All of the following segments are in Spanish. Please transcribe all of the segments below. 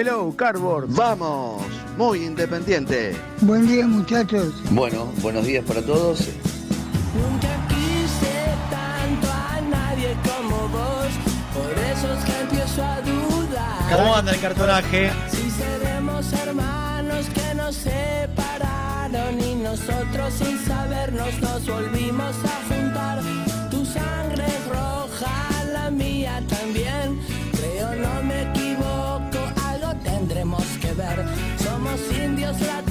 Hello, Cardboard, vamos, muy independiente. Buen día muchachos. Bueno, buenos días para todos. Nunca quise tanto a nadie como vos, por eso es que empiezo a dudar. ¿Cómo anda el cartonaje? Si seremos hermanos que nos separaron y nosotros sin sabernos nos volvimos a juntar. Tu sangre es roja, la mía también. Somos indios latinos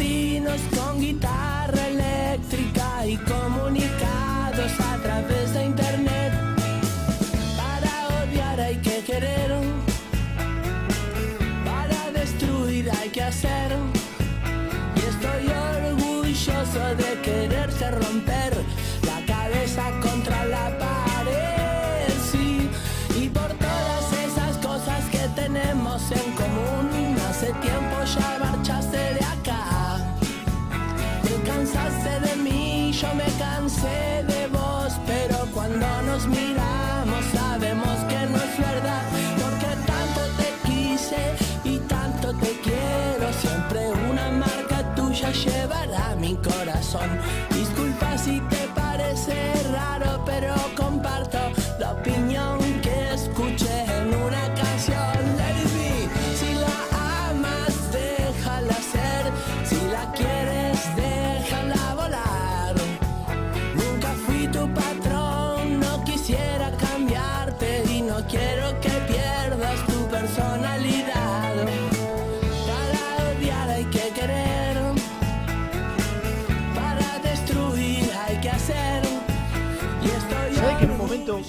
quiero, siempre una marca tuya llevará mi corazón. Disculpa si te parece raro,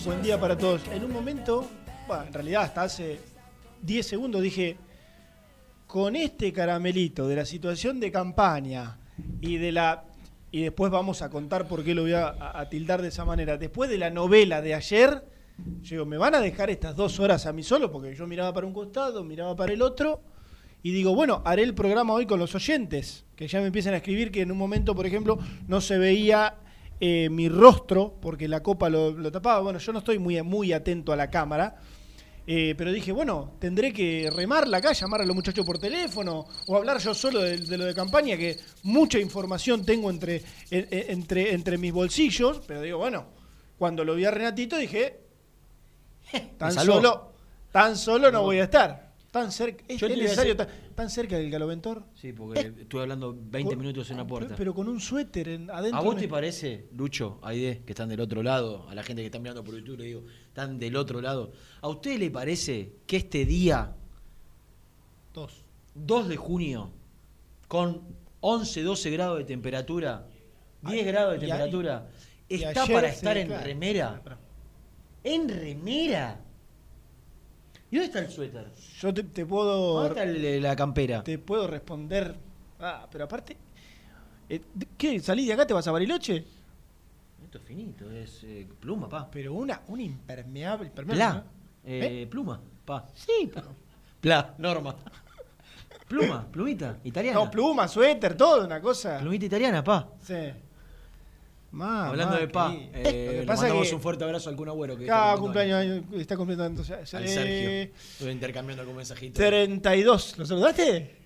buen día para todos, en un momento, en realidad hasta hace 10 segundos dije, con este caramelito de la situación de campaña y de la... Y después vamos a contar por qué lo voy a tildar de esa manera. Después de la novela de ayer, yo digo, ¿me van a dejar estas dos horas a mí solo? Porque yo miraba para un costado, miraba para el otro. Y digo, bueno, haré el programa hoy con los oyentes, que ya me empiezan a escribir que en un momento, por ejemplo, no se veía eh, mi rostro porque la copa lo, lo tapaba. Bueno, yo no estoy muy, muy atento a la cámara, eh, pero dije, bueno, tendré que remarla acá, llamar a los muchachos por teléfono o hablar yo solo de, de lo de campaña, que mucha información tengo entre, en- en- entre, entre mis bolsillos, pero digo, bueno, cuando lo vi a Renatito dije, tan solo, tan solo no voy a estar. Tan cerca, ¿es, es necesario tan, tan cerca del galoventor? Sí, porque estuve hablando 20 Con- minutos en una puerta. Pero con un suéter en- adentro. ¿A vos te parece, Lucho, Aide, que están del otro lado, a la gente que está mirando por YouTube, le digo, están del otro lado, ¿a usted le parece que este día, Dos. 2 de junio, con 11, 12 grados de temperatura, 10 grados de temperatura, está para estar en claro. remera? ¿En remera? ¿Y dónde está el suéter? Yo te, te puedo. ¿Dónde está el- la campera? Te puedo responder. Ah, pero aparte. eh, ¿Qué? ¿Salís de acá? ¿Te vas a Bariloche? Esto es finito, es eh, pluma, pa. Pero una, un impermeable. impermeable Pla. ¿no? Eh, Pluma, pa. Sí, pero. Pla, Norma. Pluma, plumita, italiana. No, pluma, suéter, todo, una cosa. Plumita italiana, pa. Sí. Hablando de pa, eh, Lo que le pasa mandamos que un fuerte abrazo al Kun Agüero que cada está cumpleaños años, está cumpliendo entonces. Al eh, Sergio. Estuve intercambiando algún mensajito. 32. ¿Lo saludaste?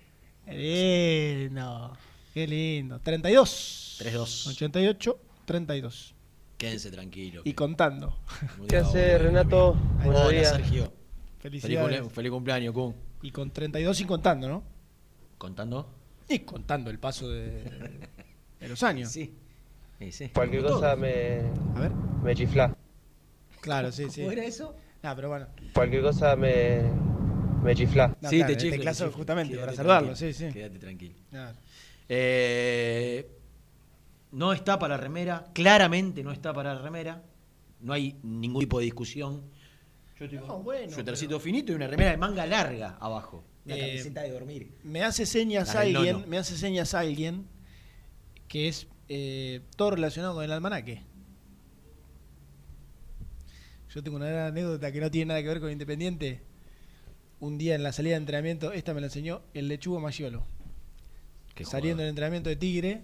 Qué lindo. Qué lindo. 32. 3-2. 88, 32. Quédense tranquilos. Y contando. ¿Qué hace Renato? Buenos Hola, días. Sergio. Feliz, Felicidades. cumple- feliz cumpleaños, Kun. Y con 32 y contando, ¿no? ¿Contando? Y contando el paso de, de los años. Sí. Sí, sí. Cualquier Como cosa me, A ver. me chifla. Claro, sí, sí. ¿Cómo era eso? Ah, pero bueno. Cualquier cosa me, me chifla. No, sí, claro, te chiflo. teclazo te chiflo. justamente Quédate para saludarlo, tranquilo, sí, sí. Quédate tranquilo. Claro. Eh, no está para remera. Claramente no está para remera. No hay ningún tipo de discusión. Yo estoy No, bueno, suétercito finito y una remera de manga larga abajo. Una Eh, camiseta de dormir. Me hace señas alguien, me hace señas alguien que es eh, todo relacionado con el almanaque. Yo tengo una gran anécdota que no tiene nada que ver con Independiente. Un día en la salida de entrenamiento, esta me la enseñó el lechugo. Qué Saliendo del entrenamiento de Tigre,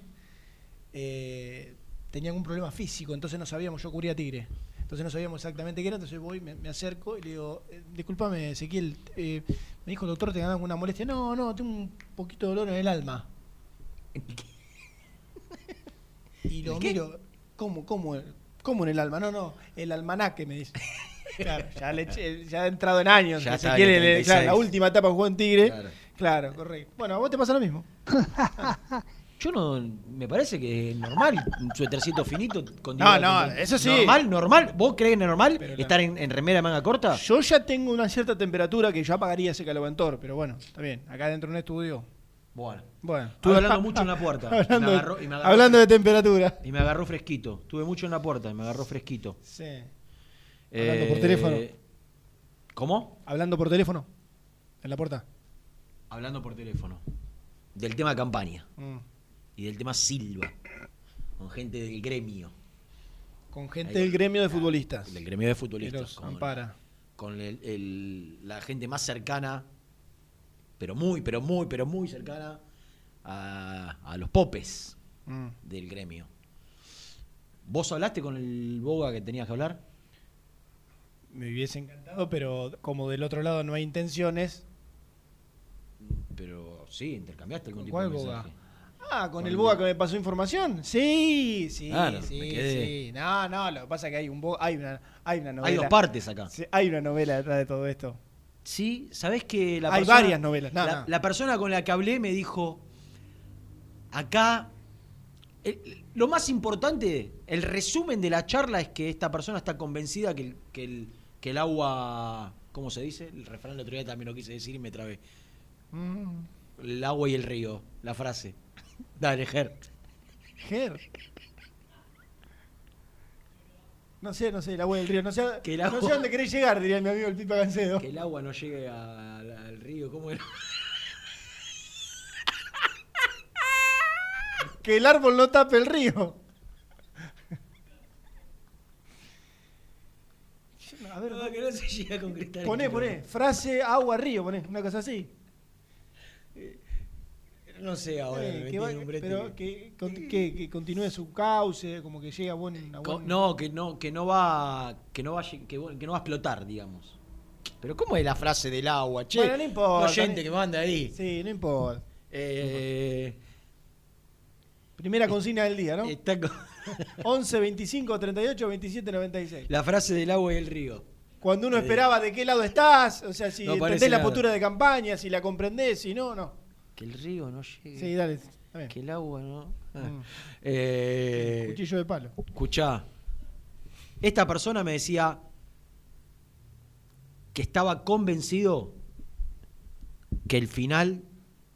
eh, tenían un problema físico, entonces no sabíamos, yo cubría Tigre. Entonces no sabíamos exactamente qué era, entonces voy, me, me acerco y le digo, eh, discúlpame Ezequiel, eh, me dijo el doctor, ¿te ganaba alguna molestia? No, no, tengo un poquito de dolor en el alma. Y lo ¿El qué? miro, ¿cómo, cómo, cómo en el alma? No, no, el almanaque me dice. Claro, ya, le eché- ya ha entrado en años. Ya que en el le- claro, 36. la última etapa jugó en Tigre. Claro. Claro, correcto. Bueno, a vos te pasa lo mismo. Yo no. Me parece que es normal. Un suétercito finito. Con No, no, con- eso sí. Normal, normal. ¿Vos crees que es normal Pero estar en, en remera de manga corta? Yo ya tengo una cierta temperatura que yo apagaría ese caloventor, pero bueno, está bien. Acá dentro de un estudio. Bueno. Bueno. Estuve hablando mucho en la puerta. hablando, Y me agarró- y me agarró- hablando de temperatura. Y me agarró fresquito. Estuve mucho en la puerta y me agarró fresquito. Sí. Hablando por Eh, teléfono. ¿Cómo? Hablando por teléfono. En la puerta. Hablando por teléfono. Del tema campaña. Mm. Y del tema Silva. Con gente del gremio. Con gente Ahí. del gremio de futbolistas. Del gremio de futbolistas. con- ampara. con el- el- la gente más cercana, pero muy, pero muy, pero muy cercana a, a los popes Mm. del gremio. ¿Vos hablaste con el Boga que tenías que hablar? Me hubiese encantado, pero como del otro lado no hay intenciones. Pero sí, intercambiaste algún ¿Con tipo de Boga? mensaje. Ah, con Con el Boga Boga. que me pasó información. Sí, sí, Claro, sí, sí. No, no, lo que pasa es que hay un Boga, hay una, hay una novela. Hay dos partes acá. Sí, hay una novela detrás de todo esto. Sí, ¿sabés que la Hay persona- varias novelas, no, la, no. la persona con la que hablé me dijo, acá, el- lo más importante, el resumen de la charla es que esta persona está convencida que el, que el, que el agua, ¿cómo se dice? El refrán el otro día también lo quise decir y me trabé. Mm. El agua y el río, la frase. Dale, Ger. Ger. No sé, no sé, el agua del río. No sé, Que el no sé dónde querés llegar, diría mi amigo el Pipa Gancedo. Que el agua no llegue a- al, al río, ¿cómo era? Que el árbol no tape el río. A ver, No, que no se llega a concretar. poné, poné. Frase agua río, poné, una cosa así. No sé ahora, Eh, que va- pero que- que, que- continúe su cauce, como que llegue a buen. a buen- No, que no, que no va, que no va, que, no va a explotar, digamos. Pero ¿cómo es la frase del agua, che? Bueno, no importa, no- que manda ahí. Sí, no importa. Eh, Primera consigna del día, ¿no? está con- 11, 25, 38, 27, 96. la frase del agua y el río. Cuando uno esperaba de qué lado estás, o sea, si No, entendés la postura de campaña, si la comprendés, si no, no. Que el río no llegue. Sí, dale. Que el agua no. Ah. Mm. Eh, Cuchillo de palo. Escuchá, esta persona me decía que estaba convencido que el final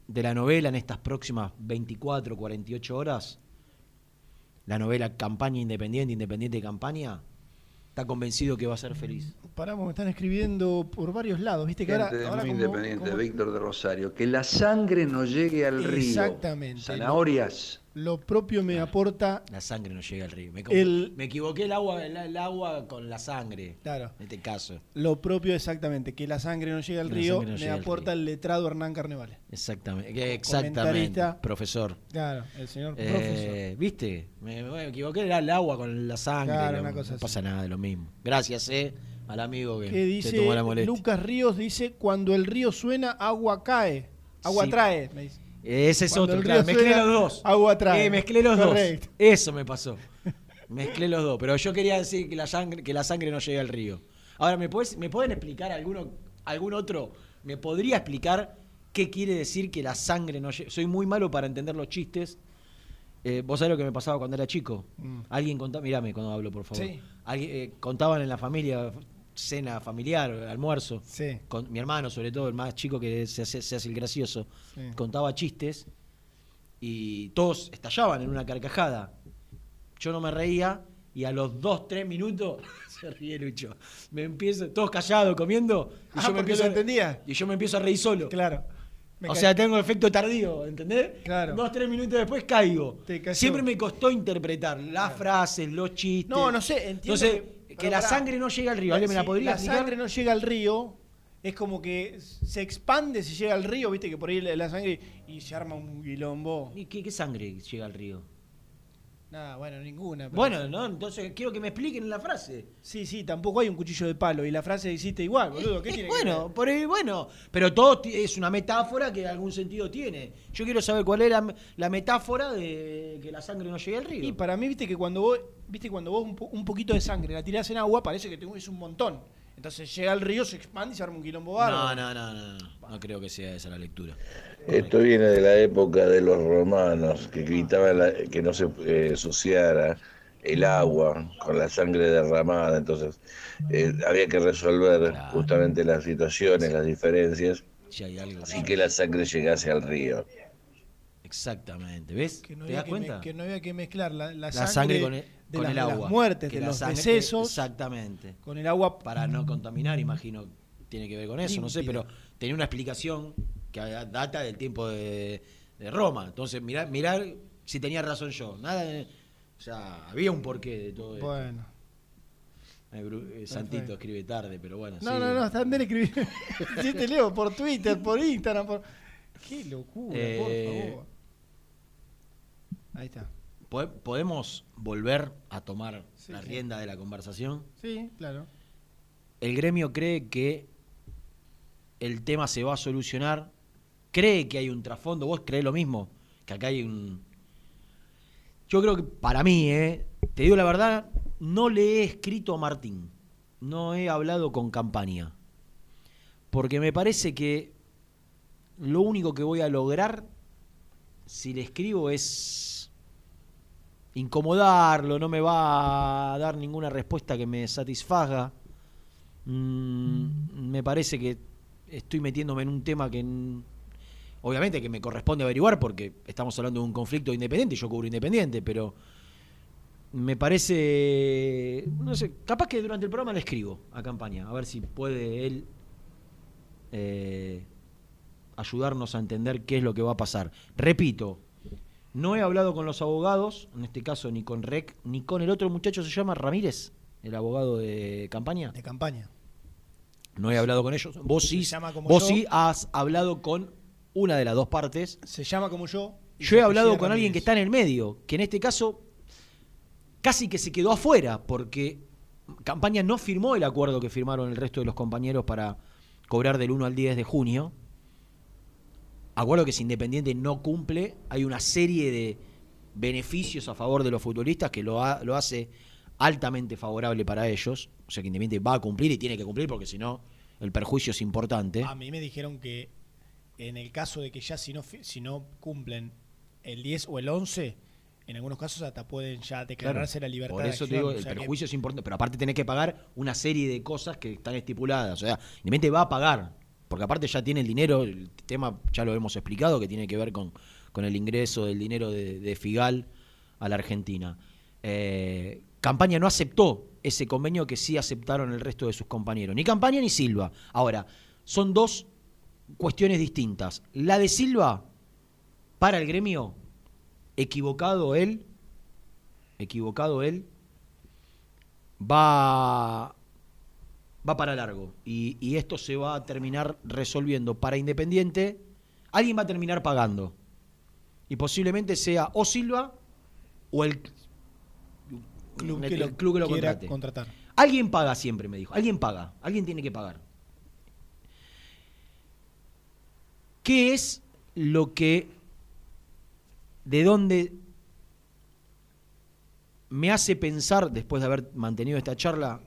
de la novela en estas próximas 24, 48 horas, la novela Campaña Independiente, Independiente Campaña, está convencido que va a ser feliz. Paramos, me están escribiendo por varios lados, viste que ahora, Gente ahora Muy como- Independiente, como- Víctor de Rosario. Que la sangre no llegue al río. Exactamente. Zanahorias, Lo propio me aporta. La sangre no llega al río. Me, El- me equivoqué el agua, el, el agua con la sangre. Claro. En este caso. Lo propio exactamente, que la sangre no llega al río, no me llega aporta río. el letrado Hernán Carnevale. Exactamente. Exactamente. Profesor. Claro, el señor Eh, profesor. ¿Viste? Me, me equivoqué el, el agua con la sangre. Claro, lo- una cosa no así. pasa nada, lo mismo. Gracias, eh, al amigo que Que se dice tomó la molestia. Lucas Ríos, dice, cuando el río suena, agua cae. Agua Sí. trae, me dice. Ese es Cuando otro, claro. Mezclé suena, los dos. agua. Eh, mezclé los dos. Eso me pasó. Mezclé los dos. Pero yo quería decir que la sangre, que la sangre no llega al río. Ahora, ¿me, podés- ¿me pueden explicar alguno, algún otro? ¿Me podría explicar qué quiere decir que la sangre no llega? Soy muy malo para entender los chistes. Eh, ¿Vos sabés lo que me pasaba cuando era chico? Mm. Alguien contaba, mirame cuando hablo, por favor. Sí. Alguien, eh, contaban en la familia, cena familiar, almuerzo. Sí. Con mi hermano, sobre todo, el más chico que se hace, se hace el gracioso, Sí. contaba chistes y todos estallaban en una carcajada. Yo no me reía y a los dos, tres minutos se ríe Lucho. Me empiezo, todos callados, comiendo, y Ah, yo me empiezo lo a- entendía. Y yo me empiezo a reír solo. Claro. Me o sea, tengo efecto tardío, ¿entendés? Claro. Dos, tres minutos después caigo. Siempre me costó interpretar las frases, los chistes. No, no sé, entiendo Entonces, que- que, pero la pará. sangre no llega al río. ¿Alguien me la Si podría la explicar? sangre no llega al río, es como que se expande si llega al río, viste que por ahí la la sangre y se arma un quilombo. ¿Y qué, qué sangre llega al río? Nada, bueno, ninguna. pero- Bueno, no, entonces quiero que me expliquen la frase. Sí, sí, tampoco hay un cuchillo de palo y la frase hiciste igual, boludo. ¿Qué Eh, tiene que bueno, ver? por ahí, bueno, pero todo es una metáfora que algún sentido tiene. Yo quiero saber cuál es la, la metáfora de que la sangre no llegue al río. Y para mí, viste que cuando vos, viste cuando vos un, po- un poquito de sangre la tirás en agua, parece que te- es un montón. Entonces llega al río, se expande y se arma un quilombo no, bárbaro. no, no, no, no, no creo que sea esa la lectura. Esto viene de la época de los romanos, que gritaban la- que no se eh, ensuciara el agua con la sangre derramada. Entonces, eh, había que resolver justamente las situaciones, las diferencias, sin que la sangre llegase al río. Exactamente, ¿ves? Que no, ¿Te había das que, cuenta? me- que no había que mezclar la, la la sangre, sangre con el, de, con las, el de las agua. muertes, Que de la los sangre- decesos, Exactamente. con el agua. Para no contaminar, imagino, tiene que ver con eso, no sé, pero tenía una explicación que data del tiempo de, de Roma. Entonces, mirar, mirar si tenía razón yo. Nada, de- o sea, había un porqué de todo esto. Bueno. Eh, eh, Santito escribe tarde, pero bueno. No, sí. no, no, en escribiendo. sí, te leo por Twitter, por Instagram, por. Qué locura, Eh, por favor. Ahí está. ¿Po- ¿Podemos volver a tomar Sí, la sí. rienda de la conversación? Sí, claro. El gremio cree que el tema se va a solucionar, cree que hay un trasfondo, vos crees lo mismo, que acá hay un... Yo creo que para mí, eh, te digo la verdad, no le he escrito a Martín, no he hablado con campaña, porque me parece que lo único que voy a lograr si le escribo es incomodarlo, no me va a dar ninguna respuesta que me satisfaga. Mm, me parece que estoy metiéndome en un tema que obviamente que me corresponde averiguar porque estamos hablando de un conflicto independiente y yo cubro independiente, pero me parece, no sé, capaz que durante el programa le escribo a campaña, a ver si puede él eh, ayudarnos a entender qué es lo que va a pasar. Repito, no he hablado con los abogados, en este caso ni con Rec, ni con el otro muchacho, se llama Ramírez, el abogado de campaña. De campaña. No he hablado con ellos. Vos sí, vos yo. sí has hablado con una de las dos partes. Se llama como yo. Yo he hablado con alguien que está en el medio, que en este caso casi que se quedó afuera, porque Campaña no firmó el acuerdo que firmaron el resto de los compañeros para cobrar del 1 al 10 de junio. Acuerdo que si Independiente no cumple, hay una serie de beneficios a favor de los futbolistas que lo, ha- lo hace altamente favorable para ellos. O sea que Independiente va a cumplir y tiene que cumplir porque si no, el perjuicio es importante. A mí me dijeron que en el caso de que ya si no, si no cumplen el 10 o el 11, en algunos casos hasta pueden ya declararse la libertad Por de eso te digo, o el que- perjuicio es importante, pero aparte tenés que pagar una serie de cosas que están estipuladas. O sea, Independiente va a pagar, porque aparte ya tiene el dinero, el tema ya lo hemos explicado, que tiene que ver con, con el ingreso del dinero de, de Figal a la Argentina. Eh, Campaña no aceptó ese convenio que sí aceptaron el resto de sus compañeros, ni Campaña ni Silva. Ahora, son dos cuestiones distintas. La de Silva, para el gremio, equivocado él, equivocado él, va, va para largo. Y, y esto se va a terminar resolviendo para Independiente. Alguien va a terminar pagando. Y posiblemente sea o Silva o el Club el- que el lo club que lo contrate. contratar. Alguien paga siempre, me dijo. Alguien paga. Alguien tiene que pagar. ¿Qué es lo que, de dónde me hace pensar, después de haber mantenido esta charla,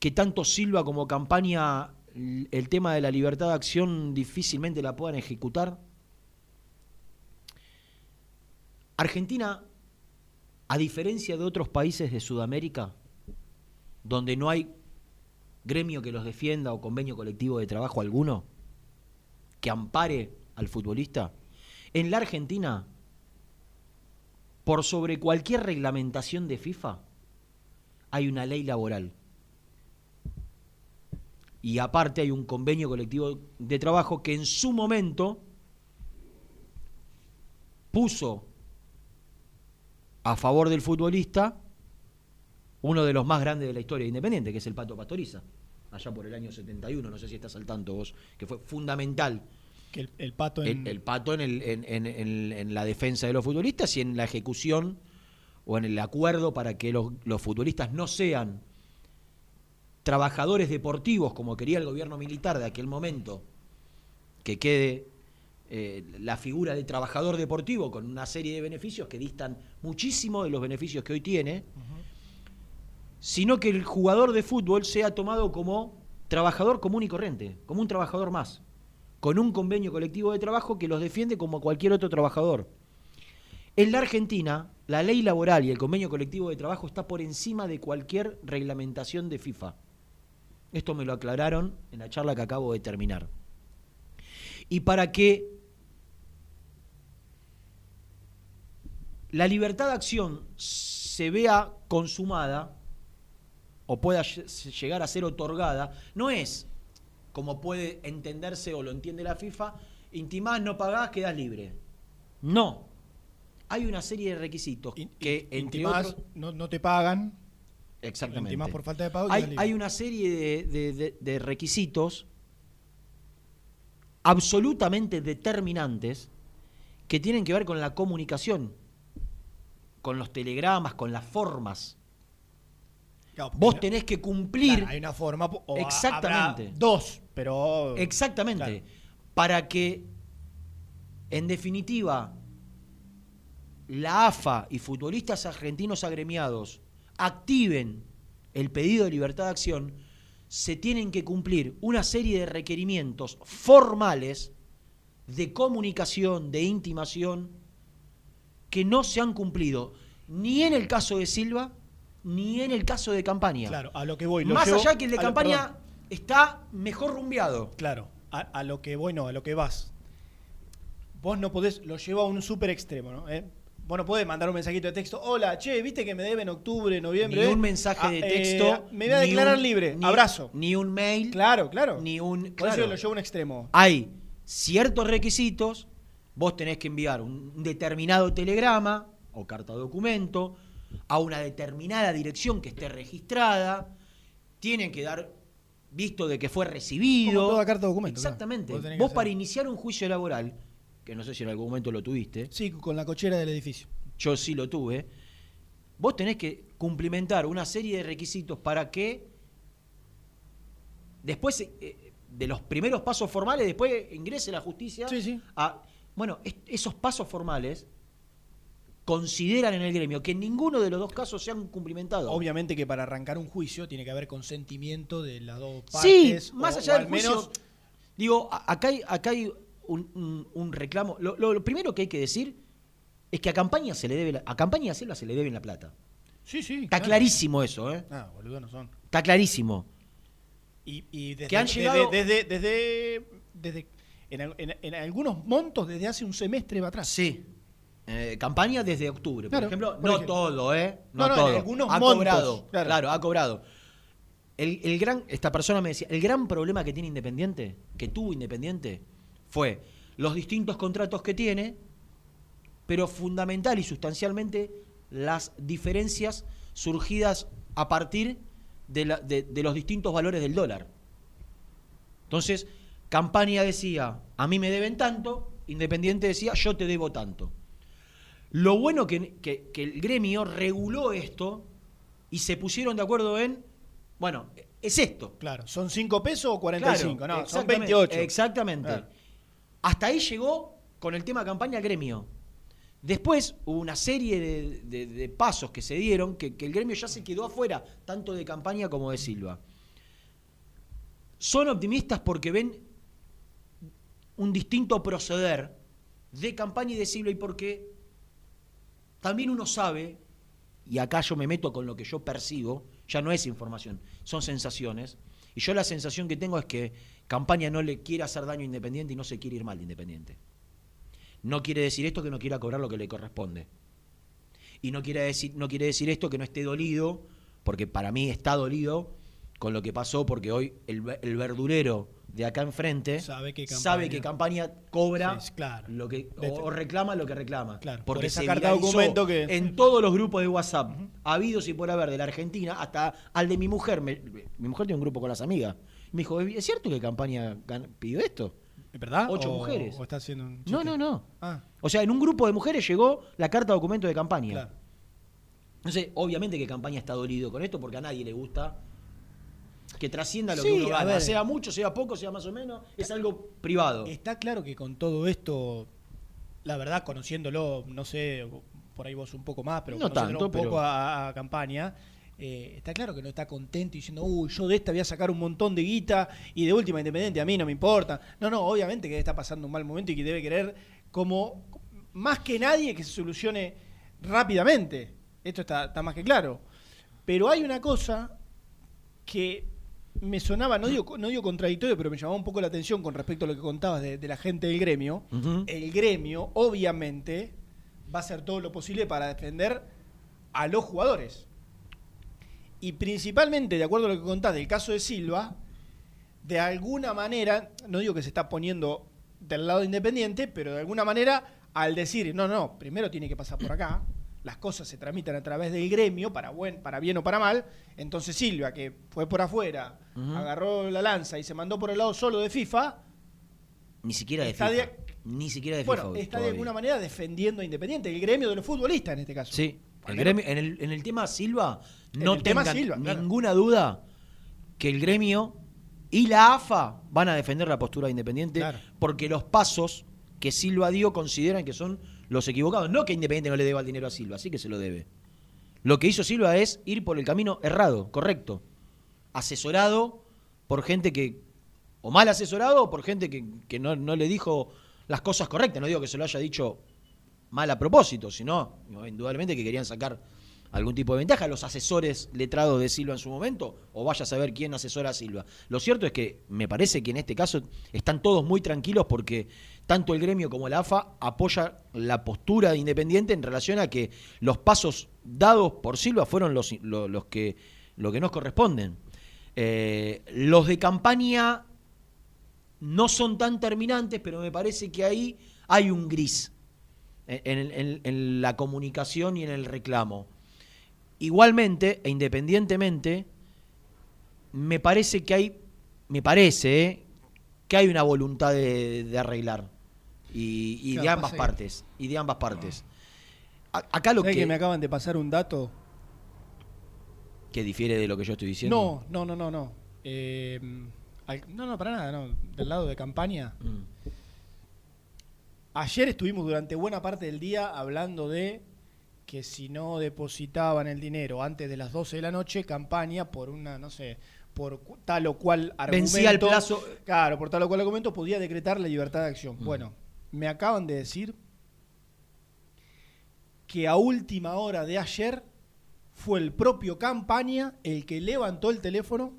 que tanto Silva como campaña el tema de la libertad de acción difícilmente la puedan ejecutar? Argentina, a diferencia de otros países de Sudamérica, donde no hay gremio que los defienda o convenio colectivo de trabajo alguno que ampare al futbolista, en la Argentina, por sobre cualquier reglamentación de FIFA, hay una ley laboral. Y aparte hay un convenio colectivo de trabajo que en su momento puso a favor del futbolista uno de los más grandes de la historia de Independiente, que es el Pato Pastoriza, allá por el año 71, no sé si estás al tanto vos, que fue fundamental. Que el, el pato en, el, el Pato en, el- en- en- en- en la defensa de los futbolistas y en la ejecución o en el acuerdo para que los, los futbolistas no sean trabajadores deportivos como quería el gobierno militar de aquel momento, que quede eh, la figura de trabajador deportivo con una serie de beneficios que distan muchísimo de los beneficios que hoy tiene, sino que el jugador de fútbol sea tomado como trabajador común y corriente, como un trabajador más, con un convenio colectivo de trabajo que los defiende como cualquier otro trabajador. En la Argentina, la ley laboral y el convenio colectivo de trabajo está por encima de cualquier reglamentación de FIFA. Esto me lo aclararon en la charla que acabo de terminar. Y para que la libertad de acción se vea consumada o pueda lle- llegar a ser otorgada, no es como puede entenderse o lo entiende la FIFA, intimás, no pagás, quedás libre. No. Hay una serie de requisitos in- que, entre intimás, otros... no, no te pagan. Exactamente. intimás por falta de pago Hay, una serie de, de- de- de requisitos absolutamente determinantes que tienen que ver con la comunicación, con los telegramas, con las formas. Claro, Vos tenés que cumplir claro, hay una forma. o Exactamente. habrá dos, pero. Exactamente. Claro. Para que, en definitiva, la AFA y futbolistas argentinos agremiados activen el pedido de libertad de acción, se tienen que cumplir una serie de requerimientos formales de comunicación, de intimación, que no se han cumplido ni en el caso de Silva, ni en el caso de Campaña. Claro, a lo que voy. lo Más llevo- allá que el de lo- Campaña está mejor rumbeado. Claro, a, a lo que voy, no, a lo que vas. Vos no podés, lo llevo a un súper extremo, ¿no? ¿Eh? Vos no podés mandar un mensajito de texto, hola, che, viste que me deben octubre, noviembre. Ni eh? un mensaje Ah, de eh, texto. me voy a declarar un- libre, ni- abrazo. Ni un mail. Claro, claro. Ni un. Por eso claro. lo llevo a un extremo. Hay ciertos requisitos. Vos tenés que enviar un determinado telegrama o carta documento a una determinada dirección que esté registrada. Tienen que dar visto de que fue recibido. Como toda carta documento, claro. Exactamente. Vos para iniciar un juicio laboral, que no sé si en algún momento lo tuviste, Sí, con la cochera del edificio. yo sí lo tuve, vos tenés que cumplimentar una serie de requisitos para que después eh, de los primeros pasos formales, después ingrese la justicia Sí, sí. a... Bueno, es- esos pasos formales consideran en el gremio que en ninguno de los dos casos se han cumplimentado. Obviamente que para arrancar un juicio tiene que haber consentimiento de las dos Sí, partes. más o- allá o del menos juicio, digo, acá hay, acá hay un, un- un reclamo. Lo, lo- lo primero que hay que decir es que a campaña se le debe la- a campaña Selva se le debe la plata. Sí, sí. Está claro. clarísimo eso, ¿eh? Ah, boludo, no son. Está clarísimo. Y, y desde, Que han desde- llegado- desde, desde, desde- en- en algunos montos desde hace un semestre va atrás. Sí. Eh, campaña desde octubre, por Claro, ejemplo. por no ejemplo. todo, ¿eh? No, No, no, todo. algunos ha montos, cobrado. claro. Claro. ha cobrado. El, el gran, esta persona me decía, el gran problema que tiene Independiente, que tuvo Independiente, fue los distintos contratos que tiene, pero fundamental y sustancialmente las diferencias surgidas a partir de, la- de- de los distintos valores del dólar. Entonces, Campaña decía, a mí me deben tanto, Independiente decía, yo te debo tanto. Lo bueno que, que- que el gremio reguló esto y se pusieron de acuerdo en, bueno, es esto. Claro, ¿son 5 pesos o 45? Claro, no, son exactamente, 28. Exactamente. Claro. Hasta ahí llegó con el tema campaña gremio. Después hubo una serie de, de- de pasos que se dieron que, que el gremio ya se quedó afuera, tanto de campaña como de Silva. Son optimistas porque ven un distinto proceder de campaña y de Silva y porque también uno sabe, y acá yo me meto con lo que yo percibo, ya no es información, son sensaciones, y yo la sensación que tengo es que campaña no le quiere hacer daño Independiente y no se quiere ir mal de Independiente. No quiere decir esto que no quiera cobrar lo que le corresponde. Y no quiere decir, no quiere decir esto que no esté dolido, porque para mí está dolido con lo que pasó, porque hoy el, ve- el verdulero de acá enfrente Sabe que sabe Campaña- que campaña cobra Sí, claro. lo que, o, reclama lo que reclama. Claro, porque por esa se carta documento que- en todos los grupos de WhatsApp, habidos y por haber de la Argentina, hasta al de mi mujer. me- mi mujer tiene un grupo con las amigas. Me dijo, ¿es cierto que campaña pidió esto? ¿Es verdad? Ocho O- mujeres. ¿O está haciendo un No, no, no. Ah, O sea, en un grupo de mujeres llegó la carta de documento de campaña. claro. Entonces, obviamente que campaña está dolido con esto porque a nadie le gusta que trascienda lo Sí, que uno a gana. Sea mucho, sea poco, sea más o menos, es algo privado. Está claro que con todo esto, la verdad, conociéndolo, no sé, por ahí vos un poco más, pero No tanto, un poco pero- a, a campaña, eh, está claro que no está contento y diciendo, uy, yo de esta voy a sacar un montón de guita y de última independiente a mí no me importa. No, no, obviamente que está pasando un mal momento y que debe querer como más que nadie que se solucione rápidamente. Esto está, está más que claro. Pero hay una cosa que me sonaba, no digo, no digo contradictorio, pero me llamaba un poco la atención con respecto a lo que contabas de, de la gente del gremio. El gremio, obviamente, va a hacer todo lo posible para defender a los jugadores. Y principalmente, de acuerdo a lo que contás del caso de Silva, de alguna manera, no digo que se está poniendo del lado de Independiente, pero de alguna manera, al decir, no, no, primero tiene que pasar por acá, las cosas se tramitan a través del gremio, para, buen, para bien o para mal, entonces Silva, que fue por afuera, agarró la lanza y se mandó por el lado solo de FIFA, Ni siquiera de Está FIFA. de- Ni siquiera de bueno, FIFA. está de alguna manera defendiendo a Independiente, el gremio de los futbolistas en este caso. Sí. El gremio, en, el, en el tema Silva, no tengan Silva, claro. ninguna duda que el gremio y la AFA van a defender la postura de Independiente Claro. porque los pasos que Silva dio consideran que son los equivocados. No que Independiente no le deba el dinero a Silva, sí que se lo debe. Lo que hizo Silva es ir por el camino errado, correcto. Asesorado por gente que, o mal asesorado, o por gente que, que no, no le dijo las cosas correctas. No digo que se lo haya dicho mal a propósito, sino indudablemente que querían sacar algún tipo de ventaja. Los asesores letrados de Silva en su momento, o vaya a saber quién asesora a Silva. Lo cierto es que me parece que en este caso están todos muy tranquilos porque tanto el gremio como la AFA apoya la postura de Independiente en relación a que los pasos dados por Silva fueron los, lo- los que, lo que nos corresponden. Eh, los de campaña no son tan terminantes, pero me parece que ahí hay un gris en, en- la comunicación y en el reclamo. Igualmente e independientemente, me parece que hay, me parece, ¿eh? que hay una voluntad de arreglar. Y, y de ambas que- partes. Y de ambas partes. A- acá lo ¿Sabés que, que me acaban de pasar un dato? que difiere de lo que yo estoy diciendo. No, no, no, no, no. Eh, al- no, no, para nada, no. Del lado de campaña. Mm. Ayer estuvimos durante buena parte del día hablando de que si no depositaban el dinero antes de las 12 de la noche, campaña por una, no sé, por tal o cual argumento. Vencía el plazo. Claro, por tal o cual argumento podía decretar la libertad de acción. Mm. Bueno, me acaban de decir que a última hora de ayer fue el propio campaña el que levantó el teléfono,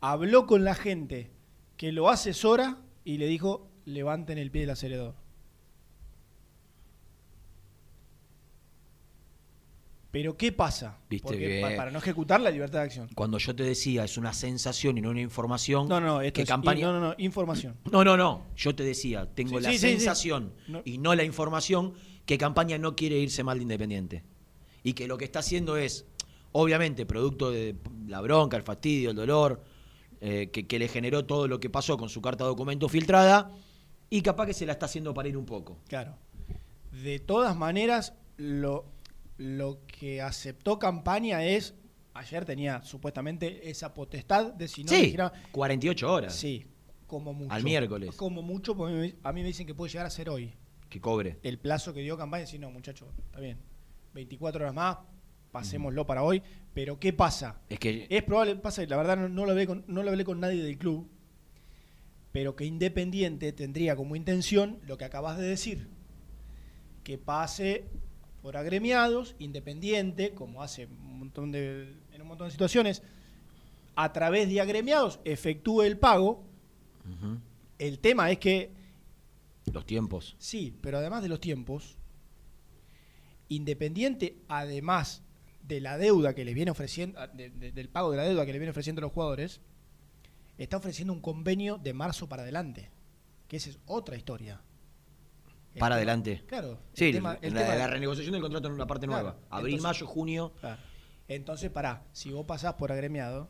habló con la gente que lo asesora y le dijo, levanten el pie del acelerador. Pero ¿qué pasa? Viste Porque que- pa- para no ejecutar la libertad de acción. Cuando yo te decía es una sensación y no una información. No, no, esto que es campaña. no, no, no, información. No, no, no. Yo te decía, tengo Sí, la sí, sí, sí. sensación No. y no la información que Campaña no quiere irse mal de Independiente. Y que lo que está haciendo es, obviamente, producto de la bronca, el fastidio, el dolor, eh, que, que le generó todo lo que pasó con su carta de documento filtrada, y capaz que se la está haciendo para ir un poco. Claro. De todas maneras, lo, lo que aceptó campaña es. Ayer tenía supuestamente esa potestad de si no sí, elegirá- 48 horas. Sí, como mucho. Al miércoles. Como mucho, porque a mí- me dicen que puede llegar a ser hoy. Que cobre. El plazo que dio campaña, si no, muchachos, está bien. 24 horas más, pasémoslo para hoy. Pero ¿qué pasa? Es que Es probable, pasa, la verdad no, no lo hablé con, no lo hablé con nadie del club, pero que Independiente tendría como intención lo que acabas de decir, que pase por agremiados, Independiente, como hace un montón de, en un montón de situaciones, a través de agremiados efectúe el pago. El tema es que, los tiempos. sí, pero además de los tiempos, Independiente, además de la deuda que les viene ofreciendo, de- de- del pago de la deuda que le viene ofreciendo a los jugadores, está ofreciendo un convenio de marzo para adelante, que esa es otra historia. El Para tema- adelante. Claro. Sí, el tema- el la, tema- la renegociación del contrato en una parte Claro, nueva. Abril, entonces- mayo, junio. Claro. Entonces, pará, si vos pasás por agremiado,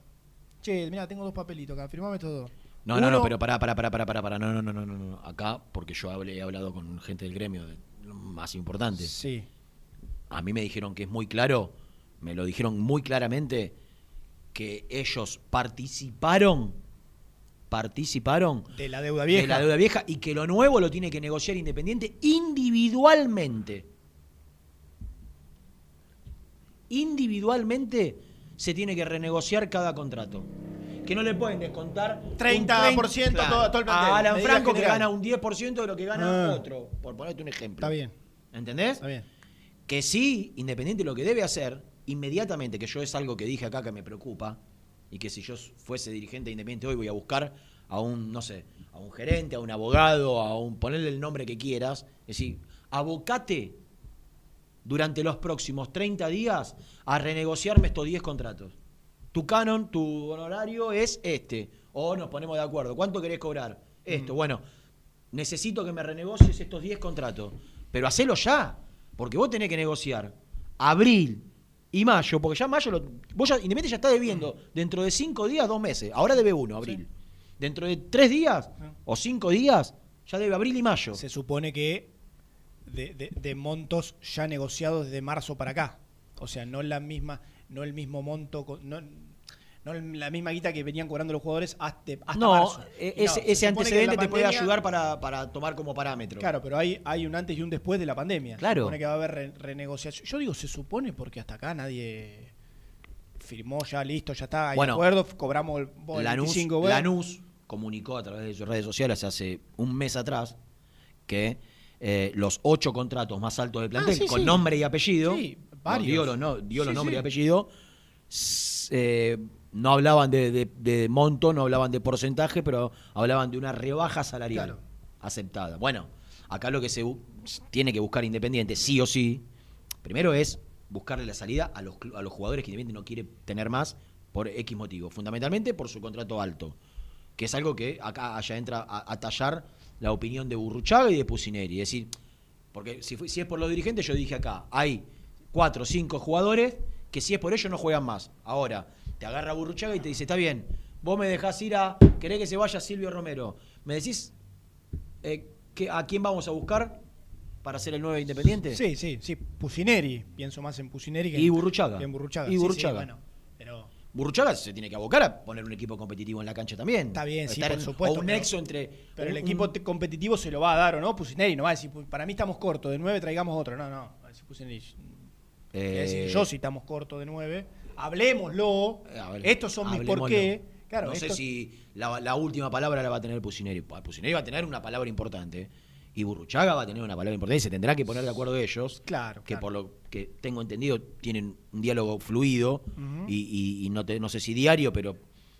che, mira, tengo dos papelitos acá, firmame estos dos. No, no, no, pero pará, pará, pará, pará, pará. No, no, no, no, no, no. Acá, porque yo hablé, he hablado con gente del gremio de más importante. Sí. A mí me dijeron que es muy claro, me lo dijeron muy claramente, que ellos participaron, participaron De la deuda vieja. de la deuda vieja y que lo nuevo lo tiene que negociar Independiente individualmente. Individualmente se tiene que renegociar cada contrato. Que no le pueden descontar un 30% todo- todo el plantel. A Alan Franco que gana un 10% de lo que gana Ah. otro, por ponerte un ejemplo. Está bien, ¿Entendés? está bien. Que sí, Independiente lo que debe hacer, inmediatamente, que yo es algo que dije acá que me preocupa, y que si yo fuese dirigente de Independiente hoy voy a buscar a un, no sé, a un gerente, a un abogado, a un, ponerle el nombre que quieras, es decir, abocate durante los próximos 30 días a renegociarme estos 10 contratos. Tu canon, tu honorario es este, o nos ponemos de acuerdo, ¿cuánto querés cobrar? Esto, bueno, necesito que me renegocies estos 10 contratos, pero hacelo ya, porque vos tenés que negociar. Abril y mayo, porque ya mayo, lo, vos ya, Independiente ya está debiendo dentro de 5 días, dos meses, ahora debe uno, abril. Dentro de 3 días o 5 días, ya debe abril y mayo. Se supone que de, de- de montos ya negociados desde marzo para acá. O sea, no la misma, no el mismo monto, no, no la misma guita que venían cobrando los jugadores hasta, hasta no, marzo. e- No, ese, ese antecedente te puede ayudar para, para tomar como parámetro. Claro, pero hay, hay un antes y un después de la pandemia. Claro. Se supone que va a haber re- renegociación. Yo digo se supone porque hasta acá nadie firmó ya, listo, ya está, hay Bueno, acuerdo, cobramos el, Lanús, 25, bueno. Lanús comunicó a través de sus redes sociales hace un mes atrás que eh, los ocho contratos más altos del plantel, Ah, sí, con sí. nombre y apellido, Sí, varios. dio los, no, dio los nombres y apellido, eh, no hablaban de, de- de monto, no hablaban de porcentaje, pero hablaban de una rebaja salarial Claro. aceptada. Bueno, acá lo que se tiene que buscar Independiente, sí o sí, primero es buscarle la salida a los, a los jugadores que Independiente no quiere tener más por X motivo, fundamentalmente por su contrato alto, que es algo que acá allá entra a, a tallar la opinión de Burruchaga y de Pusineri, es decir, porque si, si es por los dirigentes, yo dije acá, hay cuatro o cinco jugadores que si es por ellos no juegan más. Ahora, te agarra Burruchaga y te dice, está bien, vos me dejás ir a, querés que se vaya Silvio Romero, me decís eh, que, a quién vamos a buscar para ser el nuevo Independiente. Sí, sí, sí. Pusineri. Pienso más en Pusineri que Y en- Burruchaga. en Burruchaga. Y Sí, sí, Burruchaga. bueno, pero Burruchaga se tiene que abocar a poner un equipo competitivo en la cancha también. Está bien, sí, por supuesto, O un nexo entre. Pero un- el equipo un- competitivo se lo va a dar o no, Pusineri no va a decir, "Pu- para mí estamos cortos, de 9 traigamos otro. No, no, va a decir Pusineri. eh, decir, yo si estamos cortos de 9, hablemoslo. Eh, ver, Estos son mis por qué. Claro, no sé si la, la última palabra la va a tener Pusineri. Pusineri va a tener una palabra importante. Y Burruchaga va a tener una palabra importante. Y se tendrá que poner de acuerdo ellos. Claro, Que claro. por lo que tengo entendido tienen un diálogo fluido. Y, y- y no, te- no sé si diario, pero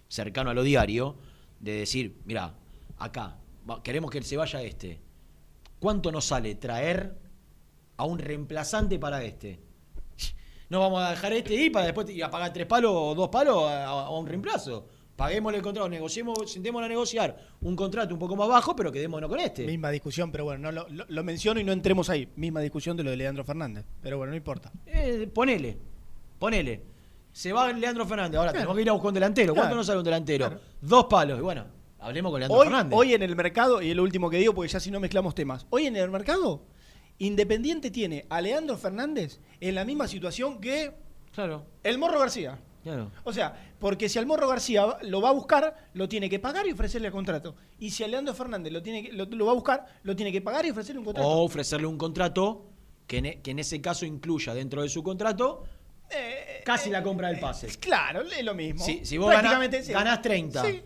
cercano a lo diario. De decir, mira, acá, queremos que se vaya este. ¿Cuánto nos sale traer a un reemplazante para este? No vamos a dejar este y para después ir a pagar tres palos o dos palos a, a un reemplazo. Paguémosle el contrato, negociemos, sentémonos a negociar un contrato un poco más bajo, pero quedémonos con este. Misma discusión, pero bueno, no lo, lo- lo menciono y no entremos ahí. Misma discusión de lo de Leandro Fernández. Pero bueno, no importa. Eh, ponele, ponele. Se va Leandro Fernández. Ahora tenemos que ir a buscar un delantero. ¿Cuánto nos sale un delantero? Claro. Dos palos. Y bueno, hablemos con Leandro Hoy, Fernández. hoy en el mercado, y es lo último que digo porque ya si no mezclamos temas, hoy en el mercado, Independiente tiene a Leandro Fernández en la misma situación que Claro, el Morro García. claro. O sea, porque si al Morro García lo va a buscar, lo tiene que pagar y ofrecerle el contrato. Y si a Leandro Fernández lo, tiene que- lo, lo va a buscar, lo tiene que pagar y ofrecerle un contrato. O ofrecerle un contrato que en, e- que en ese caso incluya dentro de su contrato Eh, casi la compra del pase. Claro, es lo mismo. Si, si vos ganás, sí. ganás 30, Sí.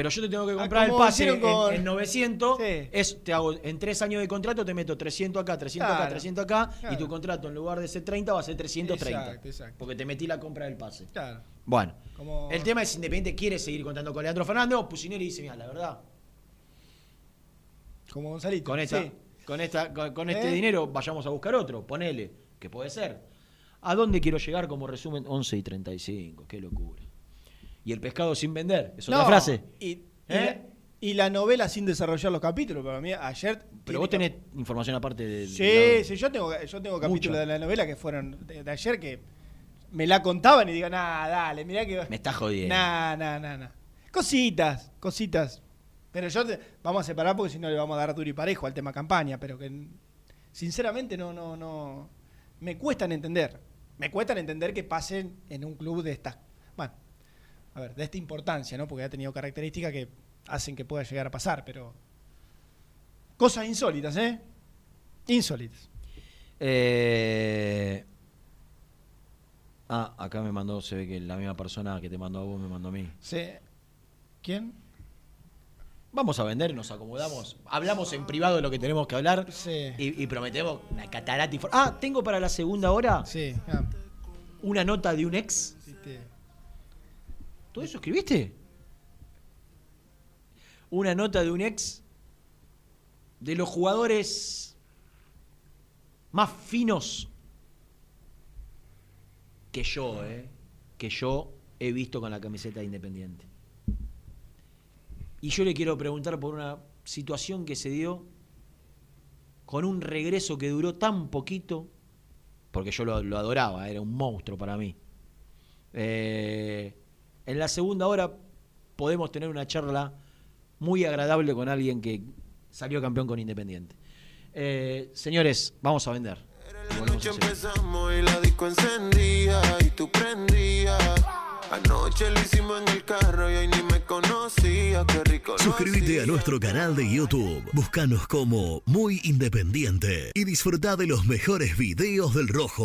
Pero yo te tengo que Ah, comprar el pase en, con- en 900, Sí. es, te hago, en tres años de contrato te meto 300 acá, 300 acá, Claro, 300 acá, y tu contrato en lugar de ser 30 va a ser 330. Exacto, exacto. Porque te metí la compra del pase. Claro. Bueno, Como- el tema es Independiente quiere seguir contando con Leandro Fernández Pusineri dice, mira, la verdad, Como Gonzalito. con, esta, Sí. con, esta, con, con este ¿Eh? dinero vayamos a buscar otro, ponele, que puede ser. ¿A dónde quiero llegar como resumen? 11 y 35, qué locura. Y el pescado sin vender, es otra No, frase. Y, y ¿Eh? la, y la novela sin desarrollar los capítulos. Para mí, ayer. Pero vos tenés información aparte de... Sí, de- sí, yo tengo, yo tengo capítulos de la novela que fueron de, de ayer que me la contaban y digo, nah, dale, mirá que. Me estás jodiendo. Nah, nah, nah, nah. Cositas, cositas. Pero yo te- vamos a separar porque si no le vamos a dar duro y parejo al tema campaña, pero que sinceramente no, no, no. Me cuestan entender. Me cuestan entender que pasen en un club de esta. Bueno, a ver, de esta importancia, ¿no? Porque ha tenido características que hacen que pueda llegar a pasar, pero. Cosas insólitas, ¿eh? Insólitas. Eh, Ah, acá me mandó, se ve que la misma persona que te mandó a vos me mandó a mí. Sí. ¿Quién? Vamos a vender, nos acomodamos. Hablamos en privado de lo que tenemos que hablar. Sí. Y, y prometemos una catarata. Ah, tengo para la segunda hora Sí. ah, una nota de un ex. viste. ¿Todo eso escribiste? Una nota de un ex de los jugadores más finos que yo, ¿eh? Que yo he visto con la camiseta de Independiente. Y yo le quiero preguntar por una situación que se dio con un regreso que duró tan poquito, porque yo lo, lo adoraba, era un monstruo para mí. Eh, en la segunda hora podemos tener una charla muy agradable con alguien que salió campeón con Independiente. Eh, señores, vamos a vender. La Volvemos noche enseguida. empezamos y la disco encendía y tú prendías. Anoche lo hicimos en el carro y hoy ni me conocía. Qué rico. lo Suscríbete a nuestro canal de YouTube. Búscanos como Muy Independiente y disfruta de los mejores videos del Rojo.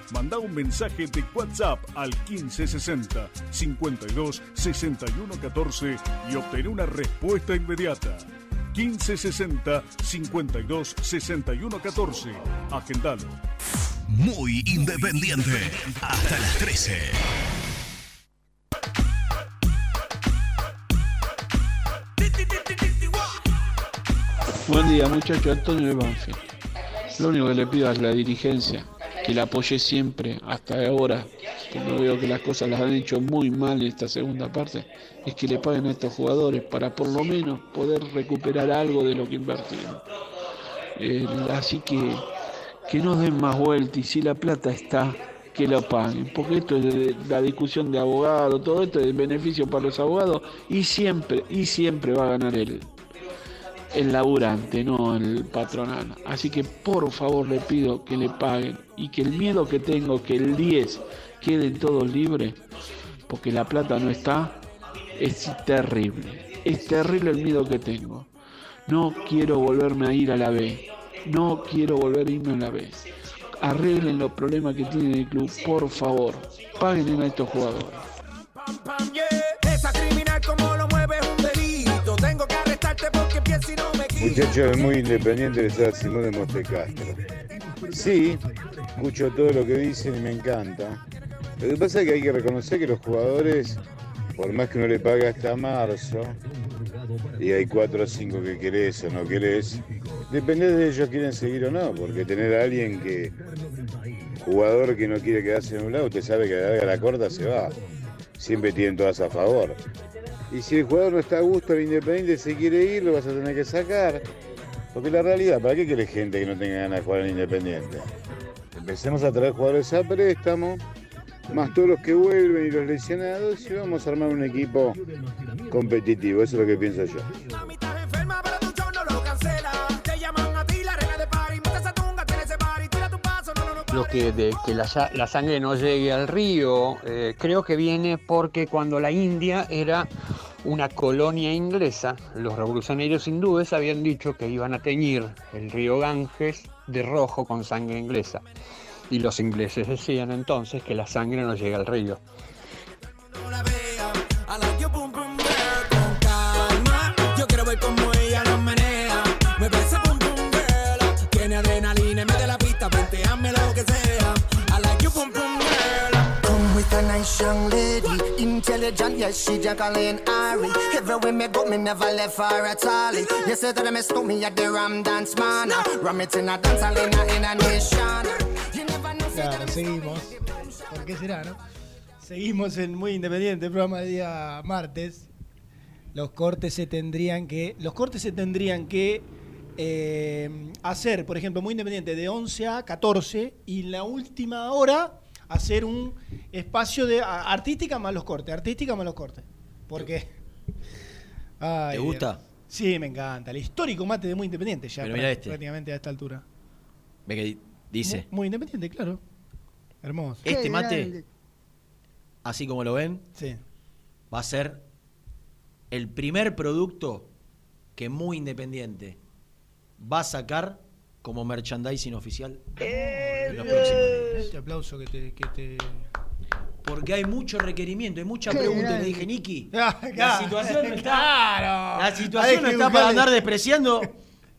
Manda un mensaje de WhatsApp al 1560 52 61 14 y obtén una respuesta inmediata. 1560 52 61 14. Agendalo. Muy independiente. Hasta las 13. Buen día, muchacho Antonio de Banfield. Lo único que le pido a la dirigencia que la apoye siempre, hasta ahora, que no veo que las cosas las han hecho muy mal en esta segunda parte, es que le paguen a estos jugadores para por lo menos poder recuperar algo de lo que invertimos. Eh, así que que no den más vueltas y si la plata está, que lo paguen, porque esto es de- la discusión de abogados, todo esto es de beneficio para los abogados y siempre, y siempre va a ganar el, el laburante, no el patronal. Así que por favor le pido que le paguen y que el miedo que tengo que el 10 queden todos libres, porque la plata no está, es terrible. Es terrible el miedo que tengo. No quiero volverme a ir a la B. No quiero volver a irme a la B. arreglen los problemas que tiene el club, por favor. Paguen a estos jugadores. Quito. Muchachos, muy independiente de estar Simón de Montecastro. Sí, escucho todo lo que dicen y me encanta. Lo que pasa es que hay que reconocer que los jugadores, por más que uno le pague hasta marzo, y hay cuatro o cinco que querés o no querés, depende de ellos quieren seguir o no, porque tener a alguien que, jugador que no quiere quedarse en un lado, usted sabe que a la larga la corta se va. Siempre tienen todas a favor. Y si el jugador no está a gusto, el Independiente se quiere ir, lo vas a tener que sacar. Porque la realidad, ¿para qué quiere gente que no tenga ganas de jugar en Independiente? Empecemos a traer jugadores a préstamo, más todos los que vuelven y los lesionados, y vamos a armar un equipo competitivo. Eso es lo que pienso yo. Lo que, de que la, sa- la sangre no llegue al río, eh, creo que viene porque cuando la India era una colonia inglesa, los revolucionarios hindúes habían dicho que iban a teñir el río Ganges de rojo con sangre inglesa. Y los ingleses decían entonces que la sangre no llega al río. I like your boom boom girl. Come with a nice young lady, intelligent, yes, she Jacqueline Ari. Everywhere me go, me never left her at all. You say that me stole me at the Ram Dance Man. Ram it in a dance hall in a, in a nation. You never know. Claro, seguimos. ¿Por qué será, no? Seguimos en Muy Independiente, programa de día martes. Los cortes se tendrían que. Los cortes se tendrían que eh, hacer, por ejemplo, Muy Independiente de 11 a 14 y en la última hora hacer un espacio de a- artística más los cortes, artística más los cortes. ¿Por qué? Ay, ¿Te gusta? Dios. Sí, me encanta. El histórico mate de Muy Independiente ya. Pero pra- mirá este. Prácticamente a esta altura. Ve que di- dice, Muy, muy Independiente, claro. Hermoso. este mate, así como lo ven, Sí. va a ser el primer producto que Muy Independiente va a sacar como merchandising oficial en los próximos días. Este aplauso que te. Que te... Porque hay mucho requerimiento, hay mucha pregunta. Le dije, Niki, Ah, la claro. situación no está. Claro. La situación no está para andar despreciando.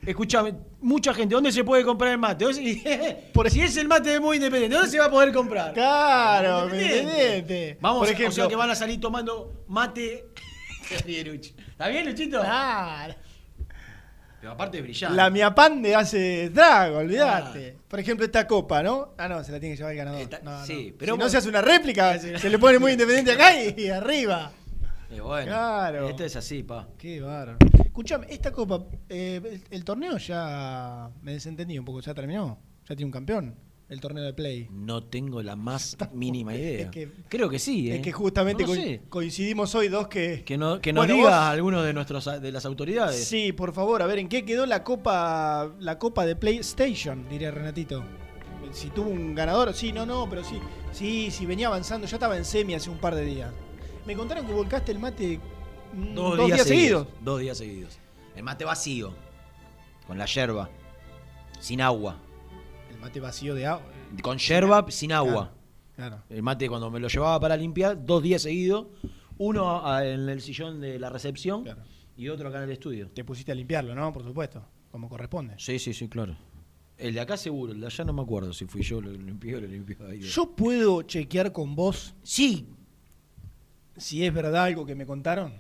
Escuchame, mucha gente, ¿dónde se puede comprar el mate? Por si es el mate de muy independiente, ¿dónde se va a poder comprar? Claro, Independiente. Independiente. Vamos, Por o ejemplo- sea que van a salir tomando mate. ¿Está bien, Luchito? Claro. Pero aparte es brillante. La Miapan de hace Drago, olvidate. Por ejemplo, esta copa, ¿no? Ah, no, se la tiene que llevar el ganador. No, no. sí, Si pero no vos- se hace una réplica, se le pone muy independiente acá y, y arriba. Y bueno, Claro. esto es así, pa. Qué bárbaro. Escuchame, esta copa, eh, el, el torneo ya me desentendí un poco, ya terminó. Ya tiene un campeón, el torneo de Play. No tengo la más mínima idea. Es que- Creo que sí, ¿eh? Es que justamente No lo co- sé. coincidimos hoy dos que... Que, no, que nos Bueno, diga vos- alguno de nuestros de las autoridades. Sí, por favor, a ver, ¿en qué quedó la copa la copa de PlayStation? Diría Renatito. Si tuvo un ganador, sí, no, no, pero sí. Sí, sí, venía avanzando, ya estaba en semi hace un par de días. Me contaron que volcaste el mate mm, Dos, dos, días, seguidos. Dos días seguidos. El mate vacío. Con la yerba. Sin agua. Mate vacío de agua. Con yerba, sin agua. Claro. El mate cuando me lo llevaba para limpiar, dos días seguidos. Uno a- en el sillón de la recepción y otro acá en el estudio. Te pusiste a limpiarlo, ¿no? Por supuesto, como corresponde. Sí, sí, sí, claro. El de acá seguro, el de allá no me acuerdo si fui yo, lo limpié o lo limpió ahí. Yo puedo chequear con vos. Sí. Si es verdad algo que me contaron.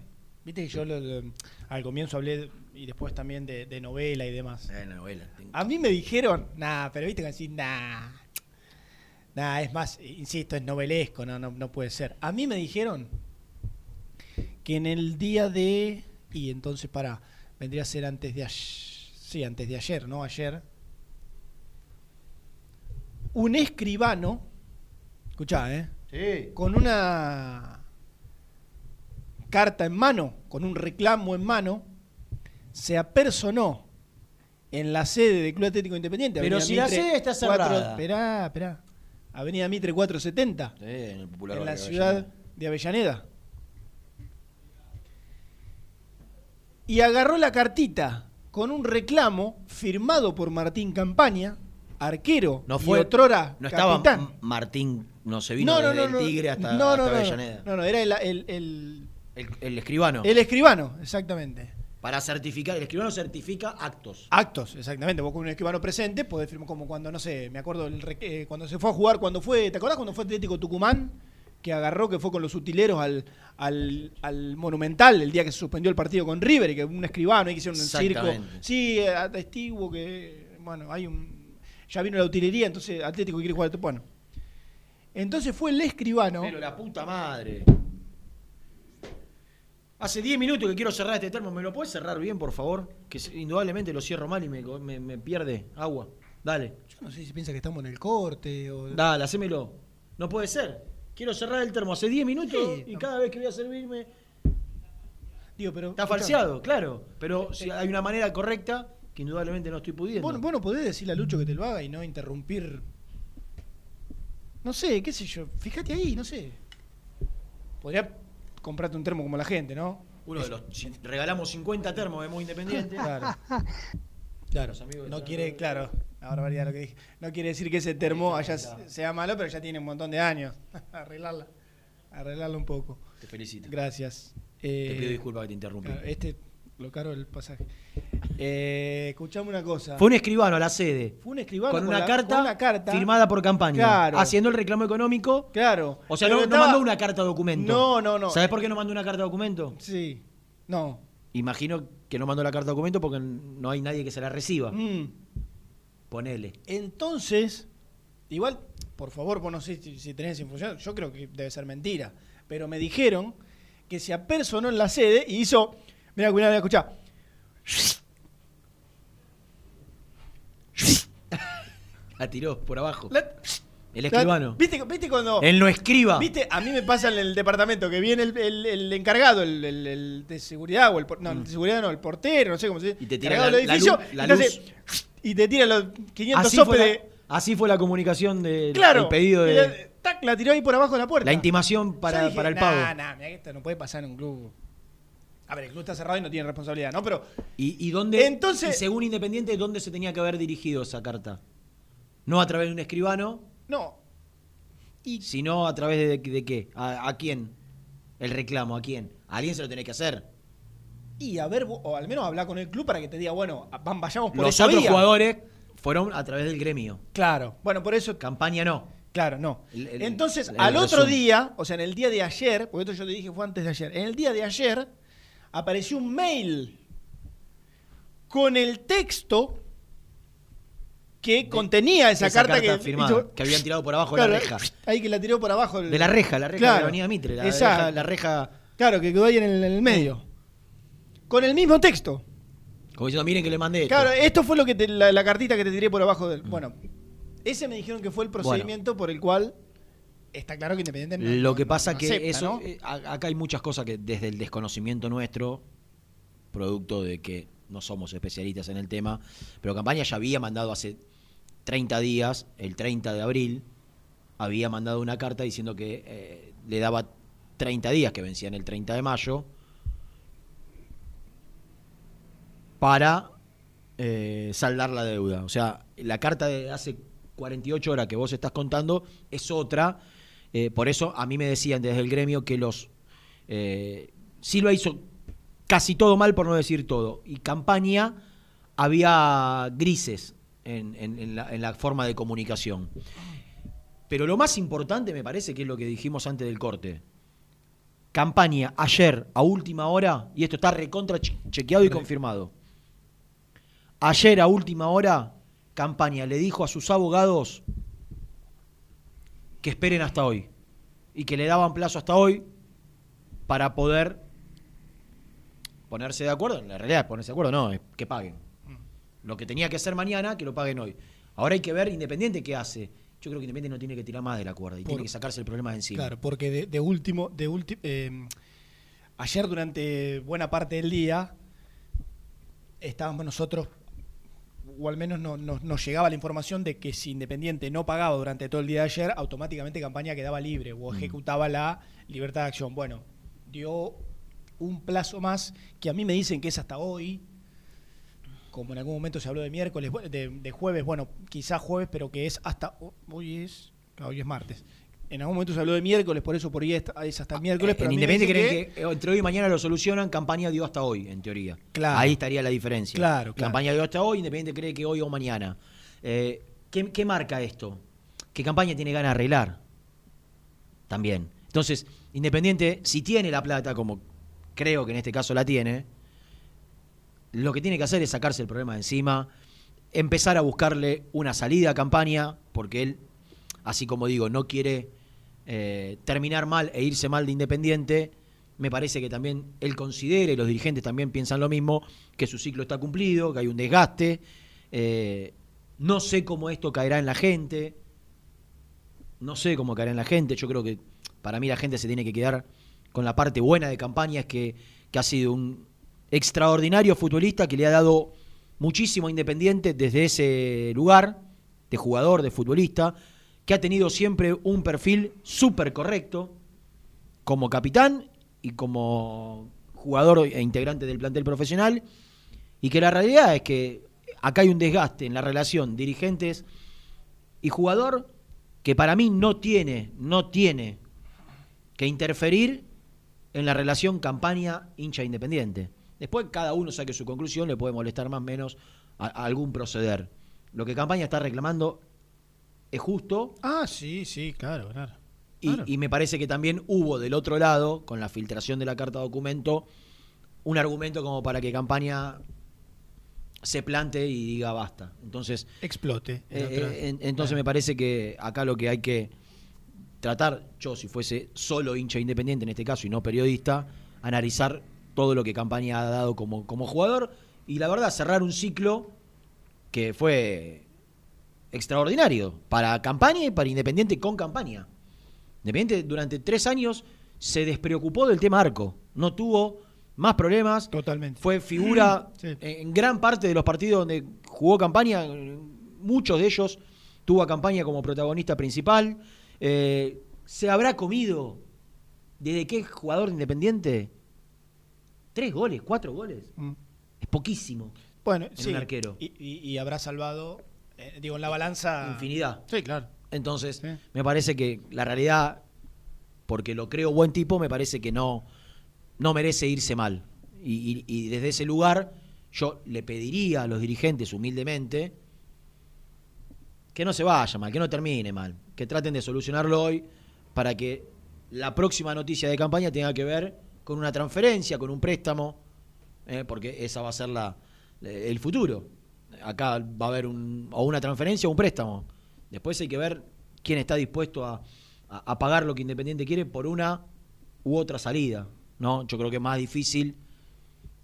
Viste que yo lo- lo- al comienzo hablé y después también de, de novela y demás. Eh, novela. A mí me dijeron, nah, pero viste que así, nah. Nah, es más, insisto, es novelesco, no, no, no puede ser. A mí me dijeron que en el día de. Y entonces, para, vendría a ser antes de ayer. Sí, antes de ayer, ¿no? Ayer. Un escribano. Escuchá, ¿eh? Sí. Con una carta en mano, con un reclamo en mano, se apersonó en la sede del Club Atlético Independiente. Pero Avenida si la Mitre sede está cerrada. Esperá, esperá. Avenida Mitre 470, Sí, en el popular en la de ciudad de Avellaneda. Y agarró la cartita con un reclamo firmado por Martín Campaña arquero No y fue. otrora No estaba capitán. Martín, no se vino desde el Tigre hasta, no, no, hasta no, Avellaneda. No, no, era el, el, el, El, el escribano. el escribano, exactamente. Para certificar, el escribano certifica actos. Actos, exactamente. Vos con un escribano presente podés firmar como cuando, no sé, me acuerdo el eh, cuando se fue a jugar, cuando fue, ¿te acordás cuando fue Atlético Tucumán? Que agarró, que fue con los utileros al, al, al Monumental el día que se suspendió el partido con River y que un escribano y que hicieron un circo. Sí, atestiguo que, bueno, hay un. Ya vino la utilería, entonces Atlético quiere jugar. Bueno. Entonces fue el escribano. Pero la puta madre. Hace 10 minutos que quiero cerrar este termo. ¿Me lo puedes cerrar bien, por favor? Que indudablemente lo cierro mal y me, me- me pierde agua. Dale. Yo no sé si piensa que estamos en el corte o. Dale, hacémelo. No puede ser. Quiero cerrar el termo hace 10 minutos Sí, y no. cada vez que voy a servirme. Digo, pero. Está falseado, claro. Pero si hay una manera correcta, que indudablemente no estoy pudiendo. Vos, vos no podés decirle a Lucho que te lo haga y no interrumpir. No sé, qué sé yo. Fíjate ahí, no sé. Podría comprarte un termo como la gente, ¿no? Uno de los. regalamos 50 termos de muy independiente. Claro. Claro. Los amigos de No quiere, claro, la barbaridad lo que dije. No quiere decir que ese termo haya, sea malo, pero ya tiene un montón de años. Arreglarla. Arreglarlo un poco. Te felicito. Gracias. Te Eh, pido disculpas que te interrumpí. claro, este, lo caro el pasaje. Eh, escuchame una cosa. Fue un escribano a la sede. Fue un escribano con, una, la- carta con una carta. firmada por campaña. Claro. Haciendo el reclamo económico. Claro. O sea, no, mandó una carta documento. No, no, no. ¿Sabes por qué no mandó una carta documento? Sí. No. Imagino que no mandó la carta documento porque no hay nadie que se la reciba. Mm. Ponele. Entonces, igual, por favor, vos no sé si, si tenés información, yo creo que debe ser mentira, pero me dijeron que se apersonó en la sede y hizo, mira, cuidado, escuchá. La tiró por abajo. La- el escribano. ¿Viste, ¿Viste cuando... Él no escriba. ¿Viste? A mí me pasa en el departamento que viene el, el- el encargado, el, el- de seguridad, o el, por- no, el de seguridad no, el portero, no sé cómo se dice. Mm. Y te tira la- del la edificio, luz- la y te hace- luz. y te tira los 500 Así sopes de... así fue la comunicación del Claro. el pedido de. la, tac, la tiró ahí por abajo de la puerta. La intimación para, dije, para el nah, pago. Nah, mirá que esto no puede pasar en un club. A ver, el club está cerrado y no tiene responsabilidad, ¿no? Pero ¿Y, y dónde, Entonces- y según Independiente, dónde se tenía que haber dirigido esa carta? No a través de un escribano, no. sino a través de, de qué? ¿A, a quién? El reclamo, ¿a quién? ¿A alguien se lo tenés que hacer? Y a ver, o al menos hablar con el club para que te diga, bueno, van, vayamos por Los esa otros vía. jugadores fueron a través del gremio. Claro. Bueno, por eso. Campaña no. Claro, no. El- el- Entonces, el al otro resumen. día, o sea, en el día de ayer, porque esto yo te dije fue antes de ayer, en el día de ayer apareció un mail con el texto que contenía esa, esa carta, carta que, firmada, que habían tirado por abajo de la reja. Ahí que la tiró por abajo. el- De la reja, la reja de Claro, la Avenida Mitre. La reja, la reja, Claro, que quedó ahí en el, en el medio. Con el mismo texto. como diciendo, miren que le mandé esto. Claro, esto fue lo que te- la, la cartita que te tiré por abajo del. Bueno, ese me dijeron que fue el procedimiento por el cual está claro que Independiente no- Lo que pasa no que acepta, eso, ¿no? eh, acá hay muchas cosas que desde el desconocimiento nuestro, producto de que no somos especialistas en el tema, pero Campaña ya había mandado hace 30 días, el 30 de abril, había mandado una carta diciendo que eh, le daba 30 días, que vencían el 30 de mayo, para eh, saldar la deuda. O sea, la carta de hace 48 horas que vos estás contando es otra. Eh, por eso a mí me decían desde el gremio que los... eh, Silva hizo casi todo mal, por no decir todo. Y campaña había grises en, en- en la, en la forma de comunicación. Pero lo más importante me parece que es lo que dijimos antes del corte. Campaña ayer a última hora, y esto está recontra che- chequeado y confirmado. Ayer a última hora, Campaña le dijo a sus abogados que esperen hasta hoy y que le daban plazo hasta hoy para poder ponerse de acuerdo. En la realidad, ponerse de acuerdo no, es que paguen. Lo que tenía que hacer mañana, que lo paguen hoy. Ahora hay que ver Independiente qué hace. Yo creo que Independiente no tiene que tirar más de la cuerda y Por- tiene que sacarse el problema de encima. Claro, porque de, de último, de ulti- eh, ayer durante buena parte del día estábamos nosotros, o al menos no- no- nos llegaba la información de que si Independiente no pagaba durante todo el día de ayer, automáticamente campaña quedaba libre o ejecutaba la libertad de acción. Bueno, dio un plazo más que a mí me dicen que es hasta hoy. como en algún momento se habló de miércoles, de, de jueves, bueno, quizás jueves, pero que es hasta hoy es claro, hoy es martes. En algún momento se habló de miércoles, por eso por ahí es, es hasta el miércoles. pero en Independiente creen que, eh, entre hoy y mañana lo solucionan, campaña dio hasta hoy, en teoría. Claro. Ahí estaría la diferencia. Claro, claro. Campaña dio hasta hoy, Independiente cree que hoy o mañana. Eh, ¿qué, qué marca esto? Que campaña tiene ganas de arreglar. También. Entonces, Independiente, si tiene la plata, como creo que en este caso la tiene, lo que tiene que hacer es sacarse el problema de encima, empezar a buscarle una salida a campaña, porque él, así como digo, no quiere eh, terminar mal e irse mal de Independiente. Me parece que también él considera, y los dirigentes también piensan lo mismo, que su ciclo está cumplido, que hay un desgaste. Eh, no sé cómo esto caerá en la gente. No sé cómo caerá en la gente. Yo creo que para mí la gente se tiene que quedar con la parte buena de campaña, es que, que ha sido un extraordinario futbolista que le ha dado muchísimo Independiente desde ese lugar, de jugador, de futbolista, que ha tenido siempre un perfil súper correcto como capitán y como jugador e integrante del plantel profesional, y que la realidad es que acá hay un desgaste en la relación dirigentes y jugador que para mí no tiene, no tiene que interferir en la relación campaña hincha independiente. Después cada uno saque su conclusión, le puede molestar más o menos algún proceder. Lo que campaña está reclamando es justo Ah, sí, sí, claro, claro. y, Claro. y me parece que también hubo del otro lado, con la filtración de la carta documento, un argumento como para que campaña se plante y diga basta. Entonces, Explote. en eh, eh, en- entonces me parece que acá lo que hay que tratar, yo si fuese solo hincha independiente en este caso y no periodista, analizar todo lo que Campaña ha dado como, como jugador y la verdad cerrar un ciclo que fue extraordinario para Campaña y para Independiente con Campaña. Independiente durante tres años se despreocupó del tema arco, no tuvo más problemas. Totalmente. Fue figura Sí. en gran parte de los partidos donde jugó Campaña, muchos de ellos tuvo a Campaña como protagonista principal. Eh, ¿Se habrá comido desde es jugador de Independiente? Tres goles, cuatro goles. Mm. Es poquísimo. Bueno, en sí. un arquero. Y, y- y habrá salvado, eh, digo, en la balanza. Infinidad. Sí, claro. Entonces, me parece que la realidad, porque lo creo buen tipo, me parece que no, no merece irse mal. Y, y- y desde ese lugar, yo le pediría a los dirigentes, humildemente, que no se vaya mal, que no termine mal, que traten de solucionarlo hoy para que la próxima noticia de campaña tenga que ver con una transferencia, con un préstamo, eh, porque esa va a ser la, el futuro. Acá va a haber un, o una transferencia o un préstamo. Después hay que ver quién está dispuesto a, a- a pagar lo que Independiente quiere por una u otra salida. ¿no? Yo creo que es más difícil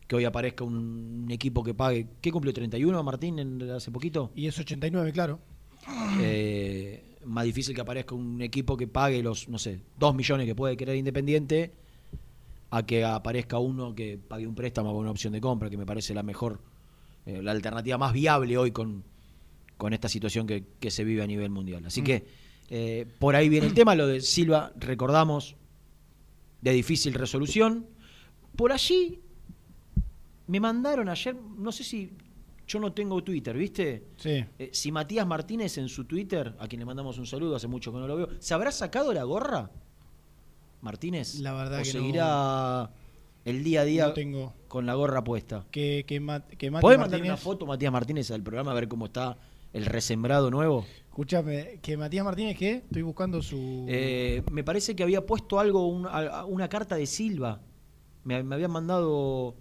que hoy aparezca un, un equipo que pague. ¿Qué cumplió 31 Martín en- hace poquito? Y es 89, claro. Eh, más difícil que aparezca un equipo que pague los, no sé, 2 millones que puede querer Independiente a que aparezca uno que pague un préstamo con una opción de compra, que me parece la mejor, eh, la alternativa más viable hoy con, con esta situación que, que se vive a nivel mundial. Así Mm. que eh, por ahí viene el tema, lo de Silva, recordamos, de difícil resolución. Por allí me mandaron ayer, no sé si yo no tengo Twitter, ¿viste? Sí. Eh, si Matías Martínez en su Twitter, a quien le mandamos un saludo, hace mucho que no lo veo, ¿se habrá sacado la gorra? Martínez. La verdad ¿O que no- seguirá el día a día No tengo. con la gorra puesta? Que, que, Ma- que Mati ¿Podés mandar una foto, Matías Martínez, al programa a ver cómo está el resembrado nuevo? Escúchame, que Matías Martínez, ¿qué? Estoy buscando su. Eh, me parece que había puesto algo, una, carta de Silva. Me, me habían mandado.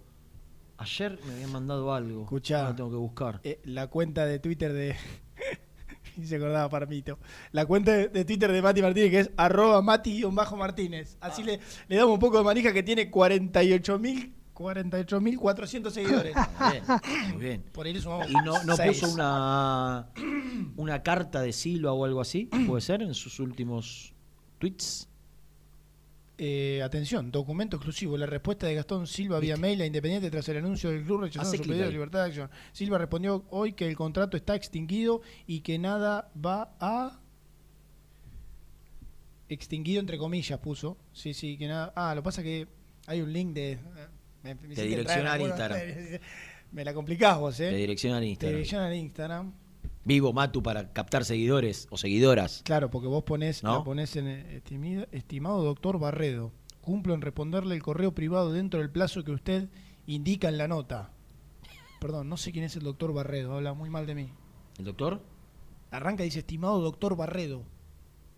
Ayer me habían mandado algo. Escuchá. Ahora tengo que buscar. eh, la cuenta de Twitter de. y se acordaba Parmito. La cuenta de, Twitter de Mati Martínez que es arroba Mati-Martínez. Así le, le damos un poco de manija que tiene 48.000 48.400 seguidores. Bien, muy bien. Por ahí sumamos ¿Y no, no puso una, una carta de Silva o algo así? ¿Puede ser? En sus últimos tweets. Eh, atención, documento exclusivo. La respuesta de Gastón Silva vía mail a Independiente tras el anuncio del club rechazando Hace su pedido de libertad de acción. Silva respondió hoy que el contrato está extinguido y que nada va a. Extinguido entre comillas puso. Sí, sí, que nada. Ah, lo pasa que hay un link de. me- me hiciste dirección entrar, al Instagram. Me la complicás vos, ¿eh? Te direccionan Te Instagram. en Instagram. Vivo Matu para captar seguidores o seguidoras. Claro, porque vos ponés, ¿No? la ponés en eh, estimado doctor Barredo. Cumplo en responderle el correo privado dentro del plazo que usted indica en la nota. Perdón, no sé quién es el doctor Barredo, habla muy mal de mí. ¿El doctor? Arranca y dice estimado doctor Barredo.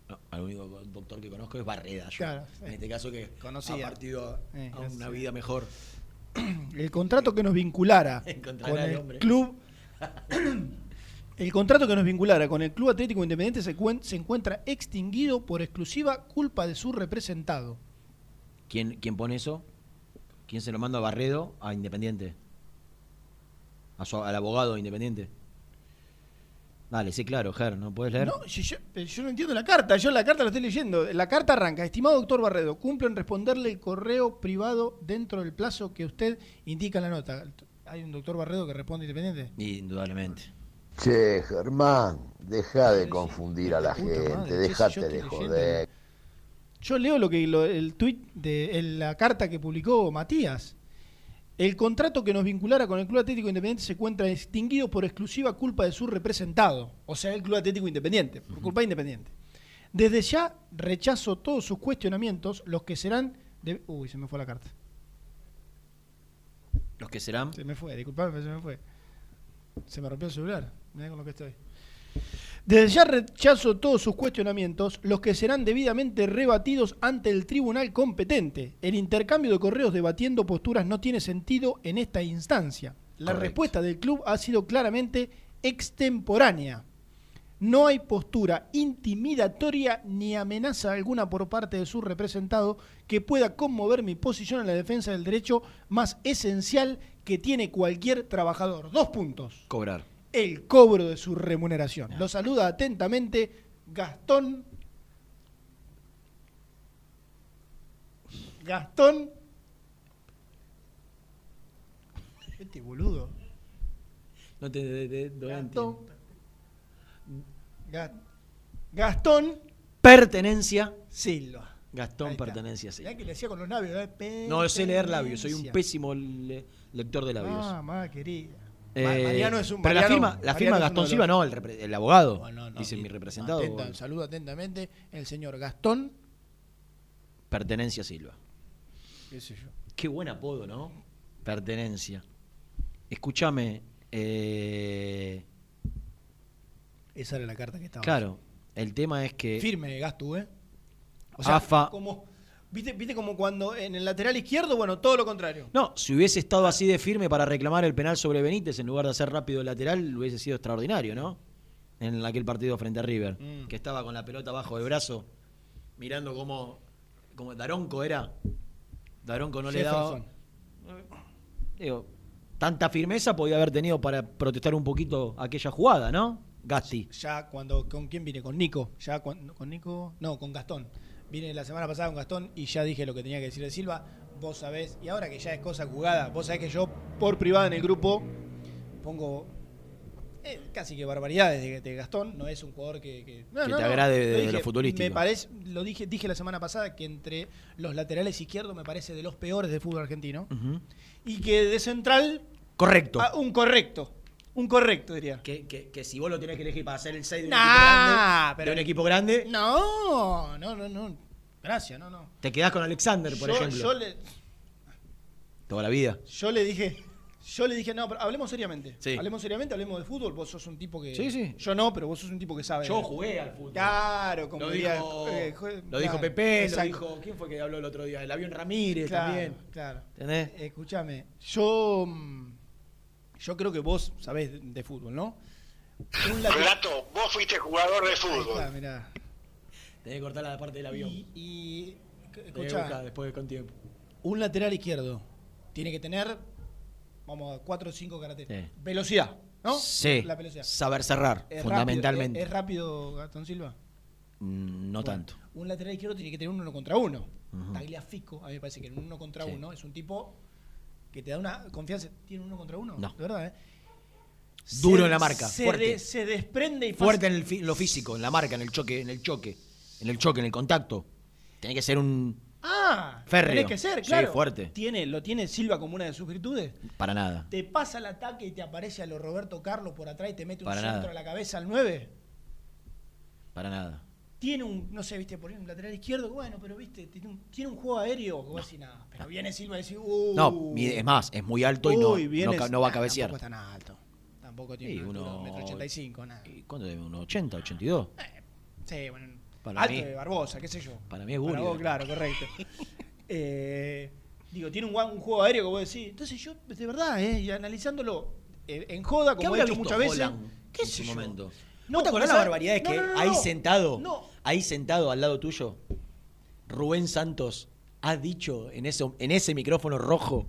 No, el único doctor que conozco es Barreda. yo. Claro, en este caso que conocía. ha partido a, Eh, a una vida mejor. El contrato que nos vinculara con el club. El contrato que nos vinculara con el Club Atlético Independiente se, se encuentra extinguido por exclusiva culpa de su representado. ¿Quién, ¿Quién pone eso? ¿Quién se lo manda a Barredo a Independiente? A su- al abogado de Independiente. Dale, sí, claro, Ger, ¿no puedes leer? No, yo, pero yo no entiendo la carta, yo la carta la estoy leyendo. La carta arranca, estimado doctor Barredo, cumplo en responderle el correo privado dentro del plazo que usted indica en la nota. ¿Hay un doctor Barredo que responde independiente? Indudablemente. Che, Germán, deja de confundir a la gente, yo de joder. Yo leo lo que lo- el tweet de el- la carta que publicó Matías. El contrato que nos vinculara con el Club Atlético Independiente se encuentra extinguido por exclusiva culpa de su representado, o sea, el Club Atlético Independiente, por culpa de Independiente. Desde ya rechazo todos sus cuestionamientos, los que serán de... Uy, se me fue la carta. Los que serán. Se me fue, disculpame, se me fue. Se me rompió el celular. Mirá con lo que estoy. Desde ya rechazo todos sus cuestionamientos, los que serán debidamente rebatidos ante el tribunal competente. El intercambio de correos debatiendo posturas no tiene sentido en esta instancia. La Correcto. respuesta del club ha sido claramente extemporánea. No hay postura intimidatoria ni amenaza alguna por parte de su representado que pueda conmover mi posición en la defensa del derecho más esencial que tiene cualquier trabajador. Dos puntos Cobrar. El cobro de su remuneración. Lo saluda atentamente Gastón. Gastón. Este boludo. No te, te- te- no Gastón. Ga- Gastón Pertenencia. Silva. Gastón. Pertenencia, sí. Mirá que le hacía con los labios. ¿eh? No sé leer labios, soy un pésimo le- lector de labios. Ah, más querida. Eh, Ma- Mariano es un pero la firma, la firma Gastón Silva, no, el, abogado. No, no, no, dice mi representado. atenta- saludo atentamente el señor Gastón. Pertenencia Silva. ¿Qué sé yo? Qué buen apodo, ¿no? Pertenencia. Escúchame. eh, Esa era la carta que estaba. claro, el tema es que. Firme Gastu, ¿eh? O sea, AFA. como, ¿viste, ¿viste como cuando en el lateral izquierdo, bueno, todo lo contrario. No, si hubiese estado así de firme para reclamar el penal sobre Benítez en lugar de hacer rápido el lateral, hubiese sido extraordinario, ¿no? En aquel partido frente a River, Mm. que estaba con la pelota bajo de brazo, mirando cómo, como Daronco era. Daronco no le daba. Digo, tanta firmeza podía haber tenido para protestar un poquito aquella jugada, ¿no? Gasti. Ya cuando, ¿con quién vine? Con Nico. Ya cuando, con Nico, no, con Gastón. Vine la semana pasada con Gastón y ya dije lo que tenía que decir de Silva. Vos sabés, y ahora que ya es cosa jugada, vos sabés que yo por privado en el grupo pongo eh, casi que barbaridades de, de Gastón. No es un jugador que... Que, no, Que no, te no. agrade de- Lo de dije, lo futbolístico. Me parece, lo dije, dije la semana pasada que entre los laterales izquierdos me parece de los peores del fútbol argentino. Y que de central, Correcto. un correcto. Un correcto, diría. Que, que- que si vos lo tenés que elegir para hacer el 6 de un, Nah, equipo, grande, pero- de un equipo grande, No, no, no, no. Gracias, no, no. te quedás con Alexander, por yo, ejemplo. yo le, Toda la vida. yo le dije, yo le dije, no, pero hablemos seriamente. Sí. Hablemos seriamente, hablemos de fútbol. Vos sos un tipo que. Sí, sí. Yo no, pero vos sos un tipo que sabe. Yo jugué al fútbol. Claro, como Lo diría, dijo, eh, lo dijo Pepe, exacto. lo dijo. ¿Quién fue que habló el otro día? El avión Ramírez Claro, también. claro. ¿Entendés? Escúchame, yo. mm, Yo creo que vos sabés de, fútbol, ¿no? Un lateral- Relato, vos fuiste jugador de Ahí fútbol. está, mirá. Tenés que cortar la parte del avión. Y, y escuchá, después con tiempo. un lateral izquierdo tiene que tener, vamos a 4 o 5 caracteres. Sí. Velocidad, ¿no? Sí. La velocidad. Saber cerrar, ¿Es fundamentalmente. rápido, ¿Es, es rápido Gastón Silva? Mm, no tanto. Un lateral izquierdo tiene que tener un uno contra uno. Ujú. Tagliafico, a mí me parece que en un uno contra Sí. uno es un tipo que te da una confianza. ¿Tiene un uno contra uno? No. De verdad, ¿eh? Duro Se- en la marca, se fuerte. de- se desprende y pasa- Fuerte en el fi- lo físico, en la marca, en el choque, en el choque, en el choque, en el contacto. Tiene que ser un Ah, Férreo. Tenés que ser, Sí, claro. fuerte. Tiene, ¿Lo tiene Silva como una de sus virtudes? Para nada. ¿Te pasa el ataque y te aparece a lo Roberto Carlos por atrás y te mete un Para centro nada. a la cabeza al 9? Para nada. Tiene un, no sé, viste, por ahí un lateral izquierdo, bueno, pero viste, tiene un, tiene un juego aéreo que vos decís nada. Pero viene Silva y decís, uh, No, es más, es muy alto y no, uy, no, no va a nah, cabecear. Tampoco es tan alto. Tampoco tiene Sí, uno- un metro ochenta y cinco, nada. ¿Y ¿Cuánto debe? ¿Uno 80, 82? Sí, bueno, Para alto mí- de Barbosa, qué sé yo. para mí es Para Gullit. vos, claro, correcto. Eh, digo, tiene un, un juego aéreo que vos decís. Entonces yo, de verdad, eh, y analizándolo eh, en joda, ¿Qué como he hecho muchas veces. ¿Qué en sé su yo? momento? No, ¿No te acordás la barbaridad? Es no, que no, no, ahí no. sentado, No. Ahí sentado al lado tuyo, Rubén Santos ha dicho en ese, en ese micrófono rojo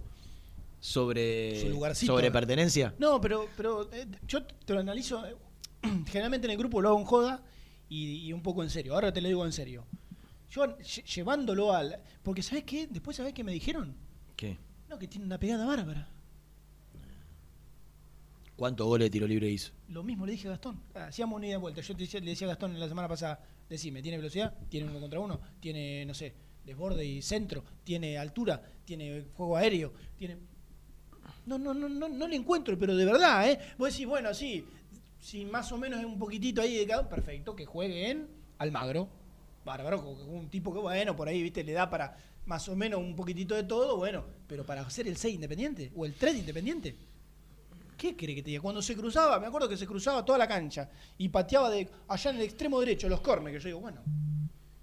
sobre, sobre pertenencia. No, pero, pero eh, yo te lo analizo. eh, generalmente en el grupo lo hago en joda y, y un poco en serio. Ahora te lo digo en serio. Yo lle- llevándolo al. Porque, ¿sabes qué? Después, ¿sabes qué me dijeron? ¿Qué? No, que tiene una pegada bárbara. ¿Cuántos goles de tiro libre hizo? Lo mismo le dije a Gastón. Hacíamos una ida de vuelta. Yo te decía- le decía a Gastón la semana pasada, decime, ¿tiene velocidad? ¿Tiene uno contra uno? ¿Tiene, no sé, desborde y centro? ¿Tiene altura? ¿Tiene fuego aéreo? ¿Tiene...? No, no, no, no, no le encuentro, pero de verdad, ¿eh? Vos decís, bueno, sí, si más o menos es un poquitito ahí de cada perfecto, que juegue en Almagro. Bárbaro, un tipo que, bueno, por ahí, viste, le da para más o menos un poquitito de todo, bueno, pero para hacer el 6 independiente o el 3 independiente. ¿Qué cree que te diga? Cuando se cruzaba, me acuerdo que se cruzaba toda la cancha y pateaba de allá en el extremo derecho los córneres, que yo digo, bueno,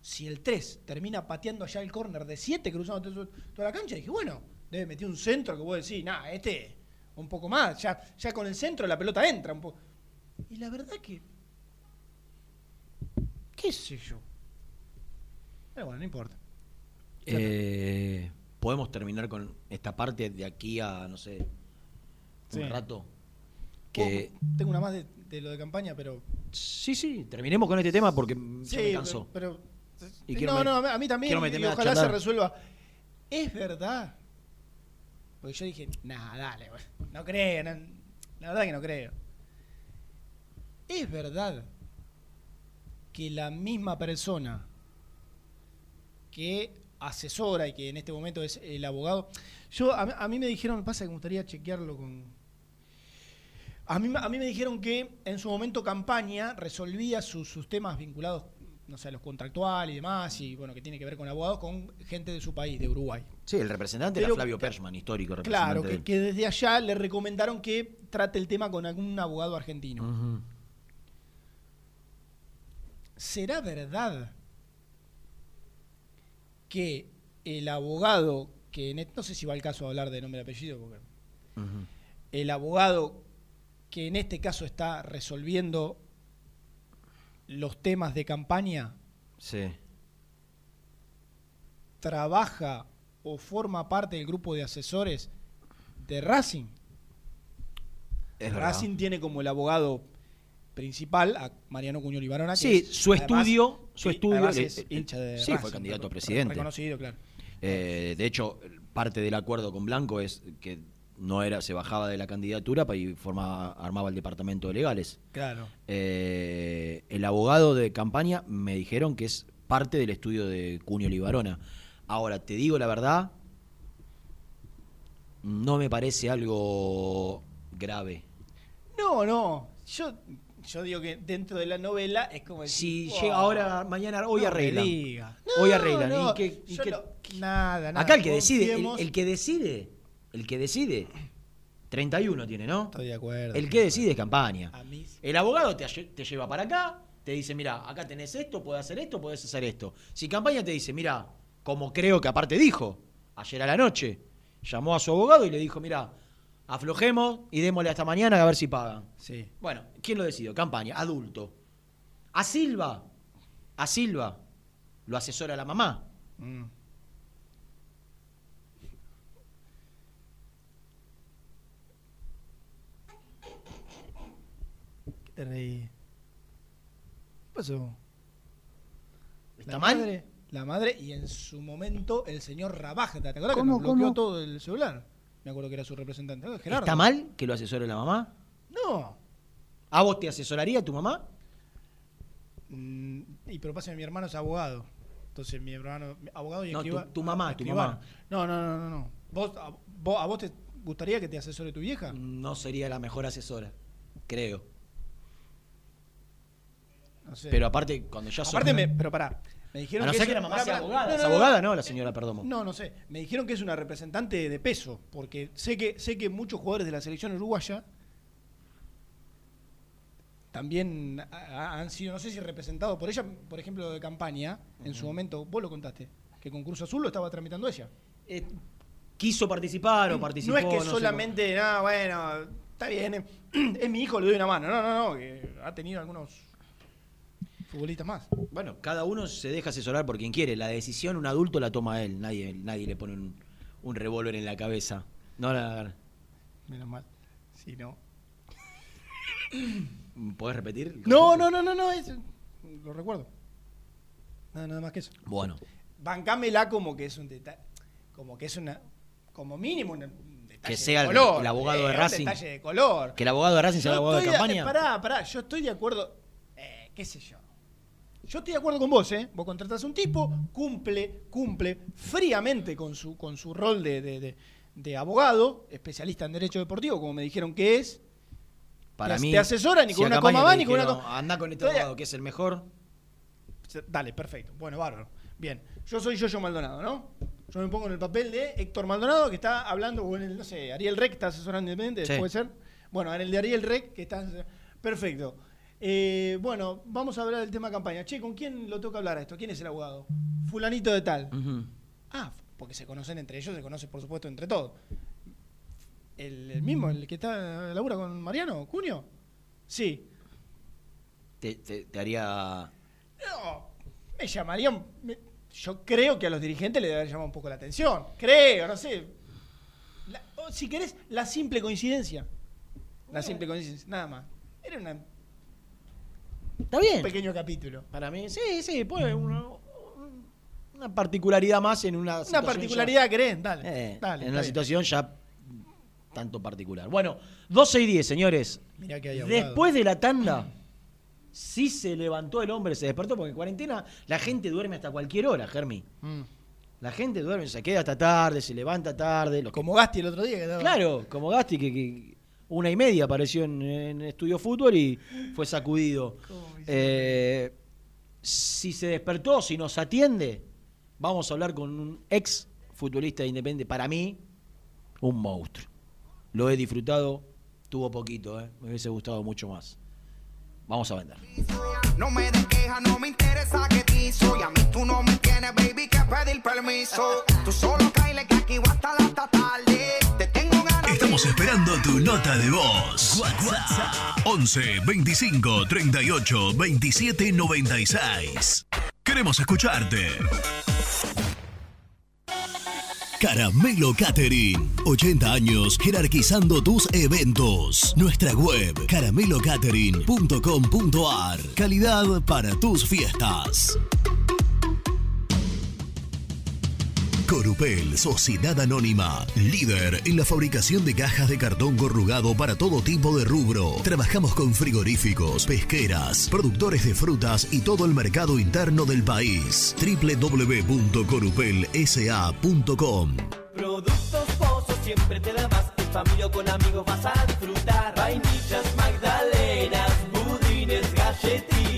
si el 3 termina pateando allá el córner de 7 cruzando to- toda la cancha, dije, bueno, debe meter un centro que vos decís, nada, este un poco más, ya, ya con el centro la pelota entra un poco. Y la verdad que, qué sé yo. Pero bueno, no importa. Eh, Podemos terminar con esta parte de aquí a, no sé, un Sí. rato. Que, Tengo una más de, de lo de campaña, pero... sí, sí, terminemos con este tema porque me cansó. pero... Y no, me- no, a mí también, y ojalá se resuelva. Es verdad. Porque yo dije, nah, dale, no creo, no- la verdad que no creo. Es verdad que la misma persona que asesora y que en este momento es el abogado, yo a, mí- a mí me dijeron, pasa que me gustaría chequearlo con... A mí, a mí me dijeron que en su momento campaña resolvía sus, sus temas vinculados, no sé, a los contractuales y demás, y bueno, que tiene que ver con abogados, con gente de su país, de Uruguay. Sí, el representante era Pero- Flavio Pershman, histórico representante. Claro, que, desde allá le recomendaron que trate el tema con algún abogado argentino. ¿Será verdad que el abogado, que en e- no sé si va al caso de hablar de nombre y apellido, porque el abogado que en este caso está resolviendo los temas de campaña, Sí. trabaja o forma parte del grupo de asesores de Racing? Es verdad. Racing tiene como el abogado principal a Mariano Cuño Libarona. que Sí, es, su además, estudio, su estudio además le- es hincha de sí, Racing, fue candidato a re- presidente. Reconocido, claro. Eh, de hecho, parte del acuerdo con Blanco es que no era, se bajaba de la candidatura y formaba, armaba el departamento de legales. Claro. Eh, el abogado de campaña me dijeron que es parte del estudio de Cunio Libarona. Ahora, te digo la verdad, no me parece algo grave. No, no. Yo, yo digo que dentro de la novela es como Si decir, llega "Wow, ahora, mañana, hoy no me arreglan. diga". hoy arreglan. no, ¿Y qué- y yo qué- no- nada, nada. Acá el que decide, el que decide, el que decide, 31 tiene, ¿no? Estoy de acuerdo. El que decide es campaña. A mí- El abogado te lleva para acá, te dice, mira, acá tenés esto, podés hacer esto, podés hacer esto. Si campaña te dice, mira, como creo que aparte dijo, ayer a la noche, llamó a su abogado y le dijo, mira, aflojemos y démosle hasta mañana a ver si pagan. Sí. Bueno, ¿quién lo decidió? Campaña, adulto. A Silva, a Silva, lo asesora la mamá. Mm. Te reí? ¿Qué pasó? ¿Está la mal? Madre, la madre y en su momento el señor Rabajta. ¿Te acuerdas que ¿Cómo, nos bloqueó cómo? todo el celular? Me acuerdo que era su representante. Gerardo. ¿Está mal que lo asesore la mamá? No. ¿A vos te asesoraría tu mamá? Mm, y pero pasa que mi hermano es abogado. Entonces mi hermano, abogado y No, tu- escriba- tu mamá, tu escribano. mamá. No, no, no, no, no. ¿Vos, a, vos, ¿A vos te gustaría que te asesore tu vieja? No sería la mejor asesora, creo. No sé. Pero aparte, cuando ya sos- Aparte, me, pero pará. Me dijeron A no que ser es- que la mamá pará, sea pará. abogada. No, ¿Es no, no. abogada no, la señora Perdomo? No, no sé. Me dijeron que es una representante de peso, porque sé que sé que muchos jugadores de la selección uruguaya también ha- ha- han sido, no sé si representados por ella, por ejemplo, de campaña, en su momento, vos lo contaste, que con Cruz Azul lo estaba tramitando ella. Eh, ¿Quiso participar o participó? no es que sé solamente, nada, bueno, está bien, eh, es mi hijo, le doy una mano. No, no, no, que ha tenido algunos futbolistas más. Bueno, cada uno se deja asesorar por quien quiere. La decisión un adulto la toma él. Nadie, nadie le pone un, un revólver en la cabeza. No la. Menos mal. Si no. ¿Podés repetir? No, no, no, no, no, es- lo recuerdo. Nada, nada más que eso. Bueno. Bancámela como que es un detalle, como que es una, como mínimo un detalle Que sea el- color. el abogado de eh, Racing. Un detalle de color. Que el abogado de Racing sea el abogado de campaña. pará, pará, yo estoy de acuerdo, eh, qué sé yo. Yo estoy de acuerdo con vos, ¿eh? Vos contratás a un tipo, cumple, cumple fríamente con su, con su rol de, de- de- de abogado, especialista en derecho deportivo, como me dijeron que es. Para te, mí. te asesora ni con una coma va le ni con una coma. Anda con este abogado que es el mejor. Dale, perfecto. Bueno, bárbaro. Bien. Yo soy Yoyo Maldonado, ¿no? Yo me pongo en el papel de Héctor Maldonado, que está hablando, o en el, no sé, Ariel Rec, que está asesorando independiente, Sí. ¿puede ser? Bueno, en el de Ariel Rec, que está. Perfecto. Eh, bueno, vamos a hablar del tema campaña. Che, ¿con quién lo toca hablar esto? ¿Quién es el abogado? Fulanito de tal. Ah, porque se conocen entre ellos, se conocen por supuesto entre todos. ¿El, el mismo, el que está labura con Mariano, Cunio? Sí. Te, te- te haría. No, me llamarían. me- yo creo que a los dirigentes le debe haber llamado un poco la atención. Creo, no sé. La- o si querés, la simple coincidencia. La simple coincidencia, nada más. Era una- Está bien. un pequeño capítulo. Para mí, sí, sí, pues una, una particularidad más en una Una particularidad, ya- ¿querés? Dale. Eh, dale en una situación ya tanto particular. Bueno, 12 y 10, señores. Mirá que hay. Después de la tanda, sí se levantó el hombre, se despertó, porque en cuarentena la gente duerme hasta cualquier hora, Germi. Mm. La gente duerme, se queda hasta tarde, se levanta tarde. los que- Como Gasti el otro día. Que daba- Claro, como Gasti, que, que una y media apareció en, en Estudio Fútbol y fue sacudido. Eh, si se despertó, si nos atiende, vamos a hablar con un ex futbolista de Independiente. Para mí, un monstruo. Lo he disfrutado, tuvo poquito, ¿eh? me hubiese gustado mucho más. Vamos a vender. No me des queja, no me interesa que te soy. A mí tú no me tienes, baby, que pedir permiso. Tú solo caile que aquí voy hasta la tarde. Te tengo ganas. Estamos esperando tu nota de voz. WhatsApp 11 25 38 27 96. Queremos escucharte. Caramelo Catering. 80 años jerarquizando tus eventos. Nuestra web caramelocatering.com.ar. Calidad para tus fiestas. Corupel, Sociedad Anónima, líder en la fabricación de cajas de cartón corrugado para todo tipo de rubro. Trabajamos con frigoríficos, pesqueras, productores de frutas y todo el mercado interno del país. www.corupelsa.com Productos Pozos siempre te da más. En familia o con amigos vas a disfrutar. Vainillas, magdalenas, budines, galletitas.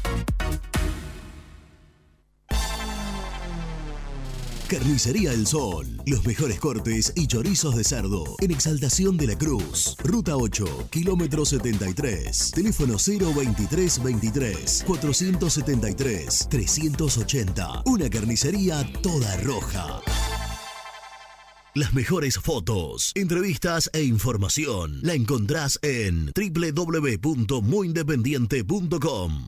Carnicería El Sol. Los mejores cortes y chorizos de cerdo. En Exaltación de la Cruz. Ruta 8, kilómetro 73. Teléfono 023 23 473 380. Una carnicería toda roja. Las mejores fotos, entrevistas e información la encontrás en www.muyindependiente.com.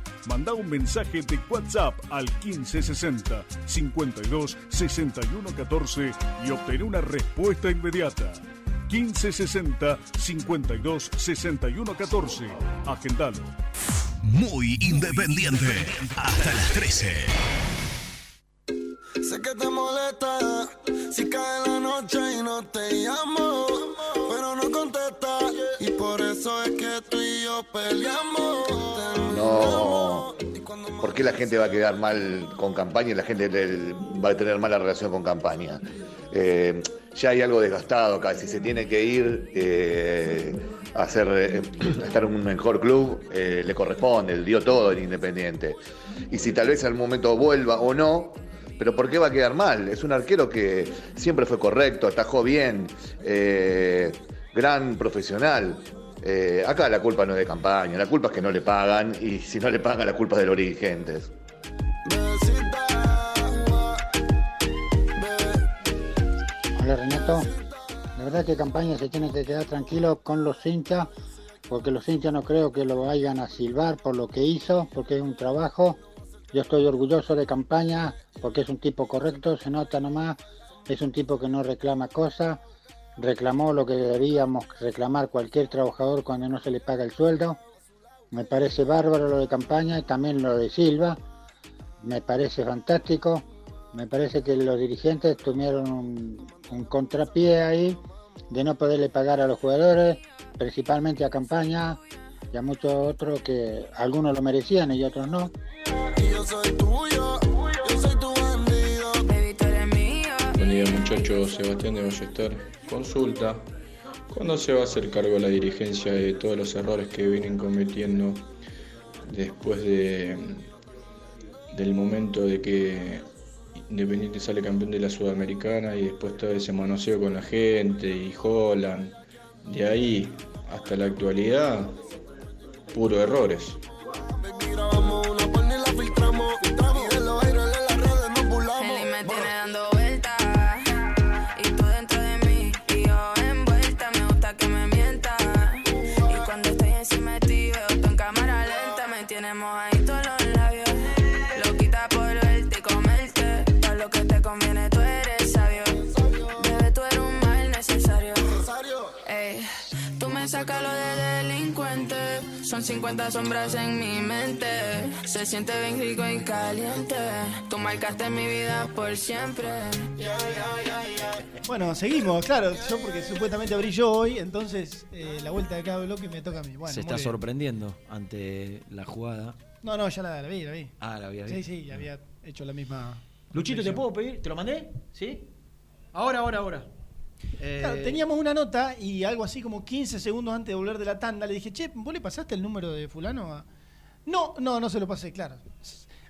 Manda un mensaje de WhatsApp al 1560 52 61 14 y obtén una respuesta inmediata. 1560 52 61 14. Agendalo. Muy independiente. Hasta las 13. Sé que te molesta si cae la noche y no te llamo, pero no contesta y por eso es que tú y yo peleamos. No. ¿Por qué la gente va a quedar mal con campaña y la gente va a tener mala relación con campaña? Eh, ya hay algo desgastado acá. Si se tiene que ir eh, a, hacer, eh, a estar en un mejor club, le corresponde, dio todo en Independiente. Y si tal vez al momento vuelva o no, pero ¿por qué va a quedar mal? Es un arquero que siempre fue correcto, atajó bien, gran profesional. Eh, acá la culpa no es de campaña, la culpa es que no le pagan y si no le pagan la culpa es de los dirigentes. Hola Renato, la verdad que campaña se tiene que quedar tranquilo con los hinchas, porque los hinchas no creo que lo vayan a silbar por lo que hizo, porque es un trabajo. Yo estoy orgulloso de campaña, porque es un tipo correcto, se nota nomás, es un tipo que no reclama cosas, reclamó lo que deberíamos reclamar cualquier trabajador cuando no se le paga el sueldo. Me parece bárbaro lo de campaña y también lo de Silva, me parece fantástico. Me parece que los dirigentes tuvieron un, un contrapié ahí de no poderle pagar a los jugadores, principalmente a campaña y a muchos otros que algunos lo merecían y otros no. Muchachos, Sebastián de Ballester. Consulta, ¿cuándo se va a hacer cargo la dirigencia de todos los errores que vienen cometiendo después de, del momento de que Independiente sale campeón de la Sudamericana y después todo ese manoseo con la gente y Holland? De ahí hasta la actualidad, puro errores. Son 50 sombras en mi mente. Se siente bien rico y caliente. Tú marcaste mi vida por siempre. Bueno, seguimos, claro. Yo porque supuestamente abrí yo hoy, entonces eh, la vuelta de cada bloque me toca a mí. Bueno, Se muy está bien. sorprendiendo ante la jugada. No, no, ya la, la vi, la vi. Ah, la había Sí, visto. sí, había hecho la misma. Luchito, ¿te puedo pedir? ¿Te lo mandé? ¿Sí? Ahora, ahora, ahora. Claro, Eh, teníamos una nota y algo así como 15 segundos antes de volver de la tanda le dije, che, ¿vos le pasaste el número de fulano? a-?" No, no, no se lo pasé, claro.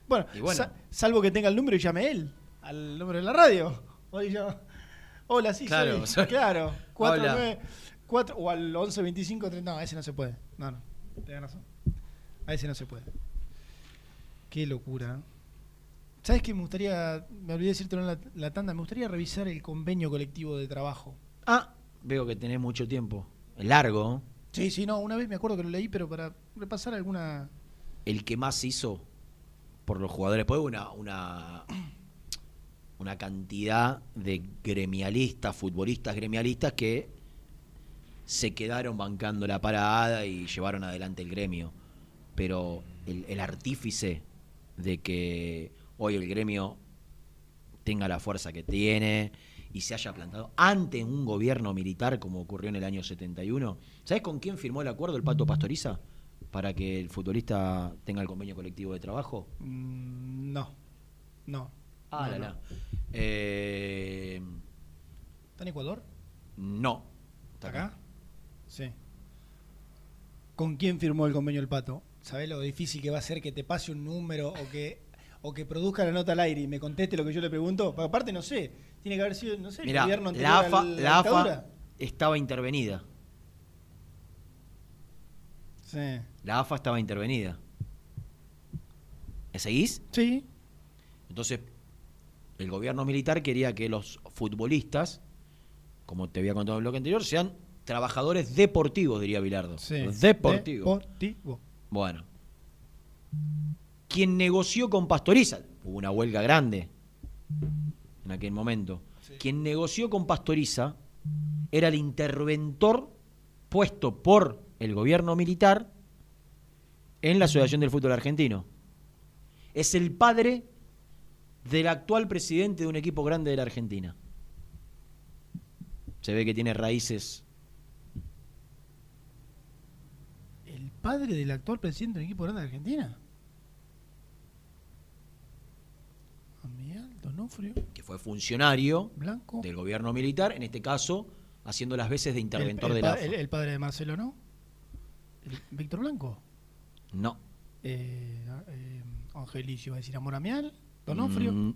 Bueno, bueno. sa- salvo que tenga el número y llame él al número de la radio. Hoy yo, hola, sí, Claro, soy- soy- claro, 4, Hola. 9, 4 o al 11 25 30, no, a ese no se puede. No, no, tenés razón. A ese no se puede. Qué locura. ¿Sabes qué? Me gustaría, me olvidé decirte en la, la tanda, me gustaría revisar el convenio colectivo de trabajo. Ah, veo que tenés mucho tiempo. Largo. Sí, sí, no, una vez me acuerdo que lo leí, pero para repasar alguna... El que más hizo por los jugadores. Después una, una, una cantidad de gremialistas, futbolistas gremialistas que se quedaron bancando la parada y llevaron adelante el gremio. Pero el, el artífice de que hoy el gremio tenga la fuerza que tiene y se haya plantado ante un gobierno militar como ocurrió en el año 71. ¿Sabes con quién firmó el acuerdo el Pato Pastoriza para que el futbolista tenga el convenio colectivo de trabajo? Mm, no, no. Ah, no, la, no. la. Eh, ¿Está en Ecuador? no. Está ¿Acá? Sí. ¿Con quién firmó el convenio el pato? ¿Sabés lo difícil que va a ser que te pase un número o que o que produzca la nota al aire y me conteste lo que yo le pregunto? Aparte no sé, tiene que haber sido, no sé, el gobierno anterior la a AFA, la la AFA estaba intervenida. Sí. La AFA estaba intervenida. ¿Me seguís? Sí. Entonces, el gobierno militar quería que los futbolistas, como te había contado en el bloque anterior, sean trabajadores deportivos, diría Bilardo. Sí. Deportivos. Deportivo. Bueno. Quien negoció con Pastoriza, hubo una huelga grande en aquel momento. Quien negoció con Pastoriza era el interventor puesto por el gobierno militar en la Asociación del Fútbol Argentino. Es el padre del actual presidente de un equipo grande de la Argentina. Se ve que tiene raíces. ¿El padre del actual presidente del equipo grande de Argentina? Donofrio. que fue funcionario Blanco. del gobierno militar, en este caso haciendo las veces de interventor el, de la AFA. el- el padre de Marcelo, ¿no? Víctor Blanco. No. Eh, eh, Angelicio, va a decir Amor Amial. Donofrio. Mm,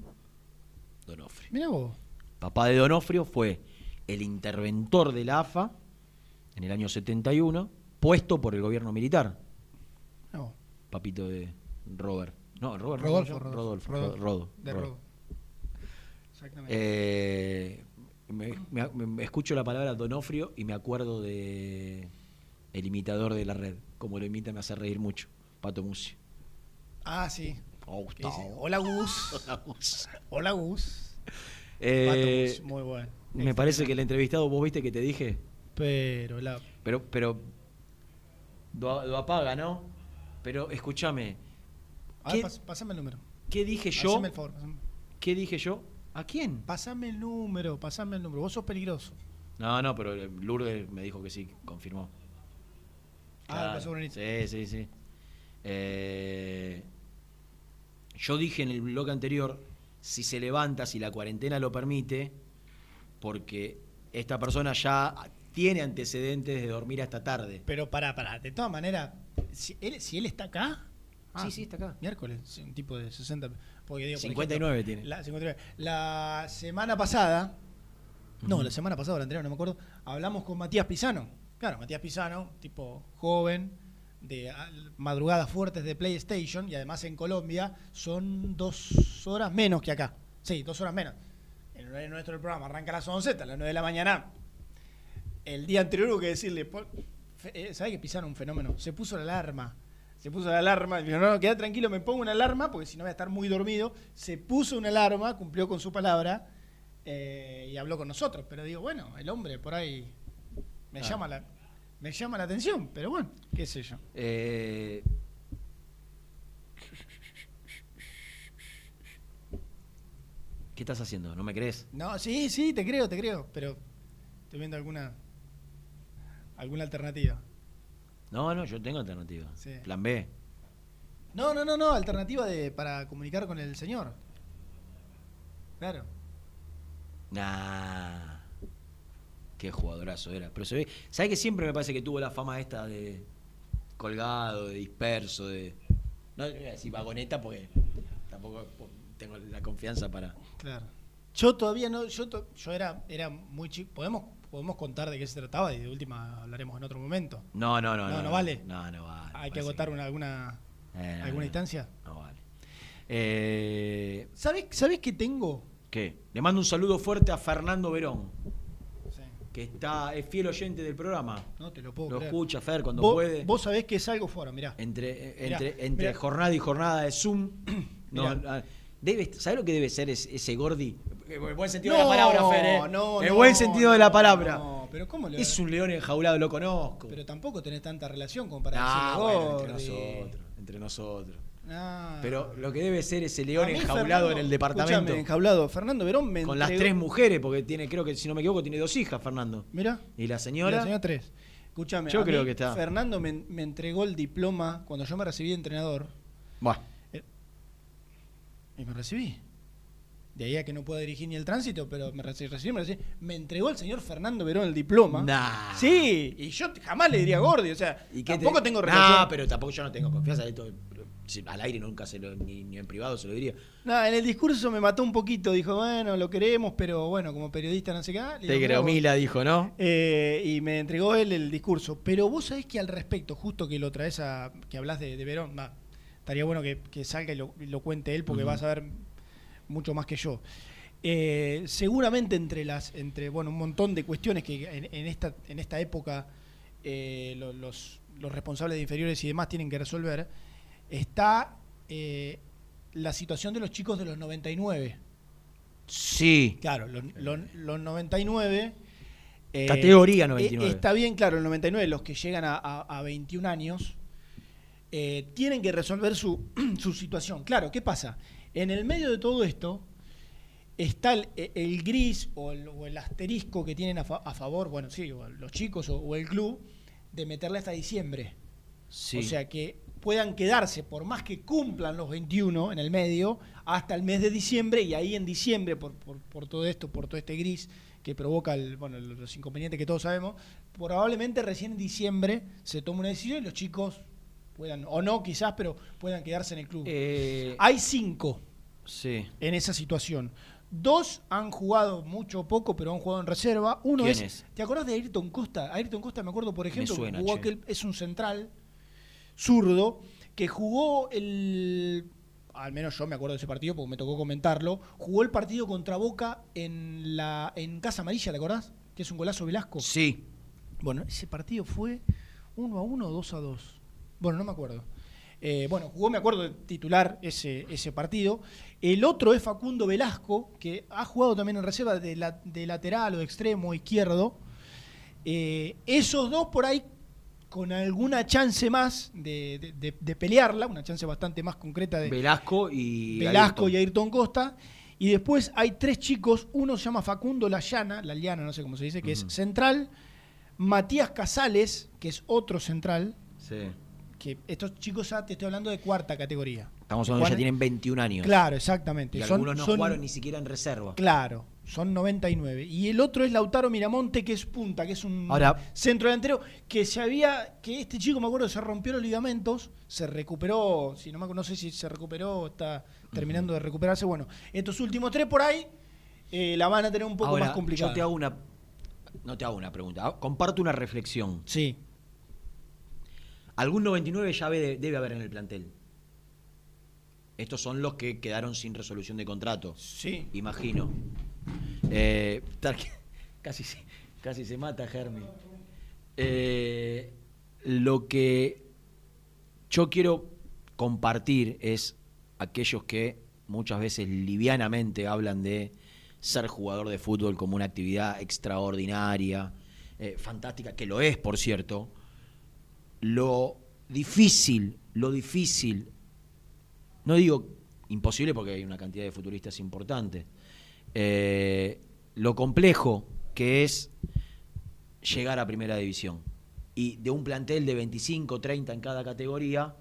Donofrio. Mira vos. Papá de Donofrio fue el interventor de la AFA en el año 71 puesto por el gobierno militar. No. Papito de Robert. No, Robert. Rodolfo. Rodolfo, Exactamente. Eh, me, me- me escucho la palabra Donofrio y me acuerdo de el imitador de la red. Como lo imita me hace reír mucho. Pato Musi. Ah, sí. Oh, Hola Gus. Hola Gus. Hola Gus. Eh, Pato Gus, muy bueno. Me parece que el entrevistado, vos viste que te dije, Pero la. pero, pero lo, lo apaga, ¿no? Pero escúchame, A ¿Qué- ver, pas- pasame el número. ¿qué dije yo? Haceme el favor. pasame- ¿Qué dije yo? ¿A quién? Pasame el número, pasame el número. Vos sos peligroso. No, no, pero Lourdes me dijo que sí, confirmó. Ah, pasó bonito. Sí, sí, sí. Eh, yo dije en el blog anterior, si se levanta, si la cuarentena lo permite, porque esta persona ya tiene antecedentes de dormir hasta tarde. Pero pará, pará. De todas maneras, si él, si él está acá. Sí, sí, está acá. Miércoles, un tipo de 60. Porque digo, por 59 ejemplo, tiene. La, 59. La semana pasada. No, la semana pasada la anterior, no me acuerdo. Hablamos con Matías Pisano. Claro, Matías Pisano, tipo joven, de madrugadas fuertes de PlayStation y además en Colombia son dos horas menos que acá. Sí, dos horas menos. En horario nuestro el programa arranca a las 11, hasta las 9 de la mañana. El día anterior hubo que decirle, eh, ¿sabes que Pisano un fenómeno? Se puso la alarma. Se puso la alarma. Dijo, no, no, queda tranquilo, me pongo una alarma porque si no voy a estar muy dormido. Se puso una alarma, cumplió con su palabra eh, y habló con nosotros. Pero digo, bueno, el hombre por ahí me, Ah. llama, la, me llama la atención. Pero bueno, qué sé yo. Eh, ¿Qué estás haciendo? ¿No me crees? No, sí, sí, te creo, te creo. Pero estoy viendo alguna, alguna alternativa. No, no, yo tengo alternativa. Sí. Plan B. No, no, no, no, alternativa de, para comunicar con el señor. Claro. Nah. Qué jugadorazo era. Pero se ve. ¿Sabes que siempre me parece que tuvo la fama esta de colgado, de disperso, de. No voy a decir vagoneta porque tampoco tengo la confianza para. Claro. Yo todavía no, yo, to- yo era, era muy chico. ¿Podemos, podemos contar de qué se trataba y de última hablaremos en otro momento. No, no, no. No, no vale. No, no vale. Hay que agotar una, alguna, Eh, no, alguna no, instancia. No vale. Eh, ¿Sabes, ¿Sabes qué tengo? ¿Qué? Le mando un saludo fuerte a Fernando Verón. Que está, es fiel oyente del programa. No te lo puedo Lo creer. escucha Fer cuando vos, puede. Vos sabés que salgo fuera, mirá. Entre, eh, Mirá, entre, entre mirá. jornada y jornada de Zoom. no, debe, ¿Sabes lo que debe ser ese, ese Gordi? En buen sentido No, de la palabra, Fer. ¿eh? no, En no, buen sentido de la palabra. no, pero ¿cómo le Es un león enjaulado, lo conozco. Pero tampoco tenés tanta relación como para Ah, bueno, entre nosotros. Entre nosotros. Ah. Pero lo que debe ser ese león enjaulado Fernando, en el departamento. enjaulado. Fernando Verón me Con las tres mujeres, porque tiene, creo que si no me equivoco, tiene dos hijas, Fernando. Mira. Y la señora. La señora 3. Escúchame, Yo creo que está. Fernando me, me entregó el diploma cuando yo me recibí de entrenador. Buah. Y me recibí. De ahí a que no pueda dirigir ni el tránsito, pero me recibí, me recibí. Me entregó el señor Fernando Verón el diploma. Nah. Sí, y yo jamás le diría Gordi, o sea, ¿Y qué tampoco te- tengo No, relación. pero tampoco yo no tengo confianza de esto. Al aire nunca se lo, ni, ni en privado se lo diría. No, en el discurso me mató un poquito, dijo, bueno, lo queremos, pero bueno, como periodista no sé qué. ah, Te vos. Mila dijo, ¿no? Eh, y me entregó él el discurso. Pero vos sabés que al respecto, justo que lo traes a. que hablas de, de Verón, va, estaría bueno que, que salga y lo, cuente él, porque vas a ver mucho más que yo. Eh, seguramente entre las. entre bueno, un montón de cuestiones que en, en esta, en esta época eh, lo- los, los responsables de inferiores y demás tienen que resolver, está eh, la situación de los chicos de los 99. Sí. Claro, los, los- los 99. eh, Categoría eh, 99. está bien, claro, el 99, los que llegan a, a- a 21 años, tienen que resolver su, su situación. Claro, ¿qué pasa? En el medio de todo esto está el, el gris o el, o el asterisco que tienen a, fa- a favor, bueno, sí, o los chicos o, o el club, de meterle hasta diciembre. Sí. O sea, que puedan quedarse, por más que cumplan los 21 en el medio, hasta el mes de diciembre, y ahí en diciembre, por, por, por todo esto, por todo este gris que provoca el, bueno, los inconvenientes que todos sabemos, probablemente recién en diciembre se tome una decisión y los chicos puedan, o no quizás, pero puedan quedarse en el club. Eh, Hay cinco Sí. en esa situación. Dos han jugado mucho o poco, pero han jugado en reserva. Uno ¿Quién es, es? ¿Te acordás de Ayrton Costa? Ayrton Costa, me acuerdo, por ejemplo, suena, jugó aquel- es un central zurdo que jugó el. Al menos yo me acuerdo de ese partido porque me tocó comentarlo. Jugó el partido contra Boca en la en Casa Amarilla, ¿te acordás? Que es un golazo Velasco. Sí. Bueno, ese partido fue 1 a 1 o 2 a 2. Bueno, no me acuerdo. Eh, bueno, jugó, me acuerdo, de titular ese, ese partido. El otro es Facundo Velasco, que ha jugado también en reserva de, la- de lateral o de extremo izquierdo. Eh, esos dos por ahí, con alguna chance más de, de- de- de pelearla, una chance bastante más concreta de Velasco y. Velasco Ayrton. y Ayrton Costa. Y después hay tres chicos, uno se llama Facundo Layana, la Liana, no sé cómo se dice, que es central. Matías Casales, que es otro central, Sí. Que estos chicos ya te estoy hablando de cuarta categoría. Estamos hablando que ya tienen 21 años. Claro, exactamente. Y Son- algunos no son- jugaron ni siquiera en reserva. Claro, son 99. Y el otro es Lautaro Miramonte, que es punta, que es un Ahora- centro delantero, que se había, que este chico, me acuerdo, se rompió los ligamentos, se recuperó, si no me acuerdo, no sé si se recuperó está terminando de recuperarse. Bueno, estos últimos tres por ahí eh, la van a tener un poco Ahora, más complicada. Yo te hago una. No te hago una pregunta. ah, Comparto una reflexión. Sí. Algún 99 ya debe, debe haber en el plantel. Estos son los que quedaron sin resolución de contrato. Sí. Imagino. Eh, se, casi se mata Germi. Eh, lo que yo quiero compartir es aquellos que muchas veces livianamente hablan de ser jugador de fútbol como una actividad extraordinaria, eh, fantástica, que lo es, por cierto. Lo difícil, lo difícil, no digo imposible porque hay una cantidad de futuristas importantes, eh, lo complejo que es llegar a primera división. Y de un plantel de 25, 30 en cada categoría,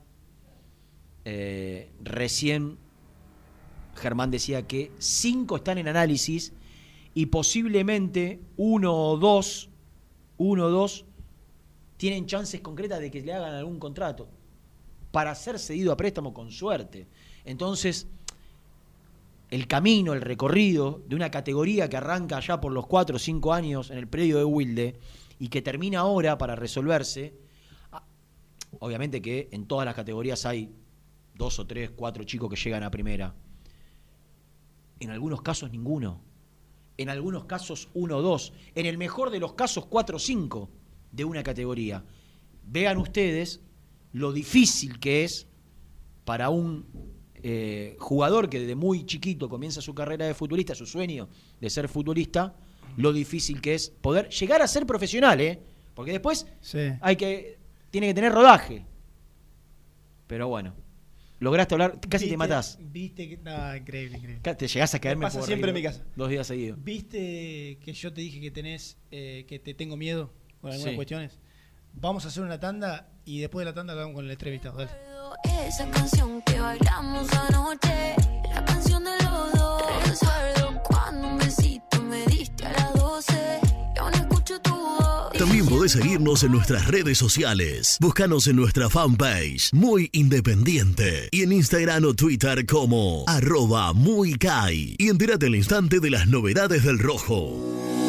eh, recién Germán decía que cinco están en análisis y posiblemente uno o dos, uno o dos, tienen chances concretas de que le hagan algún contrato para ser cedido a préstamo con suerte. Entonces, el camino, el recorrido de una categoría que arranca ya por los cuatro o cinco años en el predio de Wilde y que termina ahora para resolverse, ah, obviamente que en todas las categorías hay dos o tres, cuatro chicos que llegan a primera. En algunos casos ninguno. En algunos casos uno o dos. En el mejor de los casos cuatro o cinco de una categoría. Vean ustedes lo difícil que es para un eh, jugador que desde muy chiquito comienza su carrera de futbolista, su sueño de ser futbolista, lo difícil que es poder llegar a ser profesional, ¿eh? Porque después hay que tiene que tener rodaje. Pero bueno, lograste hablar, casi te matás. Viste que. No, increíble, increíble. Te llegás a caerme Me pasa por siempre en mi casa. Dos días seguidos. ¿Viste que yo te dije que tenés, eh, que te tengo miedo con algunas Sí. cuestiones? Vamos a hacer una tanda y después de la tanda hablamos con el entrevistado. Dale. Esa canción que bailamos anoche, la canción de los dos. Recuerdo cuando un besito me diste a las 12 y aún escucho tu voz. También podés seguirnos en nuestras redes sociales. Búscanos en nuestra fanpage, Muy Independiente. Y en Instagram o Twitter como arroba muy Kai. Y entérate al instante de las novedades del rojo.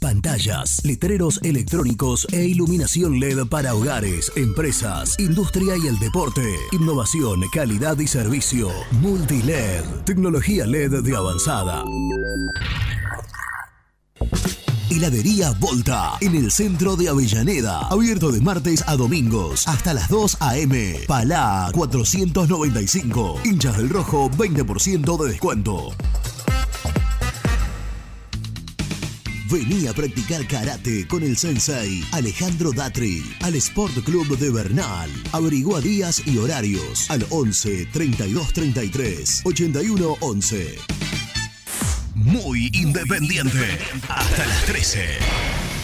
Pantallas, letreros electrónicos e iluminación LED para hogares, empresas, industria y el deporte. Innovación, calidad y servicio. Multiled, tecnología LED de avanzada. Heladería Volta, en el centro de Avellaneda. Abierto de martes a domingos hasta las 2 a.m. Palá 495. Hinchas del Rojo, 20% de descuento. Vení a practicar karate con el sensei Alejandro Datri al Sport Club de Bernal. Averigua días y horarios al 11 32 33 81 11. Muy independiente. Hasta las 13.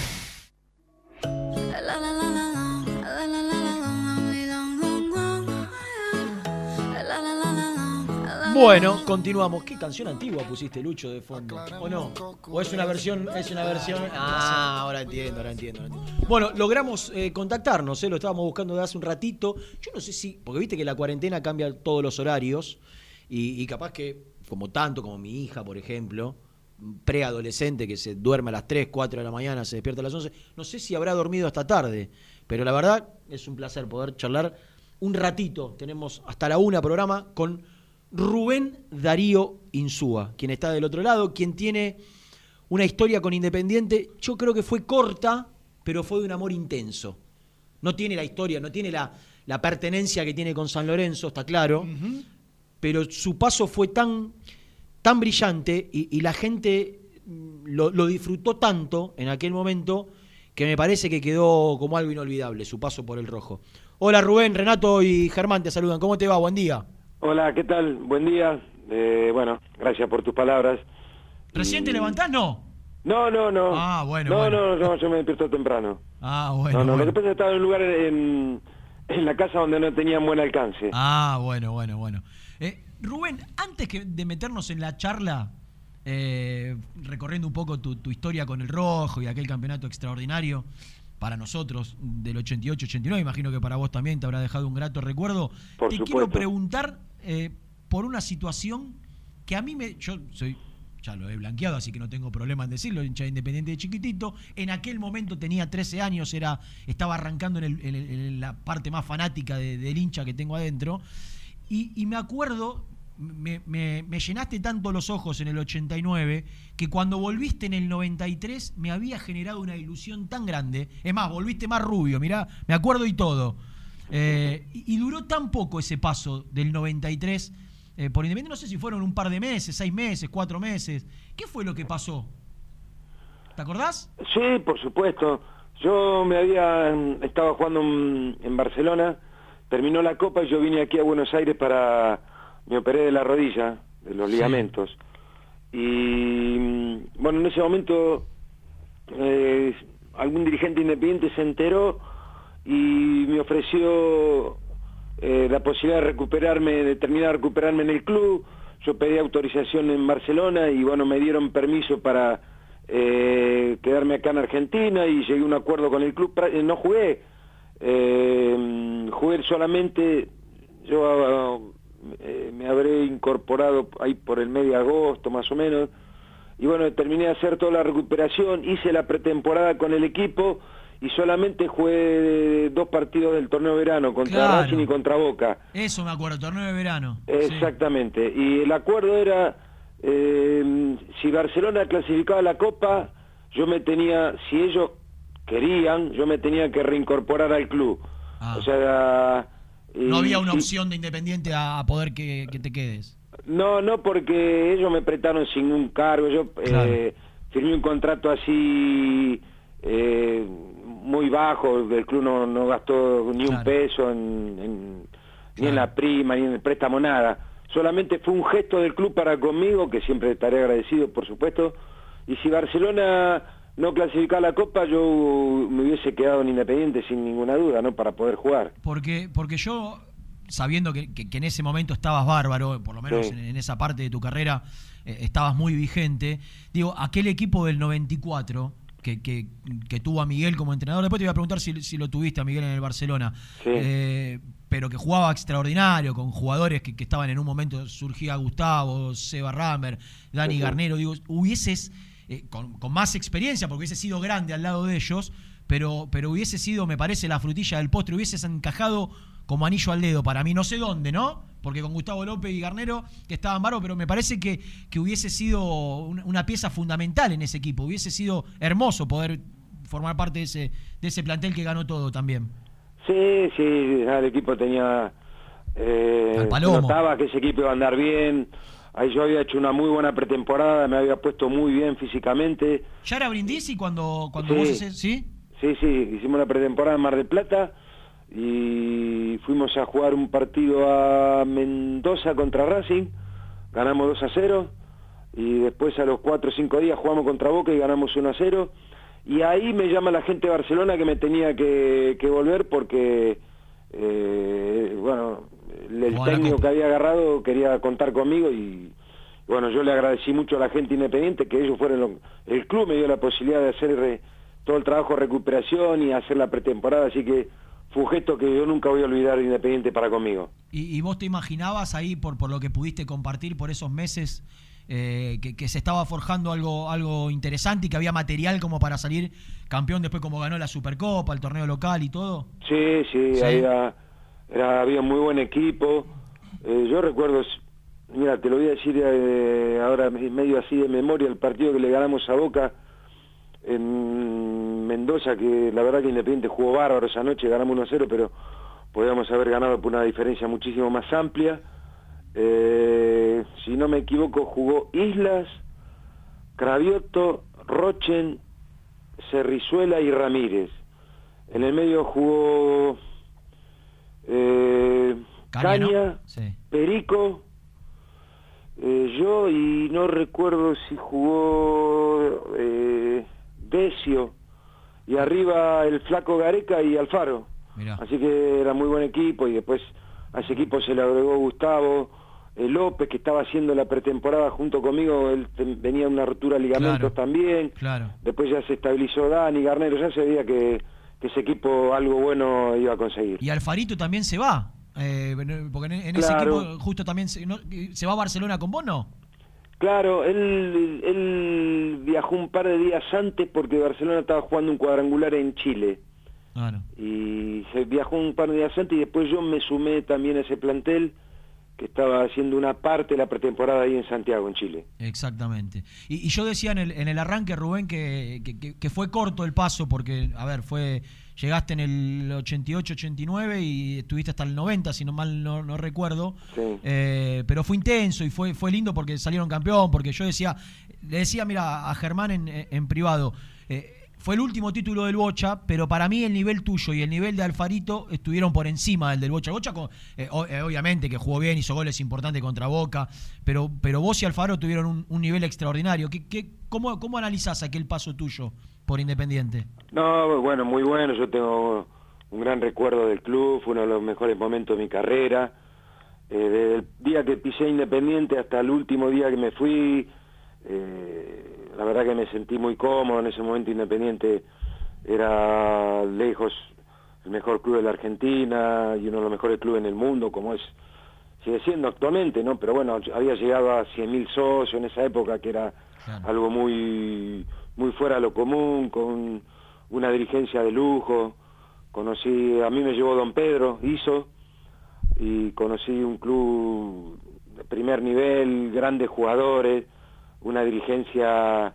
Bueno, continuamos. ¿Qué canción antigua pusiste, Lucho, de fondo? ¿O no? ¿O es una versión? Es una versión. Ah, ahora entiendo, ahora entiendo. ahora entiendo. Bueno, logramos eh, contactarnos, ¿eh? lo estábamos buscando de hace un ratito. Yo no sé si. Porque viste que la cuarentena cambia todos los horarios. Y, y capaz que, como tanto, como mi hija, por ejemplo, preadolescente que se duerme a las 3, 4 de la mañana, se despierta a las 11. No sé si habrá dormido hasta tarde. Pero la verdad es un placer poder charlar un ratito. Tenemos hasta la una programa con Rubén Darío Insúa, quien está del otro lado, quien tiene una historia con Independiente, yo creo que fue corta, pero fue de un amor intenso. No tiene la historia, no tiene la, la pertenencia que tiene con San Lorenzo, está claro, pero su paso fue tan, tan brillante y, y la gente mm, lo, lo disfrutó tanto en aquel momento que me parece que quedó como algo inolvidable su paso por el rojo. Hola Rubén, Renato y Germán te saludan. ¿Cómo te va? Buen día. Hola, ¿qué tal? Buen día. Eh, bueno, gracias por tus palabras. ¿Recién te levantás? No. No, no, no. Ah, bueno, No, bueno. no, no, yo me despierto temprano. Ah, bueno. no, no, bueno. lo que pasa es que estaba en un lugar en, en la casa donde no tenían buen alcance. Ah, bueno, bueno, bueno. Eh, Rubén, antes que de meternos en la charla, eh, recorriendo un poco tu, tu historia con el rojo y aquel campeonato extraordinario para nosotros del 88-89, imagino que para vos también te habrá dejado un grato recuerdo. Por te quiero supuesto. preguntar eh, por una situación que a mí me... Yo soy... Ya lo he blanqueado, así que no tengo problema en decirlo, hincha de independiente de chiquitito. En aquel momento tenía 13 años, era, estaba arrancando en, la parte más fanática de- del hincha que tengo adentro. Y, me acuerdo, me- me llenaste tanto los ojos en el 89 que cuando volviste en el 93 me había generado una ilusión tan grande. Es más, volviste más rubio, mirá, me acuerdo y todo. Eh, y, y duró tan poco ese paso del 93 eh, por Independiente. No sé si fueron un par de meses, seis meses, cuatro meses. ¿Qué fue lo que pasó? ¿Te acordás? Sí, por supuesto. Yo me había mm, estaba jugando en, Barcelona, terminó la Copa y yo vine aquí a Buenos Aires para me operé de la rodilla, de los Sí. ligamentos. Y mm, bueno, en ese momento eh, algún dirigente independiente se enteró y me ofreció eh, la posibilidad de recuperarme, de terminar de recuperarme en el club. Yo pedí autorización en Barcelona y bueno, me dieron permiso para eh, quedarme acá en Argentina y llegué a un acuerdo con el club. Eh, No jugué, eh, jugué solamente, yo eh, me habré incorporado ahí por el medio agosto más o menos. Y bueno, terminé de hacer toda la recuperación, hice la pretemporada con el equipo y solamente jugué dos partidos del torneo de verano contra Claro. Racing y contra Boca. Eso me acuerdo, torneo de verano. Exactamente. Y el acuerdo era, eh, si Barcelona clasificaba la Copa, yo me tenía, si ellos querían, yo me tenía que reincorporar al club. O sea... No y- había una opción de Independiente a, a poder que, que te quedes. No, no, porque ellos me prestaron sin un cargo. Yo eh, firmé un contrato así eh, muy bajo. El club no, no gastó ni un peso en, en- ni en la prima, ni en el préstamo, nada. Solamente fue un gesto del club para conmigo, que siempre estaré agradecido, por supuesto. Y si Barcelona no clasificaba la Copa, yo me hubiese quedado en Independiente sin ninguna duda, ¿no? Para poder jugar. Porque, porque yo, sabiendo que, que- que en ese momento estabas bárbaro, por lo menos Sí. en, en esa parte de tu carrera eh, estabas muy vigente, digo, aquel equipo del 94 que, que, que tuvo a Miguel como entrenador, después te voy a preguntar si, si lo tuviste a Miguel en el Barcelona, Sí. eh, pero que jugaba extraordinario, con jugadores que, que estaban en un momento, surgía Gustavo, Seba Rammer, Dani Sí, sí. Garnero, digo, hubieses, eh, con, con más experiencia, porque hubiese sido grande al lado de ellos, pero, pero hubiese sido, me parece, la frutilla del postre, hubieses encajado como anillo al dedo para mí, no sé dónde, ¿no? Porque con Gustavo López y Garnero, que estaban bárbaros, pero me parece que, que hubiese sido una, una pieza fundamental en ese equipo, hubiese sido hermoso poder formar parte de ese, de ese plantel que ganó todo también. Sí, sí, el equipo tenía... Eh, Al palomo. notaba que ese equipo iba a andar bien. Ahí yo había hecho una muy buena pretemporada, me había puesto muy bien físicamente. ¿Ya era Brindisi cuando, cuando Sí. vos haces- ¿sí? Sí, sí, hicimos la pretemporada en Mar del Plata y fuimos a jugar un partido a Mendoza contra Racing, ganamos 2 a 0 y después a los 4 o 5 días jugamos contra Boca y ganamos 1 a 0 y ahí me llama la gente de Barcelona que me tenía que, que volver porque, eh, bueno, el, técnico que había agarrado quería contar conmigo y bueno, yo le agradecí mucho a la gente independiente que ellos fueron, lo- el club me dio la posibilidad de hacer todo el trabajo de recuperación y hacer la pretemporada, así que fue un gesto que yo nunca voy a olvidar de Independiente para conmigo. ¿Y, y vos te imaginabas ahí, por, por lo que pudiste compartir por esos meses, eh, que, que se estaba forjando algo, algo interesante y que había material como para salir campeón después como ganó la Supercopa, el torneo local y todo? Sí, sí, Sí. Había, era- había muy buen equipo. Eh, yo recuerdo, mira, te lo voy a decir eh, ahora me- medio así de memoria, el partido que le ganamos a Boca en Mendoza, que la verdad que Independiente jugó bárbaro esa noche, ganamos 1 a 0, pero podíamos haber ganado por una diferencia muchísimo más amplia. Eh, si no me equivoco, jugó Islas, Cravioto, Rochen, Cerrizuela y Ramírez. En el medio jugó eh, Caña, Caña, ¿no? Sí. Perico, eh, yo y no recuerdo si jugó eh, Y arriba el flaco Gareca y Alfaro. Mirá. Así que era muy buen equipo y después a ese equipo se le agregó Gustavo eh, López que estaba haciendo la pretemporada junto conmigo, él venía una rotura de ligamentos Claro. también. Claro. Después ya se estabilizó Dani Garnero, ya se veía que, que ese equipo algo bueno iba a conseguir. Y Alfarito también se va. eh, porque en, en ese equipo justo también se, ¿no? se va a Barcelona con vos, ¿no? Claro, él, él viajó un par de días antes porque Barcelona estaba jugando un cuadrangular en Chile. Claro. Y se viajó un par de días antes y después yo me sumé también a ese plantel que estaba haciendo una parte de la pretemporada ahí en Santiago, en Chile. Exactamente. Y, y yo decía en el, en el arranque, Rubén, que, que- que- que fue corto el paso, porque, a ver, fue llegaste en el 88-89 y estuviste hasta el 90, si no mal no, no recuerdo. Eh, pero fue intenso y fue, fue lindo porque salieron campeón, porque yo decía, le decía, mira, a Germán en, en privado, eh, fue el último título del Bocha, pero para mí el nivel tuyo y el nivel de Alfarito estuvieron por encima del del Bocha. Bocha, eh, eh, obviamente, que jugó bien, hizo goles importantes contra Boca, pero, pero vos y Alfaro tuvieron un, un nivel extraordinario. ¿Qué, qué, cómo, ¿Cómo analizás aquel paso tuyo por Independiente? No, bueno, muy bueno. Yo tengo un gran recuerdo del club, fue uno de los mejores momentos de mi carrera. Eh, desde el día que pisé Independiente hasta el último día que me fui, eh, la verdad que me sentí muy cómodo. En ese momento Independiente era lejos el mejor club de la Argentina y uno de los mejores clubes en el mundo, como es sigue siendo actualmente, ¿no? Pero bueno, había llegado a 100.000 socios en esa época, que era algo muy muy fuera de lo común, con una dirigencia de lujo. Conocí, a mí me llevó Don Pedro, hizo, y conocí un club de primer nivel, grandes jugadores, una dirigencia,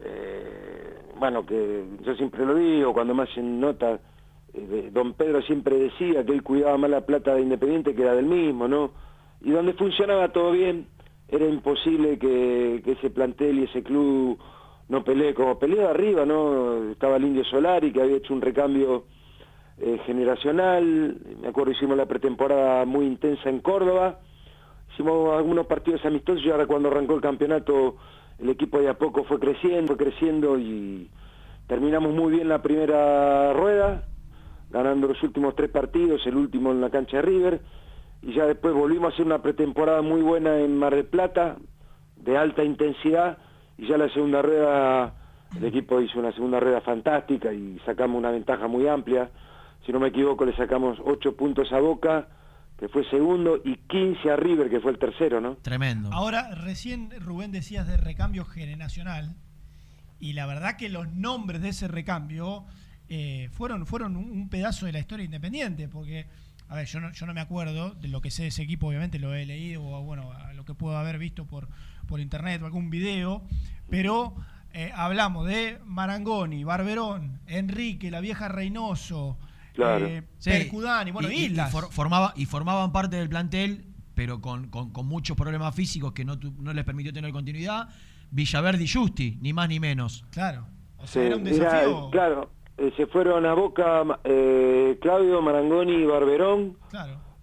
eh, bueno, que yo siempre lo digo, cuando me hacen nota, eh, Don Pedro siempre decía que él cuidaba más la plata de Independiente que era del mismo, ¿no? Y donde funcionaba todo bien, era imposible que ese plantel y ese club no pelee como peleó arriba, ¿no? Estaba el Indio Solari, que había hecho un recambio eh, generacional, me acuerdo hicimos la pretemporada muy intensa en Córdoba, hicimos algunos partidos amistosos y ahora cuando arrancó el campeonato el equipo de a poco fue creciendo, fue creciendo y terminamos muy bien la primera rueda, ganando los últimos tres partidos, el último en la cancha de River, y ya después volvimos a hacer una pretemporada muy buena en Mar del Plata, de alta intensidad, y ya la segunda rueda, el equipo hizo una segunda rueda fantástica y sacamos una ventaja muy amplia, si no me equivoco le sacamos ocho puntos a Boca, que fue segundo, y 15 a River, que fue el tercero, ¿no? Tremendo. Ahora, recién Rubén decías de recambio generacional, y la verdad que los nombres de ese recambio eh, fueron, fueron un, un pedazo de la historia independiente, porque, a ver, yo no, yo no me acuerdo de lo que sé de ese equipo, obviamente lo he leído, o bueno, a lo que puedo haber visto por, por internet o algún video, pero eh, hablamos de Marangoni, Barberón, Enrique, la vieja Reynoso, Claro. eh, Sí. Percudani, bueno, y, y- y Islas. for- formaba, y formaban parte del plantel, pero con, con- con muchos problemas físicos que no, tu- no les permitió tener continuidad. Villaverde y Justi, ni más ni menos. Claro. Sí, era, claro, eh, se fueron a Boca eh, Claudio Marangoni y Barberón,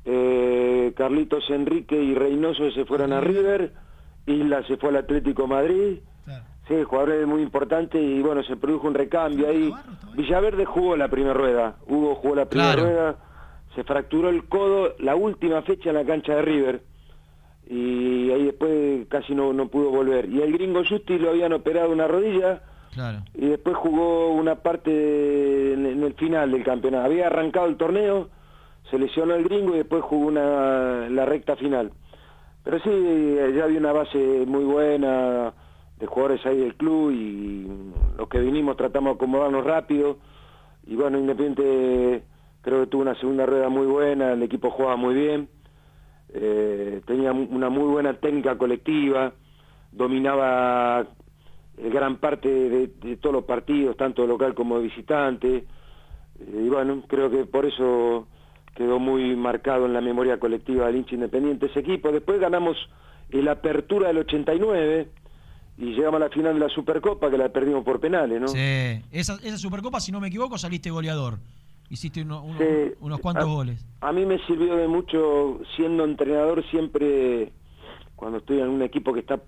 eh, Carlitos Enrique y Reynoso se fueron a River, Isla se fue al Atlético Madrid, sí, jugadores muy importantes y bueno, se produjo un recambio ahí. Villaverde jugó la primera rueda, Hugo jugó la primera Claro. rueda, se fracturó el codo la última fecha en la cancha de River y ahí después casi no, no pudo volver. Y el gringo Justi lo habían operado una rodilla Claro. y después jugó una parte de- en, en el final del campeonato. Había arrancado el torneo, se lesionó el gringo y después jugó una, la recta final. Pero sí, eh, ya había una base muy buena de jugadores ahí del club y los que vinimos tratamos de acomodarnos rápido. Y bueno, Independiente creo que tuvo una segunda rueda muy buena, el equipo jugaba muy bien, eh, tenía una muy buena técnica colectiva, dominaba eh, gran parte de, todos los partidos, tanto local como visitante. Eh, y bueno, creo que por eso quedó muy marcado en la memoria colectiva del hincha independiente ese equipo. Después ganamos el Apertura del 89 y llegamos a la final de la Supercopa que la perdimos por penales, ¿no? Sí. Esa, esa Supercopa, si no me equivoco, saliste goleador. Hiciste uno- uno- Sí. unos cuantos goles. A mí me sirvió de mucho siendo entrenador siempre cuando estoy en un equipo que está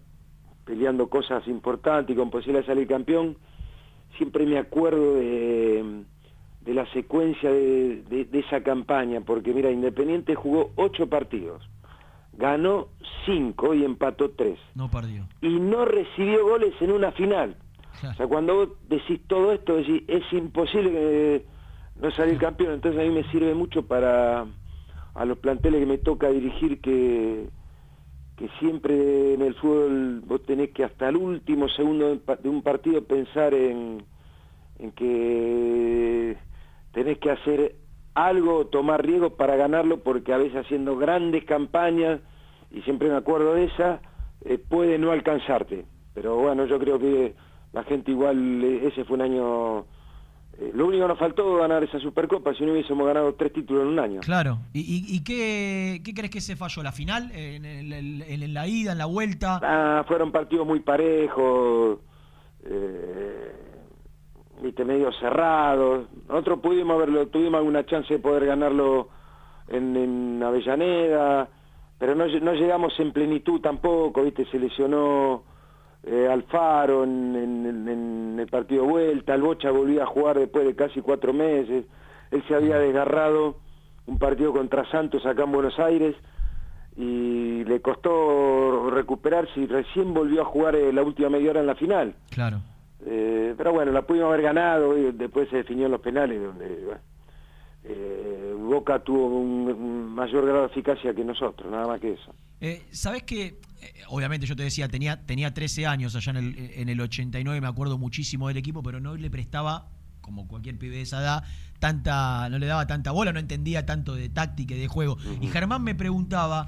peleando cosas importantes y con posibilidad de salir campeón, siempre me acuerdo de, de la secuencia de, de- de esa campaña, porque mira, Independiente jugó ocho partidos, ganó cinco y empató tres, No perdió. y no recibió goles en una final. O sea, cuando vos decís todo esto, decís, es imposible que no salir campeón, entonces a mí me sirve mucho para a los planteles que me toca dirigir que que siempre en el fútbol vos tenés que hasta el último segundo de un partido pensar en, en que tenés que hacer algo, tomar riesgos para ganarlo, porque a veces haciendo grandes campañas y siempre me acuerdo de esa, eh, puede no alcanzarte. Pero bueno, yo creo que la gente igual, eh, ese fue un año... eh, lo único que nos faltó ganar esa Supercopa, si no hubiésemos ganado tres títulos en un año. Claro. ¿Y, y- y qué, qué crees que se falló? ¿La final? ¿En, el- el- en- en la ida? ¿En la vuelta? Ah, fueron partidos muy parejos, eh, viste, medio cerrados. Nosotros pudimos haberlo, tuvimos alguna chance de poder ganarlo en, en Avellaneda, pero no, no llegamos en plenitud tampoco, viste, se lesionó eh, Alfaro en, en- en- en el partido vuelta, el Bocha volvía a jugar después de casi cuatro meses, él se había desgarrado un partido contra Santos acá en Buenos Aires y le costó recuperarse y recién volvió a jugar eh, la última media hora en la final. Claro. Eh, pero bueno, la pudimos haber ganado y después se definió en los penales donde bueno, eh, Boca tuvo un, un mayor grado de eficacia que nosotros, nada más que eso. Eh, ¿Sabés que eh, Obviamente yo te decía, tenía, tenía 13 años allá en el, en el 89, me acuerdo muchísimo del equipo, pero no le prestaba, como cualquier pibe de esa edad, tanta, no le daba tanta bola, no entendía tanto de táctica y de juego. Y Germán me preguntaba,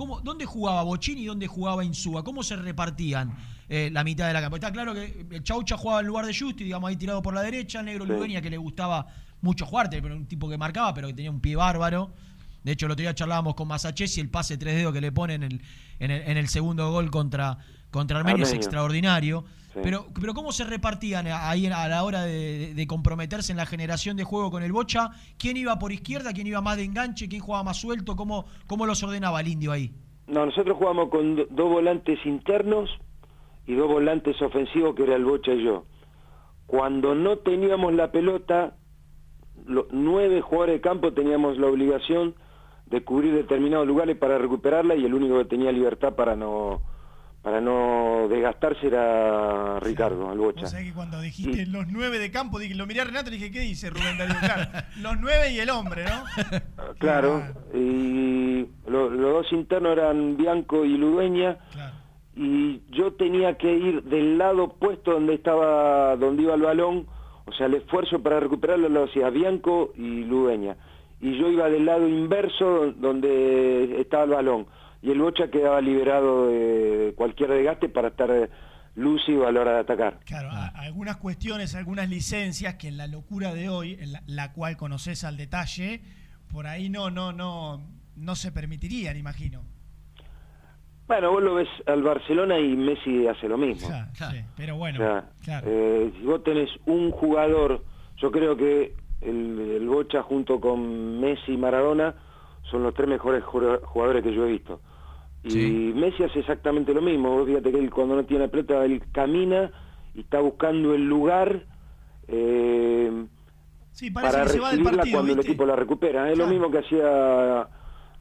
¿cómo, ¿dónde jugaba Bochini y dónde jugaba Insúa? ¿Cómo se repartían eh, la mitad de la campo? Está claro que el Chaucha jugaba en lugar de Justi, digamos ahí tirado por la derecha, Negro Sí. Ludueña que le gustaba mucho jugar, pero un tipo que marcaba, pero que tenía un pie bárbaro. De hecho, el otro día charlábamos con Masachesi y el pase tres dedos que le pone en el, en el, en el segundo gol contra, contra Armenia es extraordinario. Sí. Pero, pero ¿cómo se repartían ahí a la hora de, de comprometerse en la generación de juego con el Bocha? ¿Quién iba por izquierda? ¿Quién iba más de enganche? ¿Quién jugaba más suelto? ¿Cómo, cómo los ordenaba el indio ahí? No, nosotros jugamos con do- dos volantes internos y dos volantes ofensivos que era el Bocha y yo. Cuando no teníamos la pelota, los nueve jugadores de campo teníamos la obligación de cubrir determinados lugares para recuperarla y el único que tenía libertad para no para no desgastarse era Ricardo, el Bocha. Vos sabés que cuando dijiste los nueve de campo, dije, lo miré a Renato y dije, ¿qué dice Rubén Darío? Claro, los nueve y el hombre, ¿no? Claro, y lo- los dos internos eran Bianco y Ludueña, y yo tenía que ir del lado opuesto donde estaba, donde iba el balón, o sea, el esfuerzo para recuperarlo lo hacía Bianco y Ludueña, y yo iba del lado inverso donde estaba el balón, y el Bocha quedaba liberado de cualquier desgaste para estar lúcido a la hora de atacar. Claro, a- algunas cuestiones, algunas licencias que en la locura de hoy, en la, la cual conoces al detalle, por ahí no, no, no, no se permitirían, imagino. Bueno, vos lo ves al Barcelona y Messi hace lo mismo. Sí, pero bueno, O sea, claro. eh, si vos tenés un jugador, yo creo que el, el Bocha junto con Messi y Maradona son los tres mejores jugadores que yo he visto. Y Messi hace exactamente lo mismo. Vos fíjate que él cuando no tiene la pelota, él camina y está buscando el lugar eh, Sí, parece para que se va del recibirla partido, cuando el equipo la recupera. Es lo Claro. mismo que hacía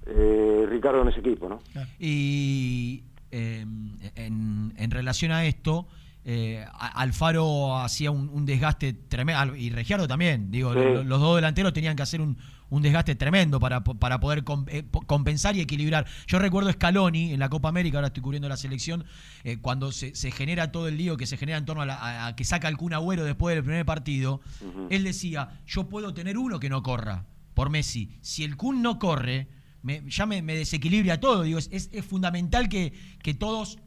eh, Ricardo en ese equipo, ¿no? Y eh, en, en relación a esto, eh, Alfaro hacía un, un desgaste tremendo, y Regiardo también, digo, Sí. los dos delanteros tenían que hacer un, un desgaste tremendo para, para poder eh, compensar y equilibrar. Yo recuerdo Scaloni en la Copa América, ahora estoy cubriendo la selección, eh, cuando se, se genera todo el lío que se genera en torno a, la- a- a que saca el Kun Agüero después del primer partido, él decía, yo puedo tener uno que no corra por Messi. Si el Kun no corre, me- ya me, me desequilibra todo. Digo, es, es- es fundamental que, que todos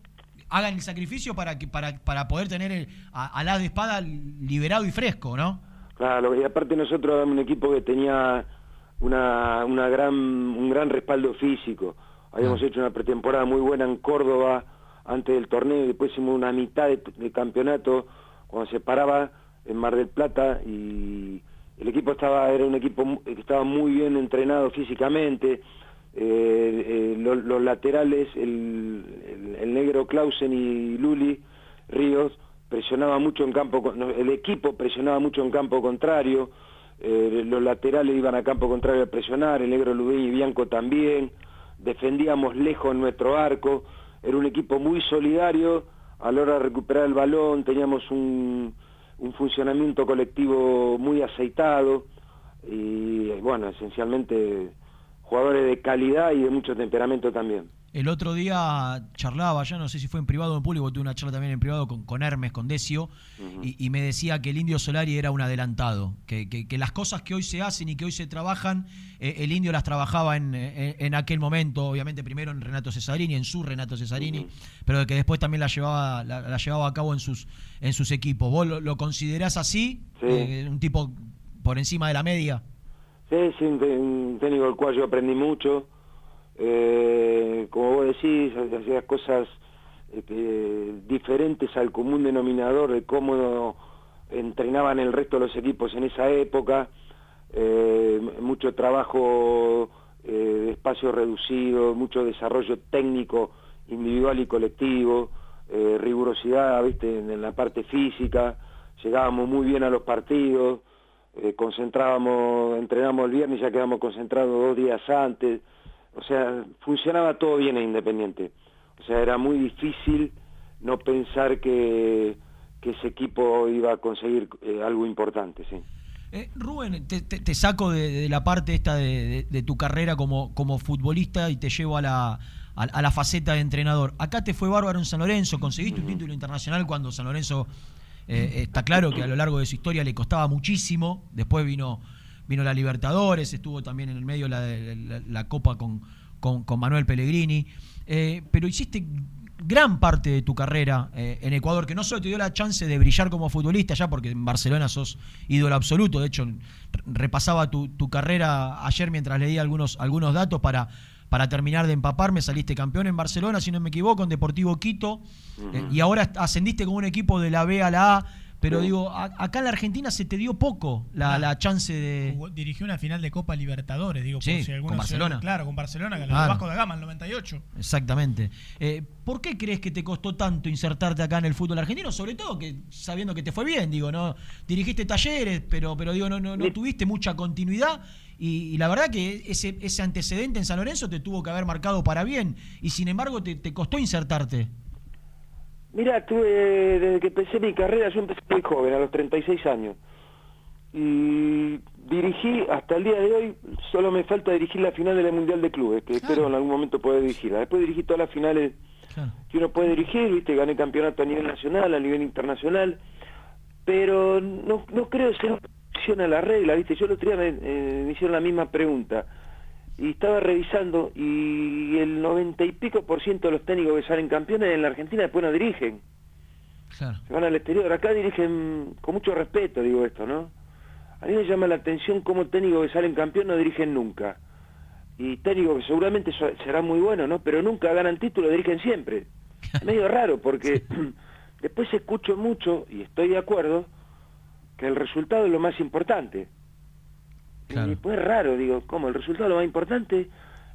hagan el sacrificio para que para, para poder tener el- a, a la de espada liberado y fresco, ¿no? Claro, y aparte nosotros éramos un equipo que tenía una, una gran, un gran respaldo físico. Habíamos hecho una pretemporada muy buena en Córdoba antes del torneo y después hicimos una mitad de, de campeonato cuando se paraba en Mar del Plata y el equipo estaba era un equipo que estaba muy bien entrenado físicamente. Eh, eh, lo- los laterales, el, el- el negro Clausen y Luli Ríos presionaba mucho en campo, el equipo presionaba mucho en campo contrario, eh, los laterales iban a campo contrario a presionar, el negro Ludeña y Bianco también, defendíamos lejos nuestro arco, era un equipo muy solidario. A la hora de recuperar el balón, teníamos un, un funcionamiento colectivo muy aceitado. Y bueno, esencialmente jugadores de calidad y de mucho temperamento también. El otro día charlaba, ya no sé si fue en privado o en público, tuve una charla también en privado con, con Hermes, con Decio, y, y me decía que el Indio Solari era un adelantado, que, que- que las cosas que hoy se hacen y que hoy se trabajan, eh, el Indio las trabajaba en, en- en aquel momento, obviamente primero en Renato Cesarini, en su Renato Cesarini, pero que después también la llevaba, la, la llevaba a cabo en sus, en sus equipos. ¿Vos lo, lo considerás así? Sí. Eh, ¿Un tipo por encima de la media? Sí, sí, un técnico del cual yo aprendí mucho. Eh, como vos decís, hacía cosas que- diferentes al común denominador de cómo entrenaban el resto de los equipos en esa época. Eh, mucho trabajo eh, de espacio reducido, mucho desarrollo técnico individual y colectivo, rigurosidad, viste, en, en la parte física. Llegábamos muy bien a los partidos eh, concentrábamos, entrenamos el viernes y ya quedamos concentrados dos días antes, o sea, funcionaba todo bien en Independiente, o sea, era muy difícil no pensar que, que ese equipo iba a conseguir eh, algo importante, sí. Eh, Rubén, te, te- te saco de, de la parte esta de, de- de tu carrera como, como futbolista y te llevo a la, a, a la faceta de entrenador. Acá te fue bárbaro en San Lorenzo, conseguiste un título internacional cuando San Lorenzo eh, está claro que a lo largo de su historia le costaba muchísimo. Después vino, vino la Libertadores, estuvo también en el medio la, la, la Copa con, con, con Manuel Pellegrini. Eh, pero hiciste gran parte de tu carrera eh, en Ecuador, que no solo te dio la chance de brillar como futbolista ya, porque en Barcelona sos ídolo absoluto, de hecho repasaba tu, tu carrera ayer mientras leía algunos, algunos datos para, para terminar de empaparme, saliste campeón en Barcelona, si no me equivoco, en Deportivo Quito, eh, y ahora ascendiste con un equipo de la B a la A, pero Sí. digo, a- acá en la Argentina se te dio poco la, la chance de... Jugó- dirigió una final de Copa Libertadores, digo, Sí, por si con Barcelona. claro, con Barcelona, que Claro. el Vasco da Gama, el 98. Exactamente. Eh, ¿Por qué crees que te costó tanto insertarte acá en el fútbol argentino? Sobre todo que sabiendo que te fue bien, digo, no dirigiste talleres, pero, pero digo, no, no, no tuviste mucha continuidad y, y la verdad que ese, ese antecedente en San Lorenzo te tuvo que haber marcado para bien y sin embargo te, te costó insertarte. Mira, tuve, desde que empecé mi carrera, yo empecé muy joven, a los 36 años. Y dirigí, hasta el día de hoy, solo me falta dirigir la final de la Mundial de Clubes, que espero en algún momento poder dirigirla. Después dirigí todas las finales que uno puede dirigir, viste, gané campeonato a nivel nacional, a nivel internacional, pero no, no creo ser una a la regla, viste. Yo el otro día me, eh, me hicieron la misma pregunta y estaba revisando y el noventa y pico por ciento de los técnicos que salen campeones en la Argentina después no dirigen. Se van al exterior. Acá dirigen con mucho respeto, digo esto, ¿no? A mí me llama la atención cómo técnicos que salen campeón no dirigen nunca. Y técnicos que seguramente so- serán muy buenos, ¿no? Pero nunca ganan título, dirigen siempre. Es medio raro porque después escucho mucho, y estoy de acuerdo, que el resultado es lo más importante. Y después es raro, digo, ¿cómo? El resultado es lo más importante.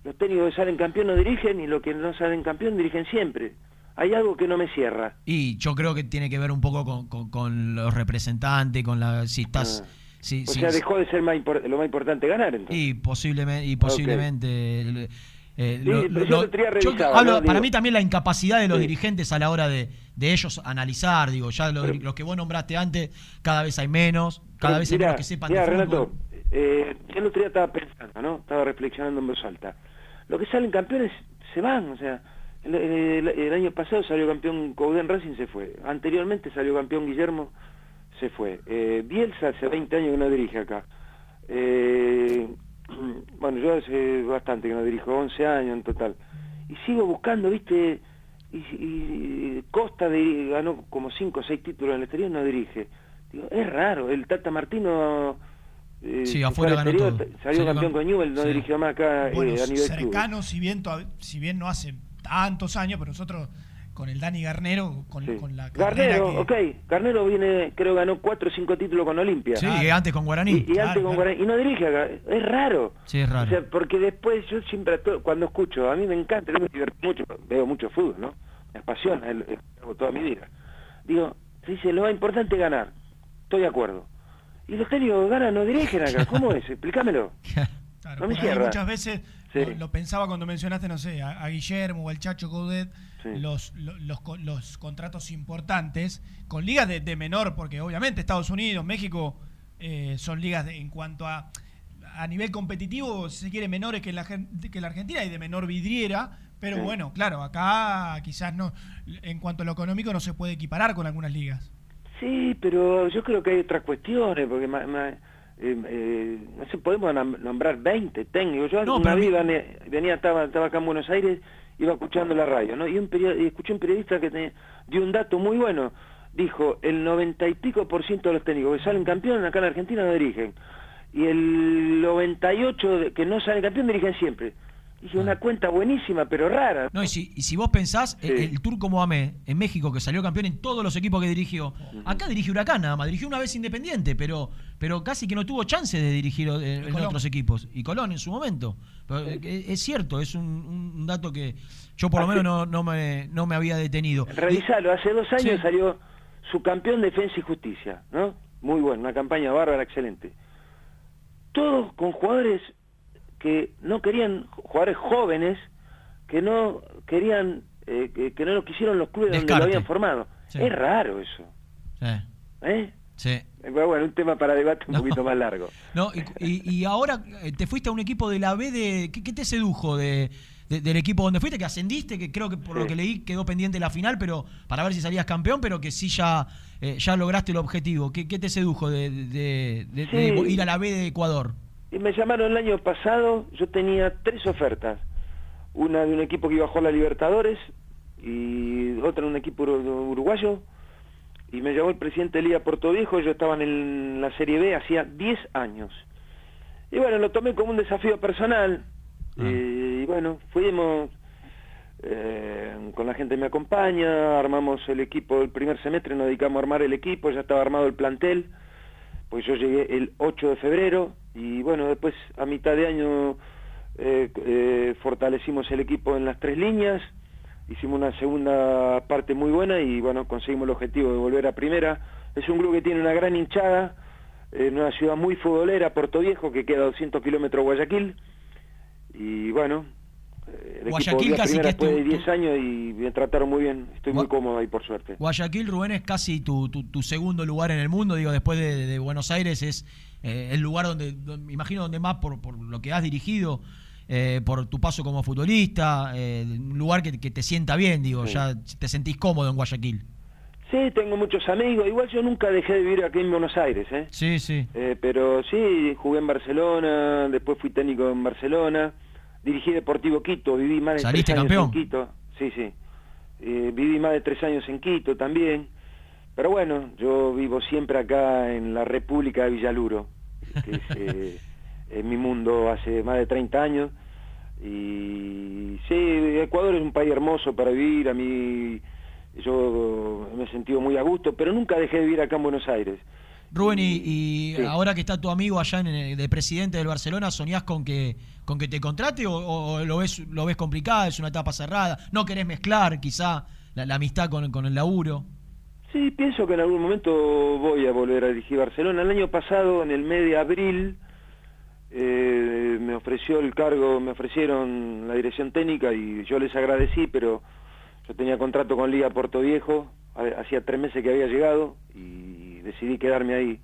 Los técnicos que salen campeón no dirigen y los que no salen campeón dirigen siempre. Hay algo que no me cierra. Y yo creo que tiene que ver un poco con, con- con los representantes, con la si estás si, O sea, dejó de ser más lo más importante ganar entonces. y posiblemente y posiblemente el- eh, Sí, lo- lo- yo hablo- ¿no? para Digo- mí también la incapacidad de los Sí. dirigentes a la hora de, de ellos analizar digo ya los, los que vos nombraste antes cada vez hay menos cada vez hay mirá, menos que sepan mirá, de. Renato, eh, yo el otro día estaba pensando, ¿no? Estaba reflexionando en voz alta. Los que salen campeones se van, o sea, el, año pasado salió campeón Couden Racing, se fue. Anteriormente salió campeón Guillermo, se fue. Eh, Bielsa hace 20 años que no dirige acá. Eh, bueno, yo hace bastante que no dirijo, 11 años en total. Y sigo buscando, ¿viste? Y, y Costa de- ganó como 5 o 6 títulos en el exterior, no dirige. Digo, es raro, el Tata Martino eh, Sí, afuera ganó todo. Salió campeón con- Newell, no sí. dirigió más acá eh, Bueno, a nivel club. cercano, si bien, si bien no hace tantos años, pero nosotros con el Dani Garnero, con, con la Garnero, que- ok, Garnero viene, creo ganó 4 o 5 títulos con Olimpia. Sí, y antes con Guaraní. Y, y Claro, antes con claro. Guaraní. Y no dirige acá, es raro. Sí, es raro. O sea, porque después yo siempre, cuando escucho, a mí me encanta, yo me divierto mucho, veo mucho fútbol, ¿no? Me apasiona, el, el- toda mi vida. Digo, se dice, lo más importante es ganar. Estoy de acuerdo. Y los técnicos que ganan no dirigen acá, ¿cómo es? Explícamelo. Claro, no me por ahí cierra. muchas veces Sí. lo, lo pensaba cuando mencionaste, no sé, a, a Guillermo o al Chacho Coudet, Sí. los, lo- los, co- los contratos importantes con ligas de, de menor, porque obviamente Estados Unidos, México eh, son ligas de- en cuanto a, a nivel competitivo, si se quiere, menores que la, que la Argentina y de menor vidriera. Pero Sí. bueno, claro, acá quizás no, en cuanto a lo económico, no se puede equiparar con algunas ligas. Sí, pero yo creo que hay otras cuestiones, porque ma- ma- eh, eh, no sé, podemos nombrar 20 técnicos. Yo No, una vez venía, estaba, estaba acá en Buenos Aires, iba escuchando la radio, ¿no? Y, un perio- y escuché un periodista que te- dio un dato muy bueno. Dijo, el noventa y pico por ciento de los técnicos que salen campeón acá en la Argentina no dirigen. Y el 98 de- que no salen campeón dirigen siempre. Dije, una cuenta buenísima, pero rara. No, y si, y si vos pensás, el, el Turco Mohamed en México, que salió campeón en todos los equipos que dirigió, acá dirige Huracán nada más, dirigió una vez Independiente, pero, pero casi que no tuvo chance de dirigir eh, en otros equipos. Y Colón en su momento. Pero, eh, es cierto, es un, un dato que yo por lo menos no, no, me, no me había detenido. Revisalo, hace dos años Sí. salió su campeón Defensa y Justicia, ¿no? Muy bueno, una campaña bárbara, excelente. Todos con jugadores que no querían, jugadores jóvenes, que no querían, eh, que, que no lo quisieron los clubes donde lo habían formado. Sí. Es raro eso, Sí, ¿eh? sí. Pero bueno, un tema para debate un No. poquito más largo. No, y, y- y ahora eh, te fuiste a un equipo de la B de. ¿Qué, qué te sedujo de, de- del equipo donde fuiste? Que ascendiste, que creo que por lo que leí quedó pendiente la final, pero para ver si salías campeón, pero que sí ya, eh, ya lograste el objetivo. ¿Qué, qué te sedujo de, de- de- de Sí. ir a la B de Ecuador? Y me llamaron el año pasado, yo tenía tres ofertas. Una de un equipo que iba a jugar la Libertadores y otra de un equipo uru- uruguayo. Y me llamó el presidente Elías Portoviejo, yo estaba en la Serie B hacía 10 años. Y bueno, lo tomé como un desafío personal. Eh, y bueno, fuimos eh, con la gente que me acompaña, armamos el equipo el primer semestre, nos dedicamos a armar el equipo, ya estaba armado el plantel pues yo llegué el 8 de febrero y bueno, después a mitad de año eh, eh, fortalecimos el equipo en las tres líneas, hicimos una segunda parte muy buena y bueno, conseguimos el objetivo de volver a primera. Es un club que tiene una gran hinchada, en una ciudad muy futbolera, Puerto Viejo, que queda a 200 kilómetros de Guayaquil. Y bueno, eh, el Guayaquil equipo casi que después de tu- 10 años y me trataron muy bien. Estoy muy cómodo ahí, por suerte. Guayaquil, Rubén, es casi tu, tu- tu segundo lugar en el mundo, digo, después de, de Buenos Aires, es eh, el lugar donde, me imagino, donde más por, por lo que has dirigido, eh, por tu paso como futbolista, eh, un lugar que, que te sienta bien, digo, Sí. ya te sentís cómodo en Guayaquil. Sí, tengo muchos amigos. Igual yo nunca dejé de vivir aquí en Buenos Aires, ¿eh? Sí, sí. Eh, pero sí, jugué en Barcelona, después fui técnico en Barcelona, dirigí Deportivo Quito, viví más de ¿Saliste tres años campeón? en Quito. Sí, sí. Eh, viví más de tres años en Quito también. Pero bueno, yo vivo siempre acá en la República de Villaluro, que es, eh, mi mundo hace más de 30 años. Y sí, Ecuador es un país hermoso para vivir, a mí yo me he sentido muy a gusto, pero nunca dejé de vivir acá en Buenos Aires. Rubén, y, y Sí. ahora que está tu amigo allá en, el- de presidente del Barcelona, ¿soñás con que, con que te contrate o, o lo ves lo ves complicado, es una etapa cerrada? ¿No querés mezclar quizá la, la amistad con, con el laburo? Sí, pienso que en algún momento voy a volver a dirigir Barcelona. El año pasado, en el mes de abril, eh, me ofreció el cargo, me ofrecieron la dirección técnica y yo les agradecí, pero yo tenía contrato con Liga Puerto Viejo, ha- hacía tres meses que había llegado y decidí quedarme ahí.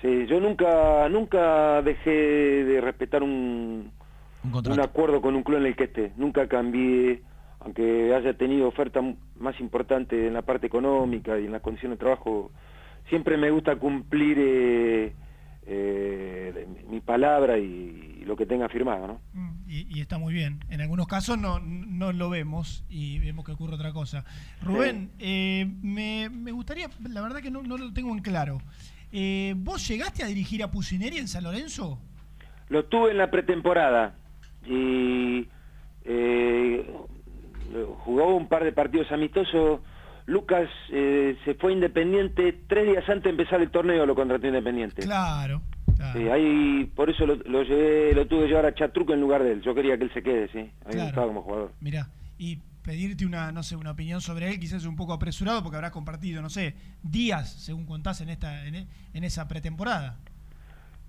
Sí, yo nunca nunca dejé de respetar un, un acuerdo con un club en el que esté. Nunca cambié, aunque haya tenido oferta más importante en la parte económica y en la condición de trabajo. Siempre me gusta cumplir eh, eh, mi palabra y, lo que tenga firmado, ¿no? Y, y está muy bien. En algunos casos no, no lo vemos y vemos que ocurre otra cosa. Rubén, eh, me, me gustaría, la verdad que no, no lo tengo en claro. ¿Vos llegaste a dirigir a Pusineri en San Lorenzo? Lo tuve en la pretemporada y jugó un par de partidos amistosos. Lucas eh, se fue Independiente tres días antes de empezar el torneo, lo contrató Independiente. Claro. Sí, ahí por eso lo, lo llevé, lo tuve que llevar a Chatruca en lugar de él. Yo quería que él se quede, sí. A mí me Claro. gustaba como jugador. Mirá, y pedirte una, no sé, una opinión sobre él quizás es un poco apresurado porque habrás compartido, no sé, días, según contás en esta en, en esa pretemporada.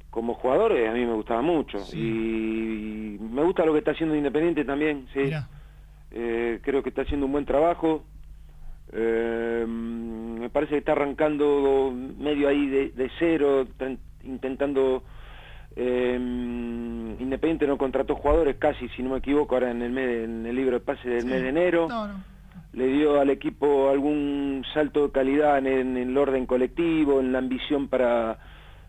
Como jugador a mí me gustaba mucho y me gusta lo que está haciendo Independiente también, sí. Eh, creo que está haciendo un buen trabajo. Eh, me parece que está arrancando medio ahí de, de cero, tan- intentando eh, Independiente no contrató jugadores casi, si no me equivoco, ahora en el, mes, en el libro de pase del mes de enero. No, no. Le dio al equipo algún salto de calidad en, en el orden colectivo, en la ambición para,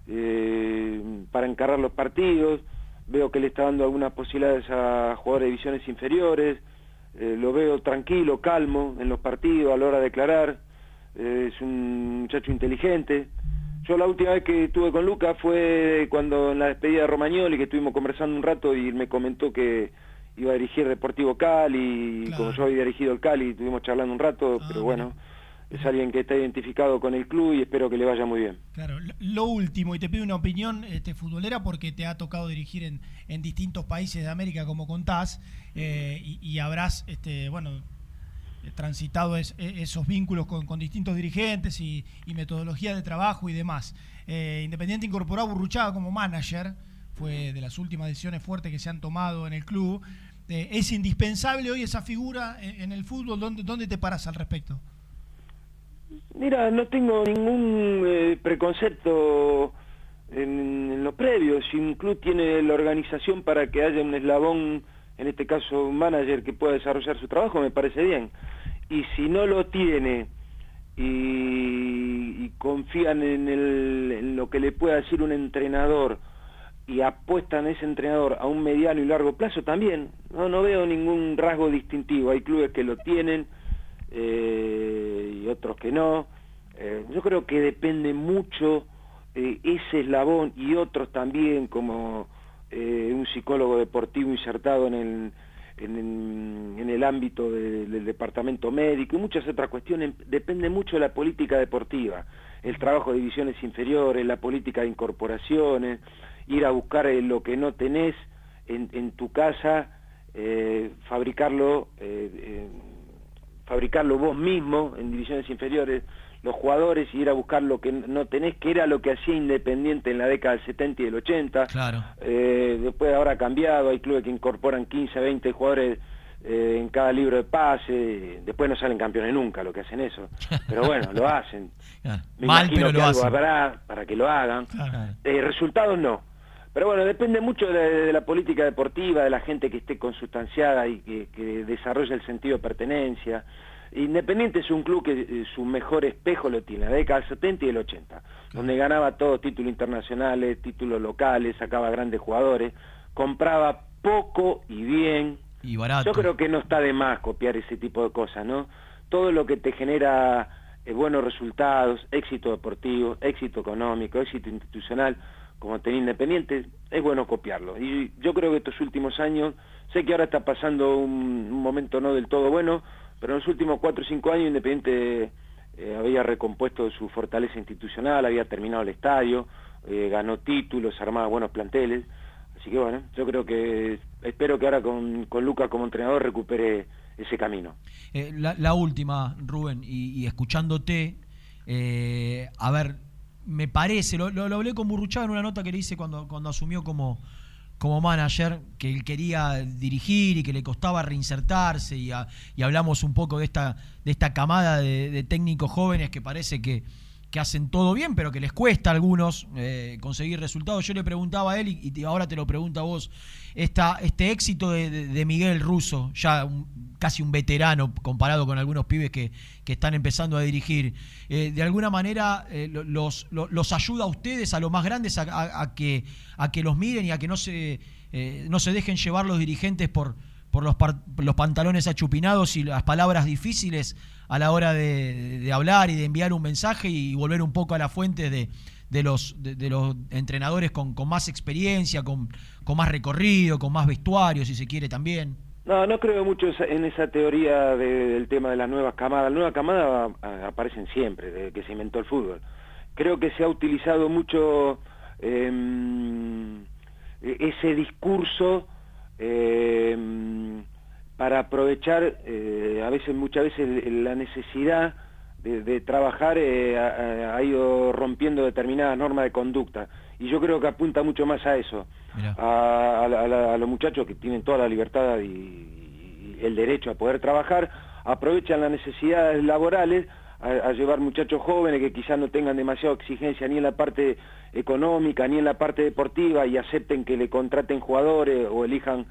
eh, para encargar los partidos. Veo que le está dando algunas posibilidades a jugadores de divisiones inferiores. Eh, lo veo tranquilo, calmo en los partidos, a la hora de declarar. Eh, es un muchacho inteligente. Yo la última vez que estuve con Lucas fue cuando en la despedida de Romagnoli, que estuvimos conversando un rato y me comentó que iba a dirigir Deportivo Cali, y como yo había dirigido el Cali, estuvimos charlando un rato, pero bueno, es alguien que está identificado con el club y espero que le vaya muy bien. Claro, lo- último, y te pido una opinión este, futbolera porque te ha tocado dirigir en, en distintos países de América, como contás, eh, y, habrás, este, bueno, transitado e- esos vínculos con, con distintos dirigentes y, y metodologías de trabajo y demás. Eh, Independiente incorporó a Burruchaga como manager, fue de las últimas decisiones fuertes que se han tomado en el club. Eh, ¿Es indispensable hoy esa figura en, en el fútbol? ¿Dónde, ¿Dónde te paras al respecto? Mira, no tengo ningún eh, preconcepto en, lo previo. Si un club tiene la organización para que haya un eslabón, en este caso un manager que pueda desarrollar su trabajo, me parece bien. Y si no lo tiene y, y confían en, el- en lo que le pueda decir un entrenador y apuestan a ese entrenador a un mediano y largo plazo, también. No, no veo ningún rasgo distintivo. Hay clubes que lo tienen eh, y otros que no. Eh, yo creo que depende mucho eh, ese eslabón y otros también, como eh, un psicólogo deportivo insertado en el, en, en- el ámbito de- del departamento médico y muchas otras cuestiones. Depende mucho de la política deportiva, el trabajo de divisiones inferiores, la política de incorporaciones, ir a buscar lo que no tenés en, en tu casa, fabricarlo. Fabricarlo vos mismo en divisiones inferiores, los jugadores, y ir a buscar lo que no tenés, que era lo que hacía Independiente en la década del 70 y del 80. Claro. Eh, después ahora ha cambiado, hay clubes que incorporan 15, 20 jugadores eh, en cada libro de pase, después no salen campeones nunca lo que hacen eso, pero bueno, lo hacen. Me Mal, imagino pero que lo algo hacen. habrá para que lo hagan. Eh, resultados no. Pero bueno, depende mucho de, de la política deportiva, de la gente que esté consustanciada y que, que desarrolle el sentido de pertenencia. Independiente es un club que eh, su mejor espejo lo tiene, la década del 70 y del 80, donde ganaba todos títulos internacionales, títulos locales, sacaba grandes jugadores, compraba poco y bien. Y barato. Yo creo que no está de más copiar ese tipo de cosas, ¿no? Todo lo que te genera eh, buenos resultados, éxito deportivo, éxito económico, éxito institucional, como tenía Independiente, es bueno copiarlo. Y yo creo que estos últimos años, sé que ahora está pasando un, momento no del todo bueno, pero en los últimos cuatro o cinco años Independiente eh, había recompuesto su fortaleza institucional, había terminado el estadio, eh, ganó títulos, armaba buenos planteles. Así que bueno, yo creo que espero que ahora con, con Lucas como entrenador recupere ese camino. Eh, la, última, Rubén, y, y escuchándote, a ver, me parece, lo, lo- hablé con Burruchaga en una nota que le hice cuando, cuando asumió como, como manager, que él quería dirigir y que le costaba reinsertarse, y, y hablamos un poco de esta, de esta camada de técnicos jóvenes que parece que, que hacen todo bien, pero que les cuesta a algunos eh, conseguir resultados. Yo le preguntaba a él, y, ahora te lo pregunto a vos, esta, este éxito de, Miguel Russo, ya un- casi un veterano comparado con algunos pibes que, que están empezando a dirigir, eh, de alguna manera eh, lo- los, lo- los ayuda a ustedes, a los más grandes, a, que, a que los miren y a que no se, no se dejen llevar los dirigentes por, por los, los pantalones achupinados y las palabras difíciles a la hora de, hablar y de enviar un mensaje y volver un poco a la fuente de, de los, de, los entrenadores con, con más experiencia, con, con más recorrido, con más vestuario, si se quiere también. No, no creo mucho en esa teoría de- del tema de las nuevas camadas. Las nuevas camadas aparecen siempre, desde que se inventó el fútbol. Creo que se ha utilizado mucho em, e- ese discurso em, para aprovechar eh, a veces, muchas veces, la necesidad de, de trabajar eh, ha, ha ido rompiendo determinadas normas de conducta. Y yo creo que apunta mucho más a eso a, a a la- a los muchachos que tienen toda la libertad y, y el derecho a poder trabajar, aprovechan las necesidades laborales a, a llevar muchachos jóvenes que quizás no tengan demasiada exigencia ni en la parte económica ni en la parte deportiva y acepten que le contraten jugadores o elijan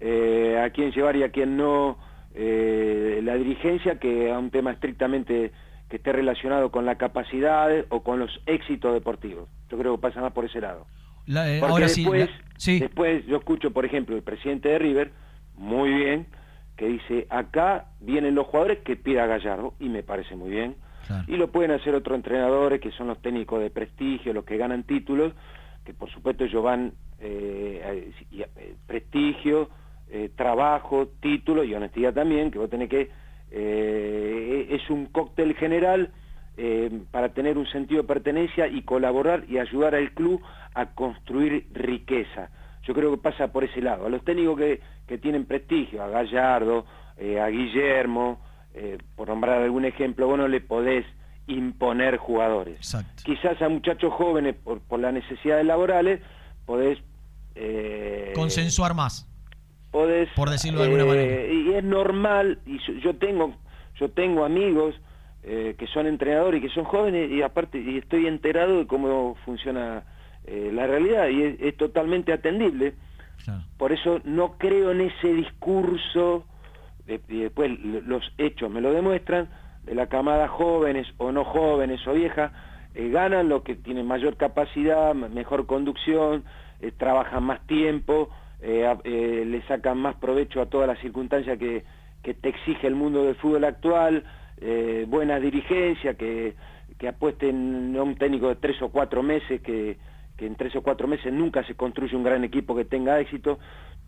eh, a quién llevar y a quién no eh, la dirigencia que a un tema estrictamente que esté relacionado con la capacidad o con los éxitos deportivos. Yo creo que pasa más por ese lado. La- eh, Porque ahora sí, después, la- sí. después yo escucho, por ejemplo, el presidente de River, muy bien, que dice, acá vienen los jugadores que pida Gallardo, y me parece muy bien. Y lo pueden hacer otros entrenadores, que son los técnicos de prestigio, los que ganan títulos, que por supuesto ellos van eh, eh, prestigio, eh, trabajo, título y honestidad también, que vos tenés que... eh, es un cóctel general eh, para tener un sentido de pertenencia y colaborar y ayudar al club a construir riqueza. Yo creo que pasa por ese lado. A los técnicos que, que tienen prestigio, a Gallardo, eh, a Guillermo, eh, por nombrar algún ejemplo, vos no le podés imponer jugadores. Quizás a muchachos jóvenes, por, por las necesidades laborales, podés... eh, Consensuar más. Podés, Por decirlo de alguna eh, manera. Y es normal, y yo- yo tengo, yo tengo amigos eh, que son entrenadores y que son jóvenes, y aparte y estoy enterado de cómo funciona eh, la realidad, y es, es totalmente atendible. Por eso no creo en ese discurso, y después los hechos me lo demuestran, de la camada jóvenes o no jóvenes o viejas, eh, ganan los que tienen mayor capacidad, mejor conducción, eh, trabajan más tiempo, eh, eh, le sacan más provecho a todas las circunstancias que, te exige el mundo del fútbol actual, eh, buena dirigencia, que, que apuesten a un técnico de tres o cuatro meses, que, que en tres o cuatro meses nunca se construye un gran equipo que tenga éxito.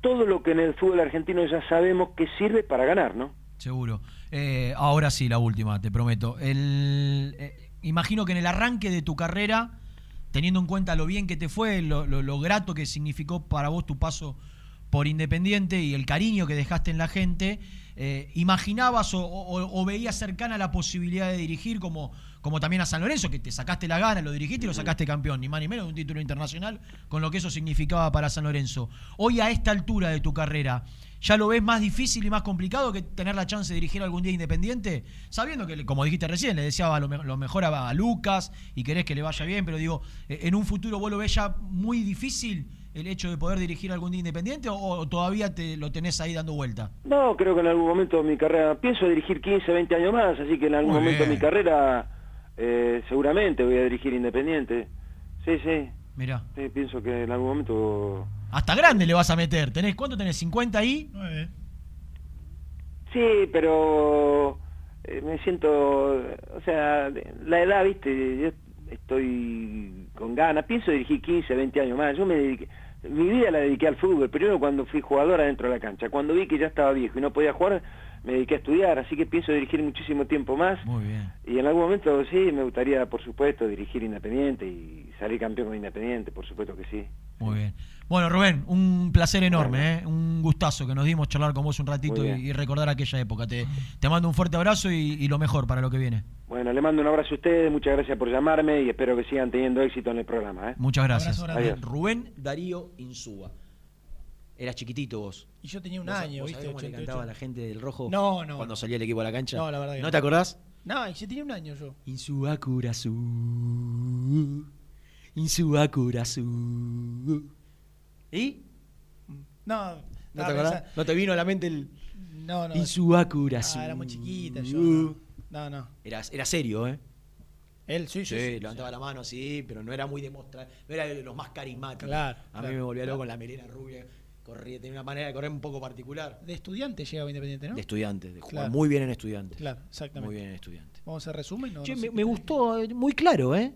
Todo lo que en el fútbol argentino ya sabemos que sirve para ganar, ¿no? Seguro. Eh, ahora sí, la última, te prometo. El, imagino que en el arranque de tu carrera, teniendo en cuenta lo bien que te fue, lo, lo- lo grato que significó para vos tu paso por Independiente y el cariño que dejaste en la gente, eh, ¿imaginabas o, o- o veías cercana la posibilidad de dirigir como, como también a San Lorenzo, que te sacaste la gana, lo dirigiste y lo sacaste campeón, ni más ni menos de un título internacional, con lo que eso significaba para San Lorenzo? Hoy a esta altura de tu carrera, ¿ya lo ves más difícil y más complicado que tener la chance de dirigir algún día Independiente? Sabiendo que, como dijiste recién, le deseaba lo, me- lo mejor a, a Lucas y querés que le vaya bien, pero digo, eh, ¿en un futuro vos lo ves ya muy difícil el hecho de poder dirigir algún día Independiente o, o todavía te lo tenés ahí dando vuelta? No, creo que en algún momento de mi carrera, pienso dirigir 15, 20 años más, así que en algún Muy momento de mi carrera eh, seguramente voy a dirigir Independiente. Sí, sí. Mirá. Sí, pienso que en algún momento... Hasta grande le vas a meter. ¿Tenés cuánto tenés? ¿50 ahí? Sí, pero eh, me siento, o sea, la edad, viste, yo estoy con ganas, pienso dirigir 15, 20 años más, yo me dediqué, mi vida la dediqué al fútbol, primero cuando fui jugador adentro de la cancha, cuando vi que ya estaba viejo y no podía jugar, me dediqué a estudiar, así que pienso dirigir muchísimo tiempo más. Muy bien. Y en algún momento sí, me gustaría, por supuesto, dirigir Independiente y salir campeón con Independiente, por supuesto que sí. Muy bien. Bueno, Rubén, un placer enorme, ¿eh? un gustazo que nos dimos charlar con vos un ratito y, recordar aquella época. Te, te mando un fuerte abrazo y, y lo mejor para lo que viene. Bueno, le mando un abrazo a ustedes, muchas gracias por llamarme y espero que sigan teniendo éxito en el programa. ¿eh? Muchas gracias. Abrazo grande. Adiós. Rubén Darío Insúa. Eras chiquitito vos. Y yo tenía un ¿Vos- año, vos ¿viste? cómo le 88. cantaba a la gente del rojo No, no. cuando salía el equipo a la cancha? No, la verdad que ¿No no. te acordás? No, y si tenía un año yo. Insúa Curazu. Insúa Curazu. ¿Y? No, ¿No te pensando- ¿No te vino a la mente el No, no. Insúa Curazu? Ah, era muy chiquita yo. No, no. no. Era, era serio, ¿eh? Él, sí, sí. Sí, sí, levantaba la mano así, pero no era muy demostrar, no era de los más carismáticos. Claro, A claro, mí me volvía claro. loco con la melena rubia, corría, tenía una manera de correr un poco particular. De estudiante llegaba Independiente, ¿no? De estudiante, de jugar Claro. muy bien en estudiante. Claro, exactamente. Muy bien en estudiante. Vamos a hacer resumen. No, Che, no me, me gustó, eh, muy claro, ¿eh?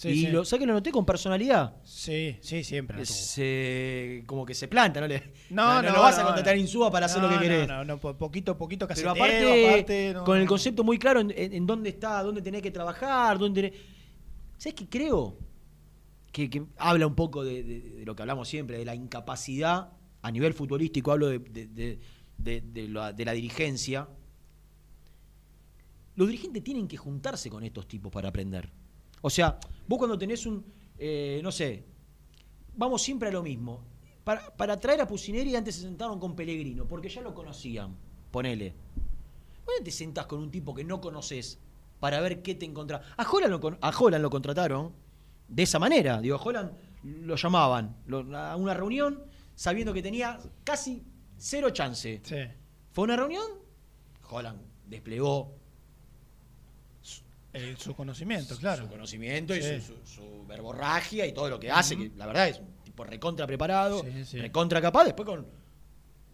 Sí, y sí. lo, ¿sabes que lo noté con personalidad? Sí, sí, siempre. Se, como que se planta, ¿no? Le, No, no, lo vas a no, contratar no. Insúa para hacer lo No, que querés. No, no, no, po- poquito, poquito Pero caseteo, aparte, aparte, no, con el no. concepto muy claro en, dónde está, dónde tenés que trabajar, dónde tenés... ¿Sabes qué creo? Que, que habla un poco de, de- de lo que hablamos siempre, de la incapacidad a nivel futbolístico, hablo de, la, de la dirigencia. Los dirigentes tienen que juntarse con estos tipos para aprender. O sea, vos cuando tenés un, eh, no sé, vamos siempre a lo mismo. Para, para traer a Pusineri antes se sentaron con Pellegrino, porque ya lo conocían, ponele. ¿Dónde te sentás con un tipo que no conoces para ver qué te encontrás? A Holland lo, a Holland lo contrataron de esa manera. Digo, Holland lo llamaban lo- a una reunión sabiendo que tenía casi cero chance. Fue una reunión, Holland desplegó Eh, su conocimiento, claro. su conocimiento y su, su- su verborragia y todo lo que hace, que la verdad es un tipo recontra preparado, Sí, sí. recontra capaz, después con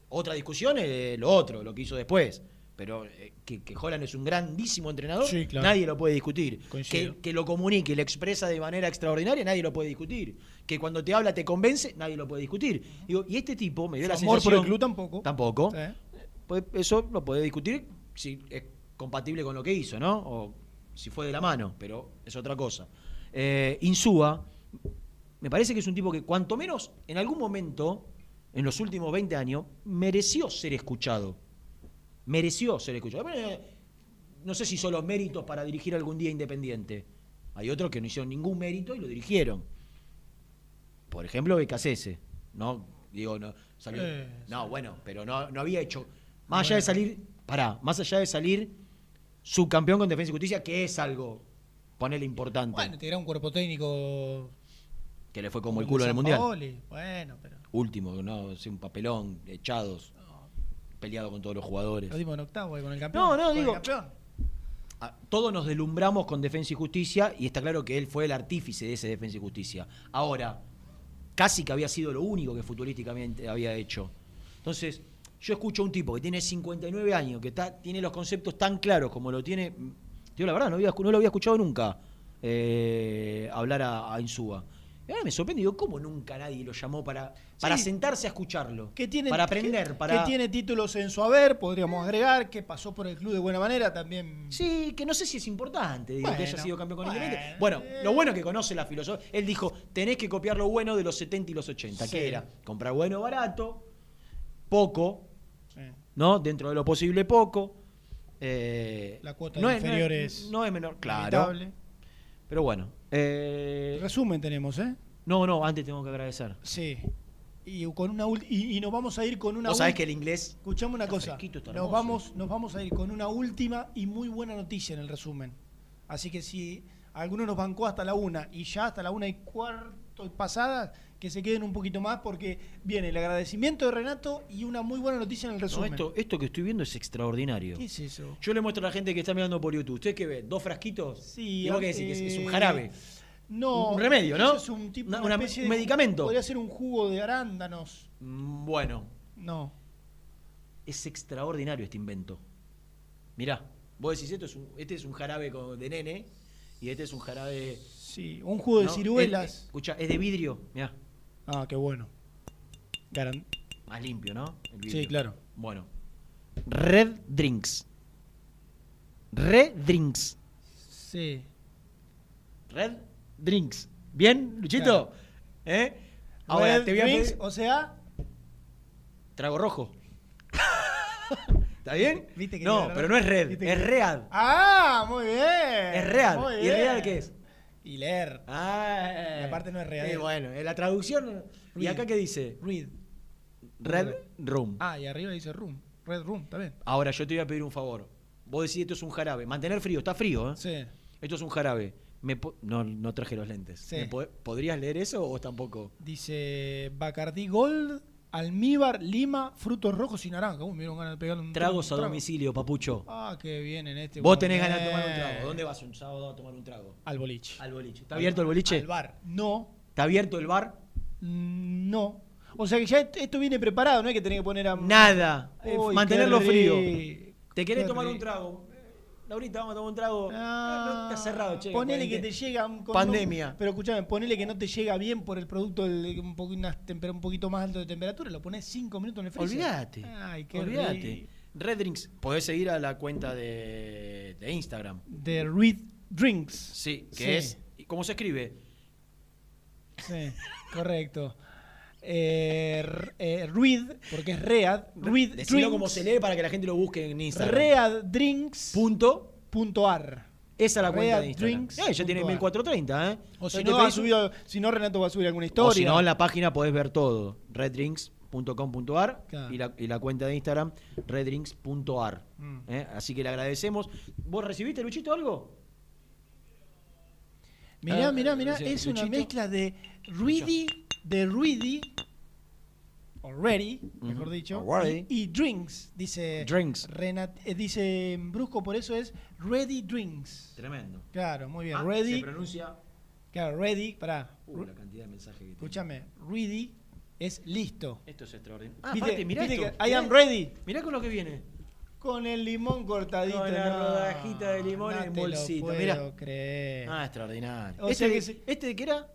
otra discusión eh, lo otro, lo que hizo después. Pero eh, que, que Holland es un grandísimo entrenador, claro. nadie lo puede discutir. Que, que lo comunique y lo expresa de manera extraordinaria, nadie lo puede discutir. Que cuando te habla te convence, nadie lo puede discutir. Digo, y este tipo me dio la amor por sensación... el club tampoco. Tampoco. Pues eso lo puede discutir si es compatible con lo que hizo, ¿no? O si fue de la mano, pero es otra cosa. Eh, Insúa, me parece que es un tipo que cuanto menos en algún momento, en los últimos 20 años, mereció ser escuchado. Mereció ser escuchado. Eh, No sé si son los méritos para dirigir algún día Independiente. Hay otros que no hicieron ningún mérito y lo dirigieron. Por ejemplo, Becasese. ¿no? Digo, no, salió- Eh, no, bueno, pero no, no había hecho. Más allá de salir, pará, más allá de salir subcampeón con Defensa y Justicia, que es algo, ponele importante, Bueno, te dirá un cuerpo técnico. que le fue como el culo en el Mundial. Bueno, pero. Último, no, sí, un papelón, echados, peleado con todos los jugadores. Lo dimos en octavo ahí con el campeón. No, no, con el digo- campeón. Todos nos deslumbramos con Defensa y Justicia y está claro que él fue el artífice de ese Defensa y Justicia. Ahora, casi que había sido lo único que futurísticamente había hecho. Entonces, yo escucho a un tipo que tiene 59 años, que está, tiene los conceptos tan claros como lo tiene. Yo la verdad no, había, no lo había escuchado nunca eh, hablar a, a Insúa. Ahora me sorprende, digo, ¿cómo nunca nadie lo llamó para, para Sí. sentarse a escucharlo? Que tiene, para aprender, que- para. que tiene títulos en su haber, podríamos agregar, que pasó por el club de buena manera también. Sí, que no sé si es importante, digo, que haya sido campeón con bueno. Independiente. Bueno, lo bueno es que conoce la filosofía. Él dijo, tenés que copiar lo bueno de los 70 y los 80, Sí. que era comprar bueno barato, poco. ¿No? Dentro de lo posible poco. eh, La cuota no de es- no es-. No es menor, claro. inevitable. Pero bueno. eh, Resumen tenemos, ¿eh? no, no, antes tengo que agradecer. Sí. Y, con una y, y nos vamos a ir con una Vos sabés que el inglés. Escuchame una cosa. Nos vamos, nos vamos a ir con una última y muy buena noticia en el resumen. Así que si alguno nos bancó hasta la una y ya hasta la una y cuarto pasada, que se queden un poquito más porque viene el agradecimiento de Renato y una muy buena noticia en el No, resumen. esto, esto que estoy viendo es extraordinario. ¿Qué es eso? Yo le muestro a la gente que está mirando por YouTube. ¿Usted qué ve? ¿Dos frasquitos? Sí, ¿Y vos qué decís? Que es, un eh, jarabe. No, Un remedio, ¿no? eso es un tipo Una- especie un de- medicamento. Podría ser un jugo de arándanos. Mm, Bueno, No. es extraordinario este invento. Mirá, vos decís, esto es un, este es un jarabe de nene y este es un jarabe... Sí, un jugo de ¿no? ciruelas. Es- escucha, es de vidrio, mirá. Ah, qué bueno. Garan- Más limpio, ¿no? El vidrio. Sí, claro. Bueno. Red Drinks. Red Drinks. Sí. Red Drinks. ¿Bien, Luchito? ¿Eh? Ahora, Red te voy a drinks, pedir- O sea, Trago rojo. ¿Está bien? Viste que no, pero no es red, es read. Ah, muy bien. Es real. Muy ¿Y real qué es? Y leer. Ah, Y aparte no es real. Y bueno, en la traducción. ¿Y acá qué dice? Read. Red Room. Ah, y arriba dice room. Red room, está bien. Ahora, yo te voy a pedir un favor. Vos decís esto es un jarabe. Mantener frío, está frío, ¿eh? Sí. Esto es un jarabe. Me no, no traje los lentes. Sí. ¿Me po- ¿Podrías leer eso o tampoco? Dice Bacardí Gold, almíbar, lima, frutos rojos y naranja. Uy, me dieron ganas de pegarle un Tragos a trago. domicilio, papucho. Ah, qué bien en este. Vos tenés ganas de tomar un trago. ¿Dónde vas un sábado a tomar un trago? Al boliche. Al boliche. ¿Está abierto el boliche? Al bar. No. ¿Está abierto el bar? Mm, No. O sea que ya esto viene preparado, no hay que tener que poner a. Nada. Uy, mantenerlo frío. ¿Te querés tomar un trago? Laurita, vamos a tomar un trago. Eh, no, está cerrado, che. Ponele que te llega un- con- Pandemia. pero escúchame, ponele que no te llega bien por el producto del, un, poco, una temper- un poquito más alto de temperatura, lo pones 5 minutos en el freezer. Olvídate. Ay, qué Olvídate. Red Drinks. Podés seguir a la cuenta de, de Instagram. De Reed Drinks. Sí, que Sí. es. ¿Cómo se escribe? Sí, correcto. Eh, eh, Reed, porque es Read. Decilo Drinks. como se lee para que la gente lo busque en Instagram. Read Drinks. Punto. Punto ar. Esa es la cuenta de Instagram. Drinks Eh, ya tiene punto ar. 1430, ¿eh? O si no, te ha pedís- subido, si no, Renato va a subir alguna historia. O si no, en la página podés ver todo. reddrinks.com.ar Claro. y, la, y la cuenta de Instagram, reddrinks.ar. Mm. ¿eh? Así que le agradecemos. ¿Vos recibiste, Luchito, algo? Mirá, Ah, mirá, mirá, es una Luchito. mezcla de Ready, de Ready, o Ready, mejor dicho, Already. y, y Drinks, dice Drinks. Renat- eh, dice Brusco, por eso es Ready Drinks. Tremendo. Claro, muy bien. Ah, ready. Se pronuncia. Claro, Ready, pará. Uh, la cantidad de mensajes que. Escúchame, Ready es listo. Esto es extraordinario. Ah, Viste- aparte, mirá viste esto. que I am ready. Mirá con lo que viene. Con el limón cortadito. Con la no, rodajita de limón no en te lo bolsita. puedo Mirá. creer. Ah, extraordinario. O ¿Este, sea de, que se- ¿Este de qué era?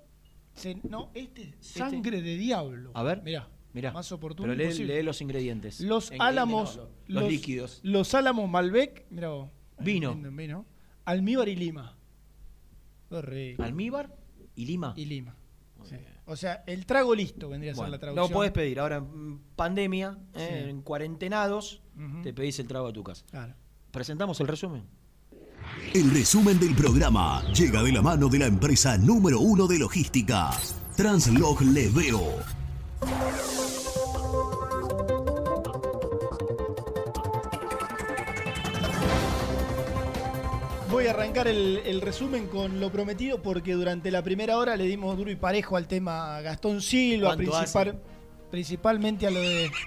Se- no, este es sangre de diablo. A ver. Mirá. Mirá. Más oportuno Pero lee, los ingredientes. Los álamos. no, los, los líquidos. Los álamos Malbec. Mirá vos. Vino. Vino. Almíbar y lima. Rico. Almíbar y lima. Y lima. Sí. O sea, el trago listo vendría a ser la traducción. lo podés pedir. Ahora, en pandemia, eh, en cuarentenados, te pedís el trago a tu casa. Claro. Presentamos el resumen. El resumen del programa llega de la mano de la empresa número uno de logística, Translog Leveo. Voy a arrancar el, el resumen con lo prometido porque durante la primera hora le dimos duro y parejo al tema Gastón Silva, ¿Cuánto principal- principalmente a lo de.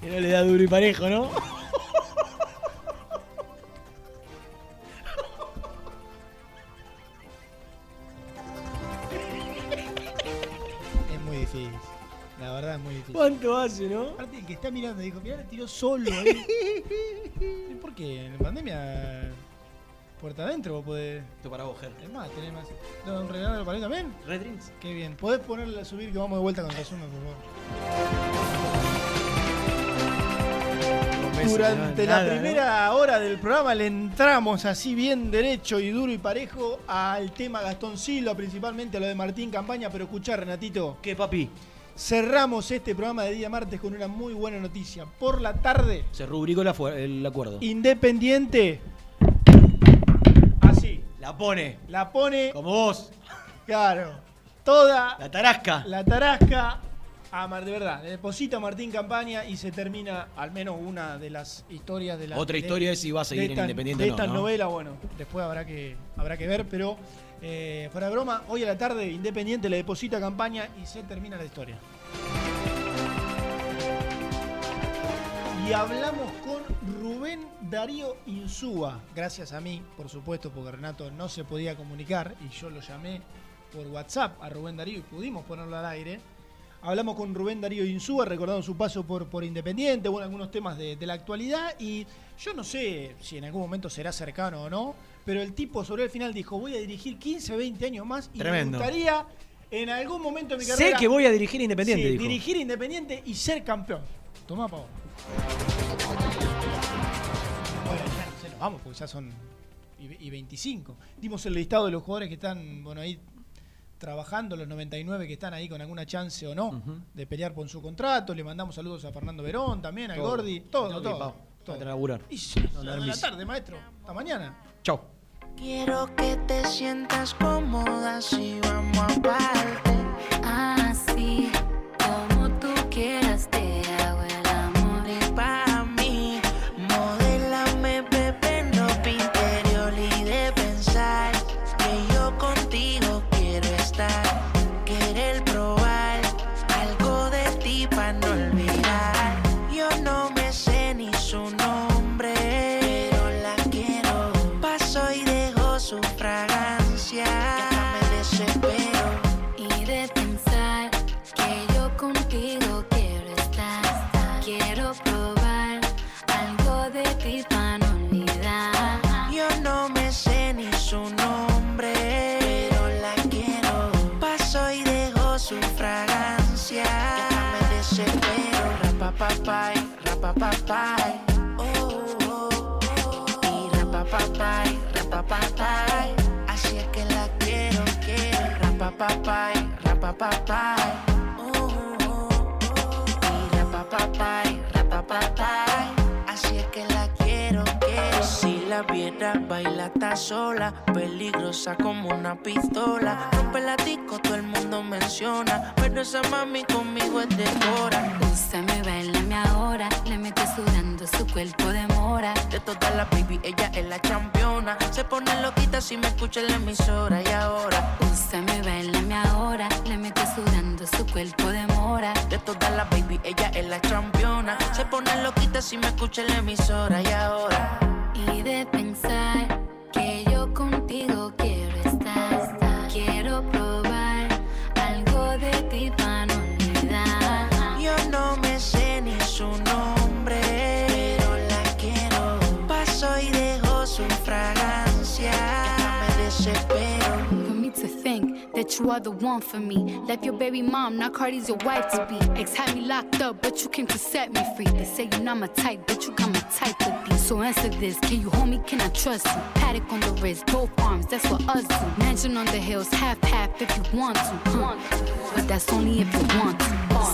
Que no le da duro y parejo, ¿no? Difícil. La verdad es muy difícil. ¿Cuánto hace, no? Aparte, el que está mirando dijo, mirá, la tiró solo ahí. ¿Y ¿Por qué? En la pandemia, puerta adentro vos podés. Esto para vos, Ger. Es más, tenés más. ¿No, ¿Un regalo para mí también? Red Drinks. Qué bien. ¿Podés ponerle a subir que vamos de vuelta con el resumen, por favor? Durante la primera hora del programa le entramos así bien derecho y duro y parejo al tema Gastón Silva, principalmente a lo de Martín Campaña, pero escuchá, Renatito. ¿Qué, papi? Cerramos este programa de día martes con una muy buena noticia. Por la tarde, Se rubricó la el acuerdo. Independiente. Así. La pone. La pone. Como vos. Claro. Toda. La tarasca. La tarasca. A Mar, de verdad, le deposita a Martín Campaña y se termina al menos una de las historias de la. Otra de- historia es si va a seguir en esta- Independiente De o no, estas ¿no? novelas, bueno, después habrá que, habrá que ver, pero eh, fuera de broma, hoy a la tarde Independiente le deposita a Campaña y se termina la historia. Y hablamos con Rubén Darío Insúa, gracias a mí, por supuesto, porque Renato no se podía comunicar y yo lo llamé por WhatsApp a Rubén Darío y pudimos ponerlo al aire. Hablamos con Rubén Darío Insúa, recordando su paso por, por Independiente, bueno, algunos temas de, de la actualidad y yo no sé si en algún momento será cercano o no, pero el tipo sobre el final dijo, voy a dirigir 15, 20 años más y Tremendo. me gustaría en algún momento de mi Sé carrera... que voy a dirigir Independiente, Sí, dijo. dirigir Independiente y ser campeón. Tomá, Pau. Bueno, ya se nos vamos, porque ya son y, y 25. Dimos el listado de los jugadores que están, bueno, ahí trabajando, los 99 que están ahí con alguna chance o no de pelear por su contrato. Le mandamos saludos a Fernando Verón también, a Todo. Gordi, todo, todo. Todo. Laburar. Y sí, No, no, de la tarde, maestro. Hasta mañana. Chau. Quiero que te sientas cómoda si vamos aparte. Así como quiero. La viera, baila está sola. Peligrosa como una pistola. Rompe la disco, todo el mundo menciona. Pero esa mami conmigo es de hora. Úsame, bailame ahora. Le mete sudando, su cuerpo demora. De todas las baby, ella es la championa. Se pone loquita si me escucha en la emisora. Y ahora, Úsame, bailame ahora. Le mete sudando, su cuerpo demora. de todas las baby, ella es la championa. Se pone loquita si me escucha en la emisora. Y ahora, Y de pensar que yo contigo quiero estar. Quiero probar that you are the one for me. Left your baby mom, now Cardi's your wife to be. Ex had me locked up, but you came to set me free. They say you're not my type, but you got my type to be. So answer this, can you hold me, can I trust you? Paddock on the wrist, both arms, that's what us do. Mansion on the hills, half half if you want to. huh? But that's only if you want to.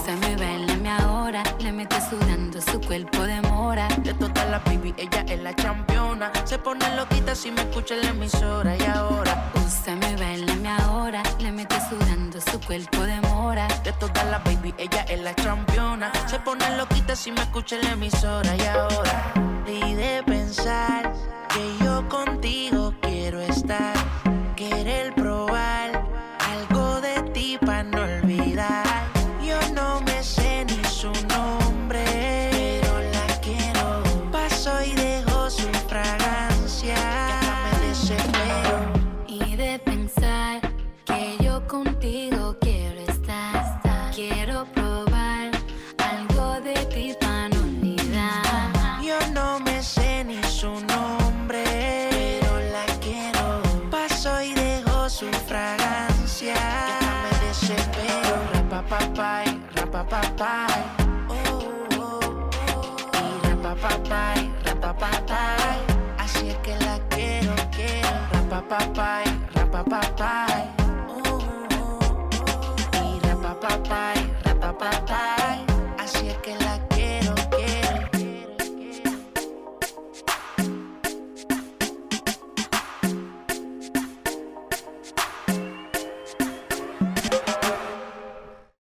Se me bailame ahora, le mete sudando, su cuerpo demora. De todas las baby, ella es la championa. Se pone loquita si me escucha en la emisora. Y ahora, uh, Úsame, bailame ahora, le mete sudando, su cuerpo demora. de todas las baby, ella es la championa. Se pone loquita si me escucha en la emisora. Y ahora, y de pensar que yo contigo quiero estar. Querer probar algo de ti para no